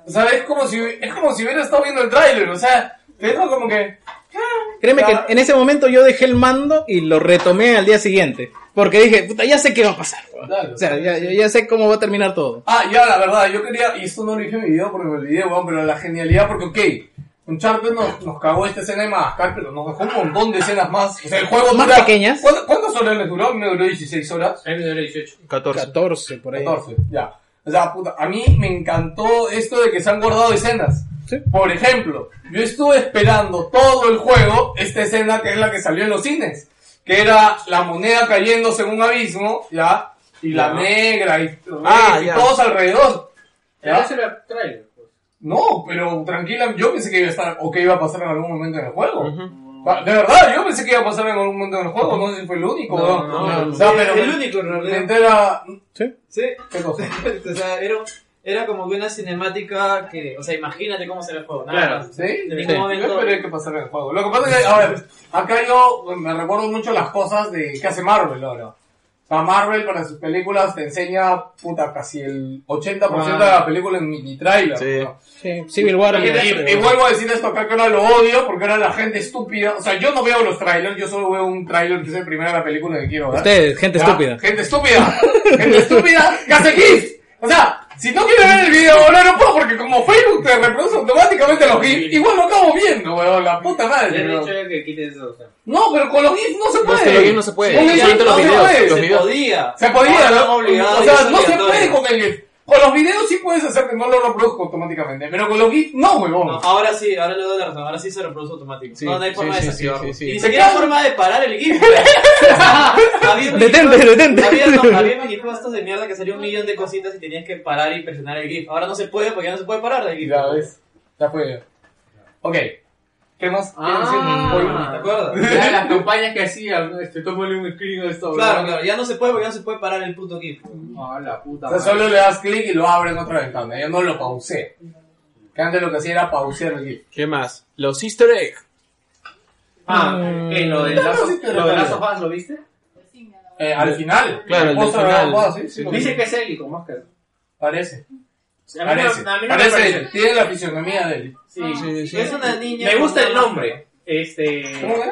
o sea, es como si, es como si hubiera estado viendo el tráiler, o sea, te deja como que. Créeme que en ese momento yo dejé el mando y lo retomé al día siguiente. Porque dije, puta, ya sé qué va a pasar. Claro. O sea, ya, ya- ya sé cómo va a terminar todo. Ah, ya, la verdad, yo quería, y esto no lo dije en mi video porque me olvidé, weón, pero la genialidad, porque ok, Uncharted nos, nos cagó esta escena de Madagascar, pero nos dejó un montón de escenas más. O sea, el juego Más dura- pequeñas. ¿Cuántas, cuántas horas les duró? Me duró 16 horas. A mí me duró 18. 14. 14 por ahí. 14, ya. O sea, puta, a mí me encantó esto de que se han guardado escenas. Sí. Por ejemplo, yo estuve esperando todo el juego esta escena que es la que salió en los cines, que era la moneda cayéndose en un abismo, ya, y la Ya. negra y, Ah, y todos alrededor. ¿Ya? ese era trailer. No, pero tranquila, yo pensé que iba a estar, o que iba a pasar en algún momento en el juego. Va, De verdad, yo pensé que iba a pasar en algún momento en el juego, no sé si fue el único, No, weón. no, no. O sea, pero el único en me entera... Sí. Sí. ¿Qué cosa? o sea, era, era como que una cinemática que, o sea, imagínate cómo será el juego. Nada Claro. más. ¿Sí? De Yo momento. esperé que pasara en el juego. Lo que pasa es que, a ver, acá yo me recuerdo mucho las cosas de que hace Marvel ahora. Sea, Marvel para sus películas te enseña, puta, casi el 80% de la película en mini trailer. Sí. Sí, Civil War. Y, y- y vuelvo a decir esto acá que ahora lo odio porque ahora la gente estúpida, o sea, yo no veo los trailers, yo solo veo un trailer que es el primero de la película que quiero ver. Ustedes, gente ¿Ya? estúpida. Gente estúpida. gente estúpida que hace GIF. O sea, si no quiero ver el video ahora no puedo porque como Facebook te reproduce automáticamente los GIF, igual lo acabo viendo, weón, la puta madre. Le han weón. dicho que quites eso. No, pero con los GIF no se puede. que los GIF no se puede. Con el GIF no se puede. Se podía. Se podía, ¿no? O sea, no se puede con el GIF. Con los videos sí puedes hacer que no lo reproduzca automáticamente, pero con los GIF no, huevón. No, ahora sí, ahora le doy la razón, ahora sí se reproduce automático. Sí, no, no hay forma sí, de sí, desactivarlo. sí. Y ni siquiera hay forma de parar el GIF. Detente, detente. Había, no, había minipostos de mierda que salía un millón de cositas y tenías que parar y presionar el GIF. Ahora no se puede porque ya no se puede parar el GIF. Ya ves, ya fue. Ok, ¿qué más? Ah. ¿Qué ¿Te más? acuerdas? Ya las campañas que hacían, ¿no? este, tómale un screen de esto. Claro, claro, ya no se puede porque ya no se puede parar el puto GIF. Ah, la puta. O sea, madre. solo le das clic y lo abre en otra ventana. Yo no lo pausé. Que antes lo que hacía era pausear el GIF. ¿Qué más? Los Easter egg. Ah, ¿qué? ¿Lo del Lazo lo del. Lazo lo viste? Eh, al final. Claro, el del final. la sí, sí, lo Dice vi. que es él y con máscara. Parece. A mí no- Parece. a mí no me Parece parece. Tiene la fisionomía de él. Sí. Sí, sí. Es una niña. Me gusta el nombre. Este.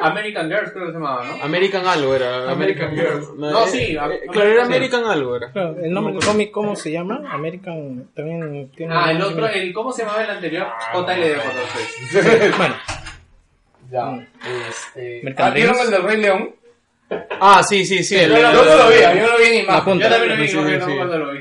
American Girls creo que se llamaba, ¿no? American algo era. American Girl. No, No, eh, sí, eh, American claro, era. American algo era. Claro, el nombre del cómic, ¿cómo se llama? American también tiene. Ah, el otro, el, ¿cómo se llamaba el anterior? JLD Bueno, Ya. Este. Mercado Ah, ¿Vieron el del Rey León? Ah, sí, sí, sí. el- Yo no lo vi, yo no lo vi imagen. punta. Yo también lo vi, Sí, no sí, cuándo lo vi.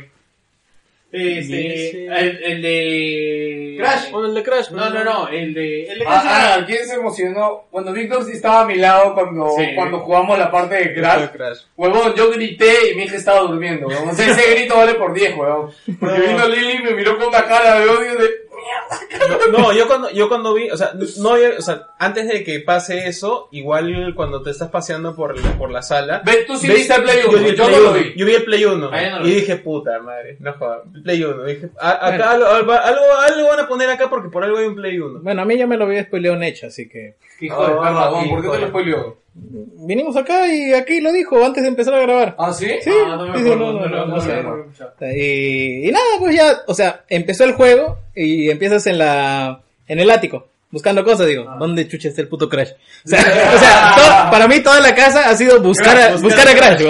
Este, Sí. el, el de... Crash. Bueno, el de Crash. No, no, no, el de... El de Crash Ah, ah, ¿quién se emocionó? Bueno, Víctor sí estaba a mi lado cuando, Sí. cuando jugamos la parte de Crash. de Crash. Huevón, yo grité y mi hija estaba durmiendo, huevón. Ese grito vale por 10, huevón. Porque vino Lily y me miró con una cara de odio de... No, no, yo cuando, yo cuando vi, o sea, no, había- o sea, antes de que pase eso, igual cuando te estás paseando por la, por la sala. Ve, tú sí ¿ves? viste el Play Yo 1, vi el yo, Play no lo uno, vi. Yo vi el Play 1 Ah, yo no lo y vi. dije, puta madre, no jodas, Play 1. Dije, a- acá algo, algo, algo van a poner acá porque por algo hay un Play 1. bueno, a mí ya me lo había spoileado Necha, así que. Hijo de perra, huevón, ¿por qué te lo spoileó? Vinimos acá y aquí lo dijo antes de empezar a grabar. ¿Ah, sí? Sí, Ah, no me acuerdo, no, no, no. Y, y nada, pues ya, o sea, empezó el juego y empiezas en la En el ático. Buscando cosas, digo, ¿dónde chucha está el puto Crash? O sea, o sea, to- para mí toda la casa ha sido buscar a, buscar a Crash,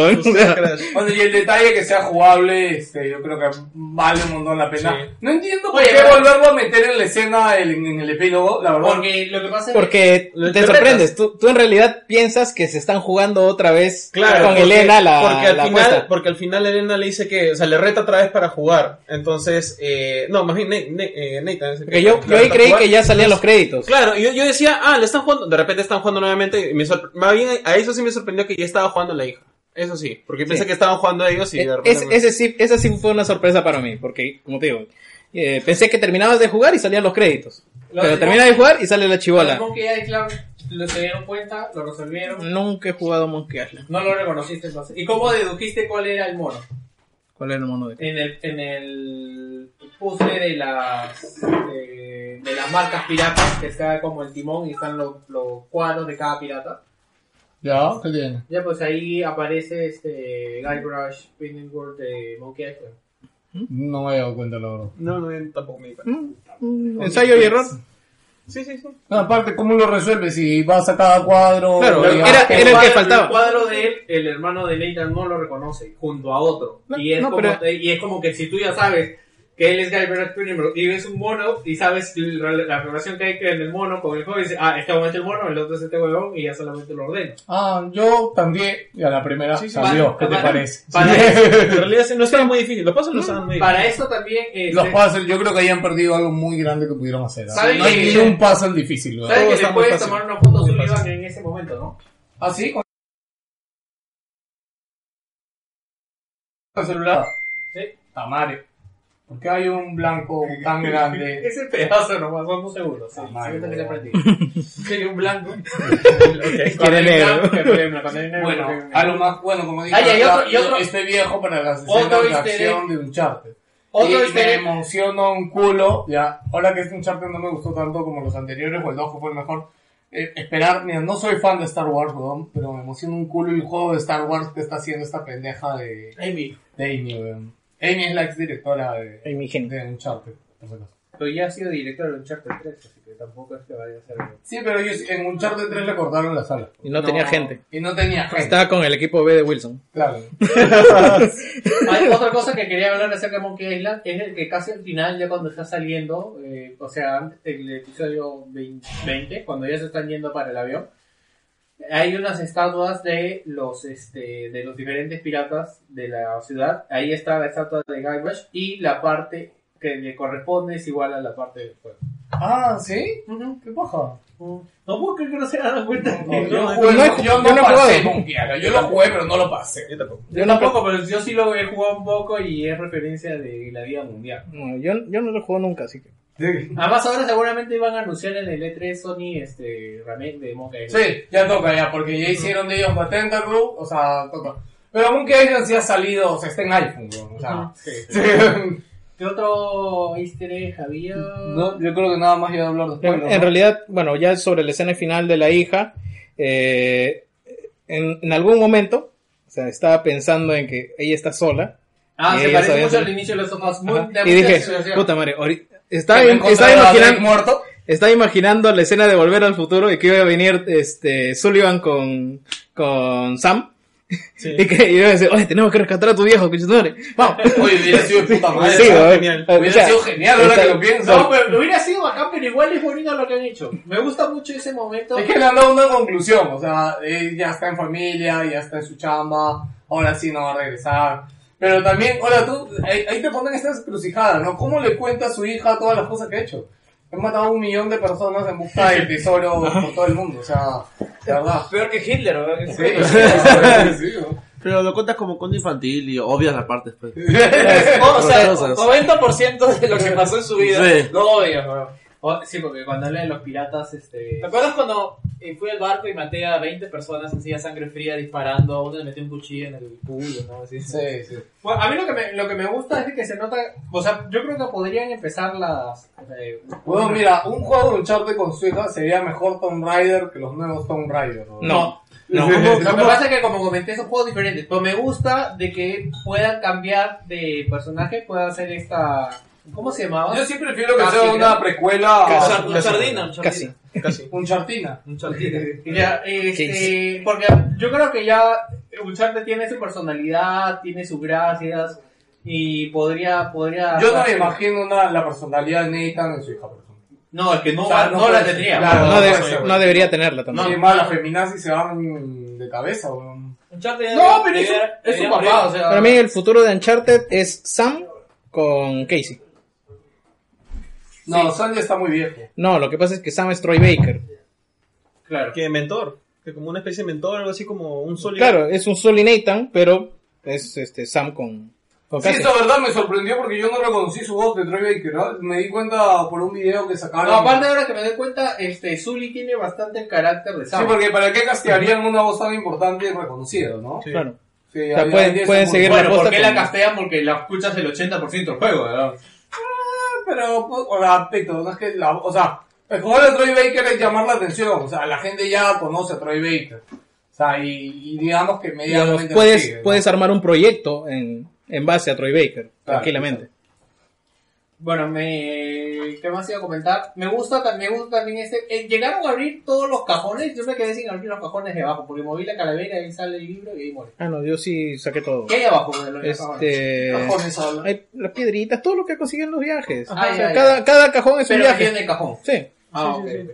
Bueno, y el detalle que sea jugable, este, yo creo que vale un montón la pena. Sí. No entiendo por Oye, qué volverlo a meter en la escena el- en el epílogo, la verdad. Porque lo que pasa es que Porque te interpretas. sorprendes. Tú, tú en realidad piensas que se están jugando otra vez Claro, con porque- Elena la, porque al la final, apuesta. porque al final Elena le dice que, o sea, le reta otra vez para jugar. Entonces, eh, no, más bien eh, Nathan. es el Porque yo, yo ahí creí jugar. que ya salían los créditos. Claro, yo, yo decía, ah, le están jugando, de repente están jugando nuevamente, y me sorpre- más bien a eso sí me sorprendió que ya estaba jugando la hija. Eso sí, porque pensé Sí. que estaban jugando ellos y de Eh, repente... ese sí, esa sí fue una sorpresa para mí, porque, como te digo, eh, pensé que terminabas de jugar y salían los créditos. Lo pero de- terminas de jugar y sale la chivola. Monkey Island lo se dieron cuenta, lo resolvieron. Nunca he jugado Monkey Island. No lo reconociste entonces. ¿Y cómo dedujiste cuál era el mono? ¿Cuál era el mono de En el, en el puzzle de las de, de las marcas piratas, que está como el timón y están los, los cuadros de cada pirata. Ya, ¿qué tiene? Ya pues ahí aparece este Guybrush World de Monkey Island. No me he dado cuenta, la verdad. No, no, tampoco me di cuenta. Ensayo y error. Sí, sí, sí. No, aparte, ¿cómo lo resuelves? Si vas a cada cuadro... Claro, digamos, era- que- era el que cuadro- faltaba. El cuadro de él, el hermano de Nathan no lo reconoce, junto a otro. No, y, es no, como, pero- y es como que si tú ya sabes que él es Spinning World y ves un mono y sabes la, la relación que hay en el mono con el juego y dices, ah, este momento es el mono, el otro es este huevón y ya solamente lo ordeno. Ah, yo también, y a la primera Sí, sí, salió. para- ¿Qué te para- parece? para- En realidad no estaba muy difícil, los pasos no estaban muy Para eso también... eh, Los puzzles, yo creo que ahí han perdido algo muy grande que pudieron hacer. ¿ah? ¿Saben No hay que- ni un puzzle difícil. ¿Sabes que le puedes fácil. tomar una foto Sullivan en ese momento, no? ¿Ah, sí? ¿Con el celular? Sí. Tamario. ¿Por qué hay un blanco tan grande? Ese pedazo nomás, vamos seguros. Sí, Ah, sí, que. Sí, un blanco. Quiere negro. Bueno, algo más, bueno, como dije, ya, y ahora, otro- y otro- este viejo para las escenas de acción de Uncharted. Otro y me egg. emociona un culo, ya, ahora que este Uncharted no me gustó tanto como los anteriores, o el 2 que fue el mejor, eh, esperar, mira, no soy fan de Star Wars, weón, pero me emociona un culo el juego de Star Wars que está haciendo esta pendeja de, Amy. de Amy, weón. Amy es la ex directora de, gente. de Uncharted, por si acaso. Pero ya ha sido director de Uncharted 3, así que tampoco es que vaya a ser... Sí, pero ellos en Uncharted 3 le cortaron la sala. Y no tenía gente. Y no tenía gente, Estaba con el equipo B de Wilson. claro. Hay otra cosa que quería hablar acerca de Monkey Island es el que casi al final, ya cuando está saliendo, eh, o sea, antes del episodio 20, cuando ya se están yendo para el avión, hay unas estatuas de los este de los diferentes piratas de la ciudad. Ahí está la estatua de Guybrush y la parte que le corresponde es igual a la parte del juego. Ah, ¿sí? ¿Qué paja? No puedo creer que no se hayan cuenta. No, yo, no, jugué- no yo yo no he pasé. Yo lo jugué, pero no lo pasé. Yo tampoco. Yo tampoco, pero yo sí lo he jugado un poco y es referencia de la vida mundial. No, yo, yo no lo juego nunca, así que. Además ahora seguramente iban a anunciar en el E3 Sony este remake de Monkey Island. Sí, ya toca ya, porque ya hicieron de ellos la Tentacle, o sea, toca. Pero Monkey Island sí ha salido, o sea, está en iPhone, o sea. Sí. sí. ¿Qué otro easter egg había? No, yo creo que nada más iba a hablar después. En, ¿no? en realidad, bueno, ya sobre la escena final de la hija, eh, en, en algún momento, o sea, estaba pensando en que ella está sola. Ah, Y se parece mucho al inicio de los. Muy, de Y dije, puta madre, ahorita- estaba, estaba imaginando, muerto. estaba imaginando la escena de Volver al Futuro y que iba a venir este Sullivan con, con Sam. Y que iba a decir, oye, tenemos que rescatar a tu viejo, conchetumare. Vamos. Oye, hubiera sido de puta madre. Genial. O Hubiera sea, sido genial ahora está- que lo pienso. No, pero hubiera sido bacán, pero igual es bonito lo que han hecho. Me gusta mucho ese momento. Es que le han dado una conclusión, o sea, él ya está en familia, ya está en su chamba, ahora sí no va a regresar. Pero también, hola tú, ahí, ahí te ponen esta encrucijada, ¿no? ¿Cómo le cuenta a su hija todas las cosas que ha hecho? He matado a un millón de personas en busca del tesoro por todo el mundo, o sea, de verdad. Peor que Hitler, ¿verdad? Sí, sí, sí, ¿no? Pero lo cuentas como cuento infantil y obvias las partes, pues. o sea, Cosas. 90% de lo que pasó en su vida. Sí. No odias, weón. Oh, sí, porque cuando habla de los piratas, este... ¿Te acuerdas cuando eh, fui al barco y maté a 20 personas así a sangre fría disparando? A uno le metí un cuchillo en el culo, ¿no? Así. Sí, sí. Bueno, a mí lo que, me, lo que me gusta es que se nota... O sea, yo creo que podrían empezar las... eh, Bueno, mira, un juego de Uncharted con su hija sería mejor Tomb Raider que los nuevos Tomb Raider, ¿no? No. No, lo que pasa es que como comenté son juegos diferentes, pero me gusta de que puedan cambiar de personaje, puedan hacer esta ¿Cómo se llamaba? Yo sí prefiero que sea una ¿no? precuela. Casi. Sardina, Casi. Casi. Un chartina. Un. Ya, este, porque yo creo que ya Uncharted tiene su personalidad, tiene sus gracias y podría, podría. Yo no me imagino una, la personalidad de Nathan en su hija, por ejemplo. No, es que no, O sea, no no, la tendría. Claro, No, no de- no debería tenerla tampoco. Sí, más las feminazis se van de cabeza, weón. Uncharted No, pero es, su- papá, o morir. sea. Para mí el futuro de Uncharted es Sam con Casey. No, Sanji está muy viejo. No, lo que pasa es que Sam es Troy Baker. Claro. Que mentor. Que como una especie de mentor, algo así como un sólido. Claro, es un Sully Nathan, pero es este Sam con, con Sí, esta verdad me sorprendió porque yo no reconocí su voz de Troy Baker, ¿no? Me di cuenta por un video que sacaron. No, aparte ahora que me doy cuenta, este, Zully tiene bastante el carácter de Sí, Sam. porque para qué castearían una voz tan importante y reconocida, ¿no? Claro. Sí, O sea, pueden- seguir Bueno, la ¿por qué la castean? Porque la escuchas el 80% del juego, ¿verdad? Pero, pues, o sea, no es que la, o sea, el jugar de Troy Baker es llamar la atención, o sea, la gente ya conoce a Troy Baker. O sea, y, y digamos que medianamente puedes, lo sigue, ¿no? puedes armar un proyecto en, en base a Troy Baker, tranquilamente. Bueno, me... ¿qué más iba a comentar? Me gusta, me gusta también este... eh, llegaron a abrir todos los cajones, yo me quedé sin abrir los cajones de abajo, porque moví la calavera y ahí sale el libro y ahí muere. Ah, no, yo sí saqué todo. ¿Qué hay abajo de los cajones? Este, Cajones hablan. hay las piedritas, todo lo que consiguen los viajes. Ah, O sea, ya, cada, ya. cada cajón es un Pero viaje. viene el cajón. Sí. Ah, ok. ok.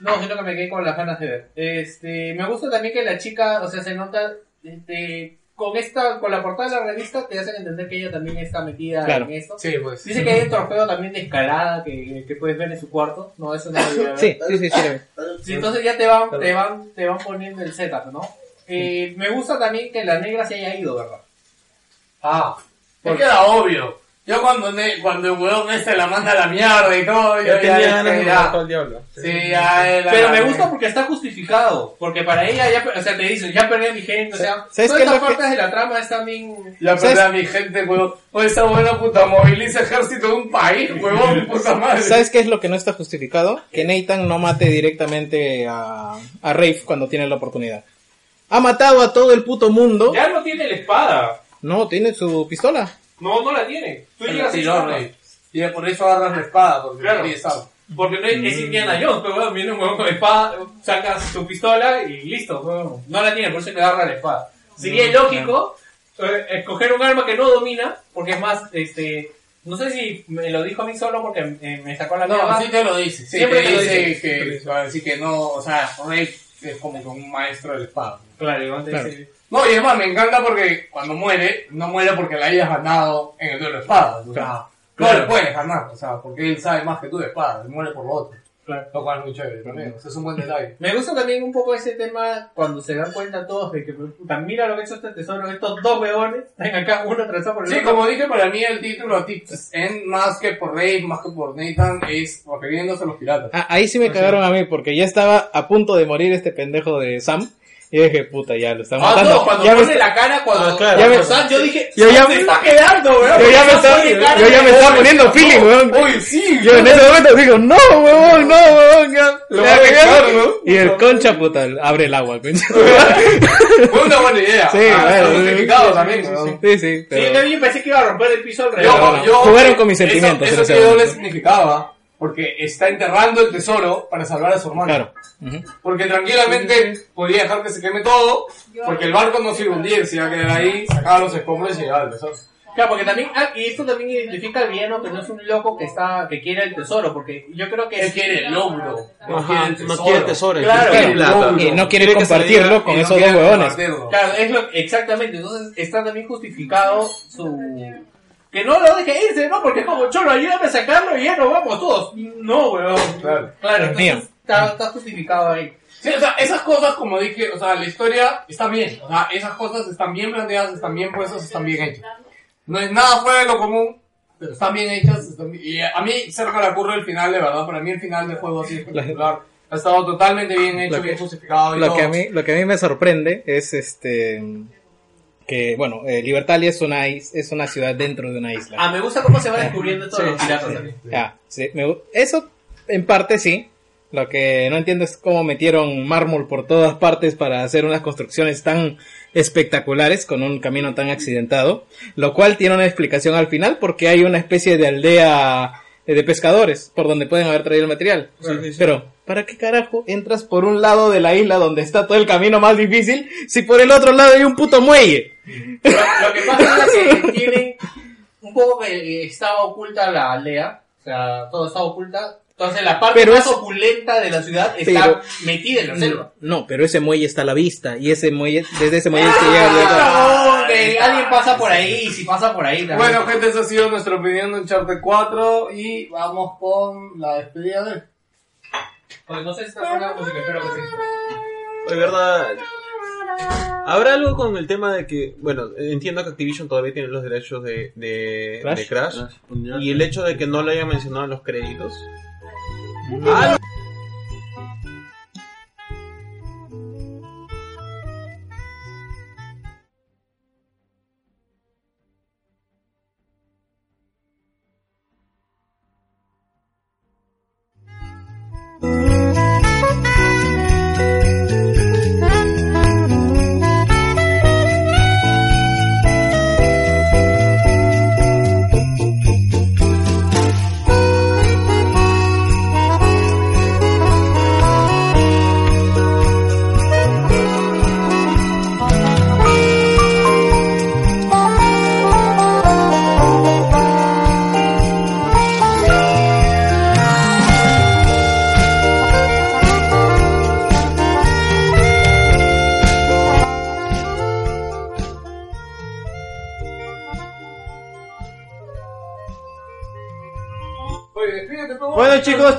No, sino que me quedé con las ganas de ver. Este, me gusta también que la chica, o sea, se nota, este, con esta, con la portada de la revista te hacen entender que ella también está metida Claro. en esto. Sí, pues. Dice que hay un trofeo también de escalada que, que puedes ver en su cuarto. No, eso no lo voy a ver. Sí, sí, sí, sí. lo vi. Sí, entonces ya te van, te van, te van poniendo el setup, ¿no? Eh, me gusta también que la negra se haya ido, ¿verdad? Ah, es que era obvio. Yo cuando, cuando el weón este la manda a la mierda y todo, yo Ya tenía ya, ganas de ya, al diablo. Sí, ya era- Pero me gusta porque está justificado. Porque para ella, ya, o sea, te dice, ya perdí a mi gente, o sea, ¿Sabes todas estas que- partes de la trama están bien... Ya perdí a mi gente, weón. Oye, esa buena puta moviliza ejército de un país, weón, puta madre. ¿Sabes qué es lo que no está justificado? Que Nathan no mate directamente a, a Rafe cuando tiene la oportunidad. Ha matado a todo el puto mundo. Ya no tiene la espada. No, tiene su pistola. No, no la tiene. Tú Pero llegas sí, y no, no. Y por eso agarras la espada, porque Claro. no. Porque no es, es Indiana Jones, pero bueno, viene un huevón con espada, sacas tu pistola y listo. No la tiene, por eso le agarra la espada. Sería ilógico eh, escoger un arma que no domina, porque es más, este... No sé si me lo dijo a mí solo porque eh, me sacó la No, mierda. sí te lo dice. Sí, Siempre te te lo dice dice. que, va a decir que no, o sea, Rey es como que un maestro de la espada. Claro, igual te Claro. dice- No, y además me encanta porque cuando muere, no muere porque la hayas ganado en el duelo de espadas. O sea, no Claro. le puedes ganar, o sea, porque él sabe más que tú de espadas, él muere por lo otro. Claro. Lo cual es muy chévere también, o sea, es un buen detalle. Me gusta también un poco ese tema cuando se dan cuenta todos de que, puta, mira lo que hecho este tesoro, estos dos weones, están acá uno tras por el Sí, otro. como dije, para mí el título Tips en más que por Rey, más que por Nathan, es refiriéndose a los piratas. Ah, ahí sí me cagaron a mí porque ya estaba a punto de morir este pendejo de Sam. Y dije, puta, ya lo están Ah, matando. no, cuando ya me pone está- la cara, cuando, Ah, claro. ya me está- yo dije, Yo ya se me- está quedando, weón. yo ya me pone cara yo ya me estaba poniendo feeling, weón. Uy, sí, Yo en ese momento digo, no, weón, no, weón, ya. Lo va a ya- ¿no? Y el concha, puta, abre el agua, concha. fue una buena idea. Sí, Ah, bueno, está sí, justificado sí, también, sí, weón. Sí, sí, Sí, pero... yo también pensé que iba a romper el piso alrededor. jugaron con eso- mis sentimientos en Eso, tiene doble significado, porque está enterrando el tesoro para salvar a su hermano. Claro. Ujú. Porque tranquilamente podría dejar que se queme todo, porque el barco no se iba a hundir, se iba a quedar ahí, sacaba los escombros y llegaba al tesoro. Claro, porque también, ah, y esto también identifica al villano que no es un loco que está, que quiere el tesoro, porque yo creo que Él quiere el logro, no Ajá, quiere el tesoro. no quiere el tesoro, Claro, quiere plata. Y no quiere Quiere compartirlo con no esos dos huevones. Claro, es lo, exactamente, entonces está también justificado su... Que no lo deje irse, ¿no? Porque es como, cholo, ayúdame a sacarlo y ya nos vamos todos. No, weón. Claro. Claro, entonces está, está justificado ahí. Sí, o sea, esas cosas, como dije, o sea, la historia está bien. O sea, esas cosas están bien planteadas, están bien puestas, están bien hechas. No es nada fuera de lo común, pero están bien hechas. están bien- Y a mí, cerca la curva el final, de verdad, para mí el final del juego así espectacular. Ha estado totalmente bien hecho, Lo que- bien justificado y Lo todo. que, a mí, lo que a mí me sorprende es este que, bueno, eh, Libertalia es una, is- es una ciudad dentro de una isla. Ah, me gusta cómo se va descubriendo todos los piratas también. Ya, sí, me gu- eso en parte sí, Lo que no entiendo es cómo metieron mármol por todas partes para hacer unas construcciones tan espectaculares con un camino tan accidentado. Lo cual tiene una explicación al final porque hay una especie de aldea de pescadores por donde pueden haber traído el material. Pero, ¿para qué carajo entras por un lado de la isla donde está todo el camino más difícil si por el otro lado hay un puto muelle? Lo, lo que pasa es que tienen un poco que estaba oculta la aldea, o sea, todo está oculta. Entonces la parte Pero más es- opulenta de la ciudad está Pero- metida en la selva. No, pero ese muelle está a la vista y ese muelle, desde ese muelle es que llega Ah, que alguien pasa por ahí y si pasa por ahí también. Bueno, gente, esa ha sido nuestra opinión de Uncharted 4 y vamos con la despedida de... Pues no sé si está sonando la música, espero que sí. De verdad. ¿Habrá algo con el tema de que, bueno, entiendo que Activision todavía tiene los derechos de, de Crash. de Crash, Crash, y el hecho de que no lo hayan mencionado en los créditos? Oye,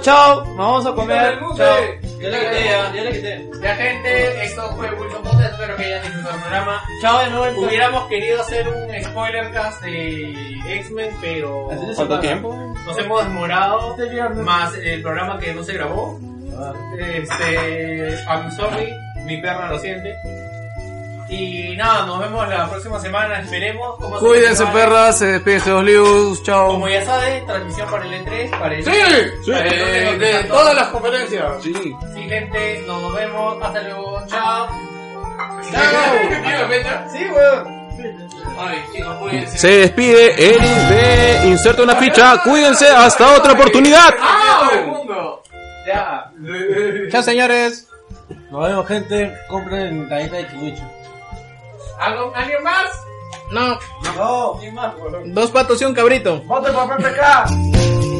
chao. Nos vamos a comer. Chao. Chao. Ya le quité, ya, ya le quité. Ya gente, esto fue Wilson Podcast, espero que hayan disfrutado el programa. Chao de nuevo. Hubiéramos querido hacer un spoiler cast de X-Men, pero ¿Cuánto tiempo? nos hemos demorado, más el programa que no se grabó. Este, I'm sorry, mi perra lo siente. Y nada, nos vemos la próxima semana, esperemos. cómo se Cuídense, perras. Se despide Lius. Chao. Como ya saben, transmisión para el E3, para el Sí, Sí. Eh, de todas las conferencias. Sí. Sí, gente, nos vemos, hasta luego, chao. Sí, weón. Se despide Eric de Inserta una ficha. Cuídense, hasta otra oportunidad. ¡Ah! Ya. Chao señores. Nos vemos, gente. Compren galleta de kiwicho. ¿Algo, ¿Alguien más? No, No. dos patos y un cabrito. ¡Voten por PPK!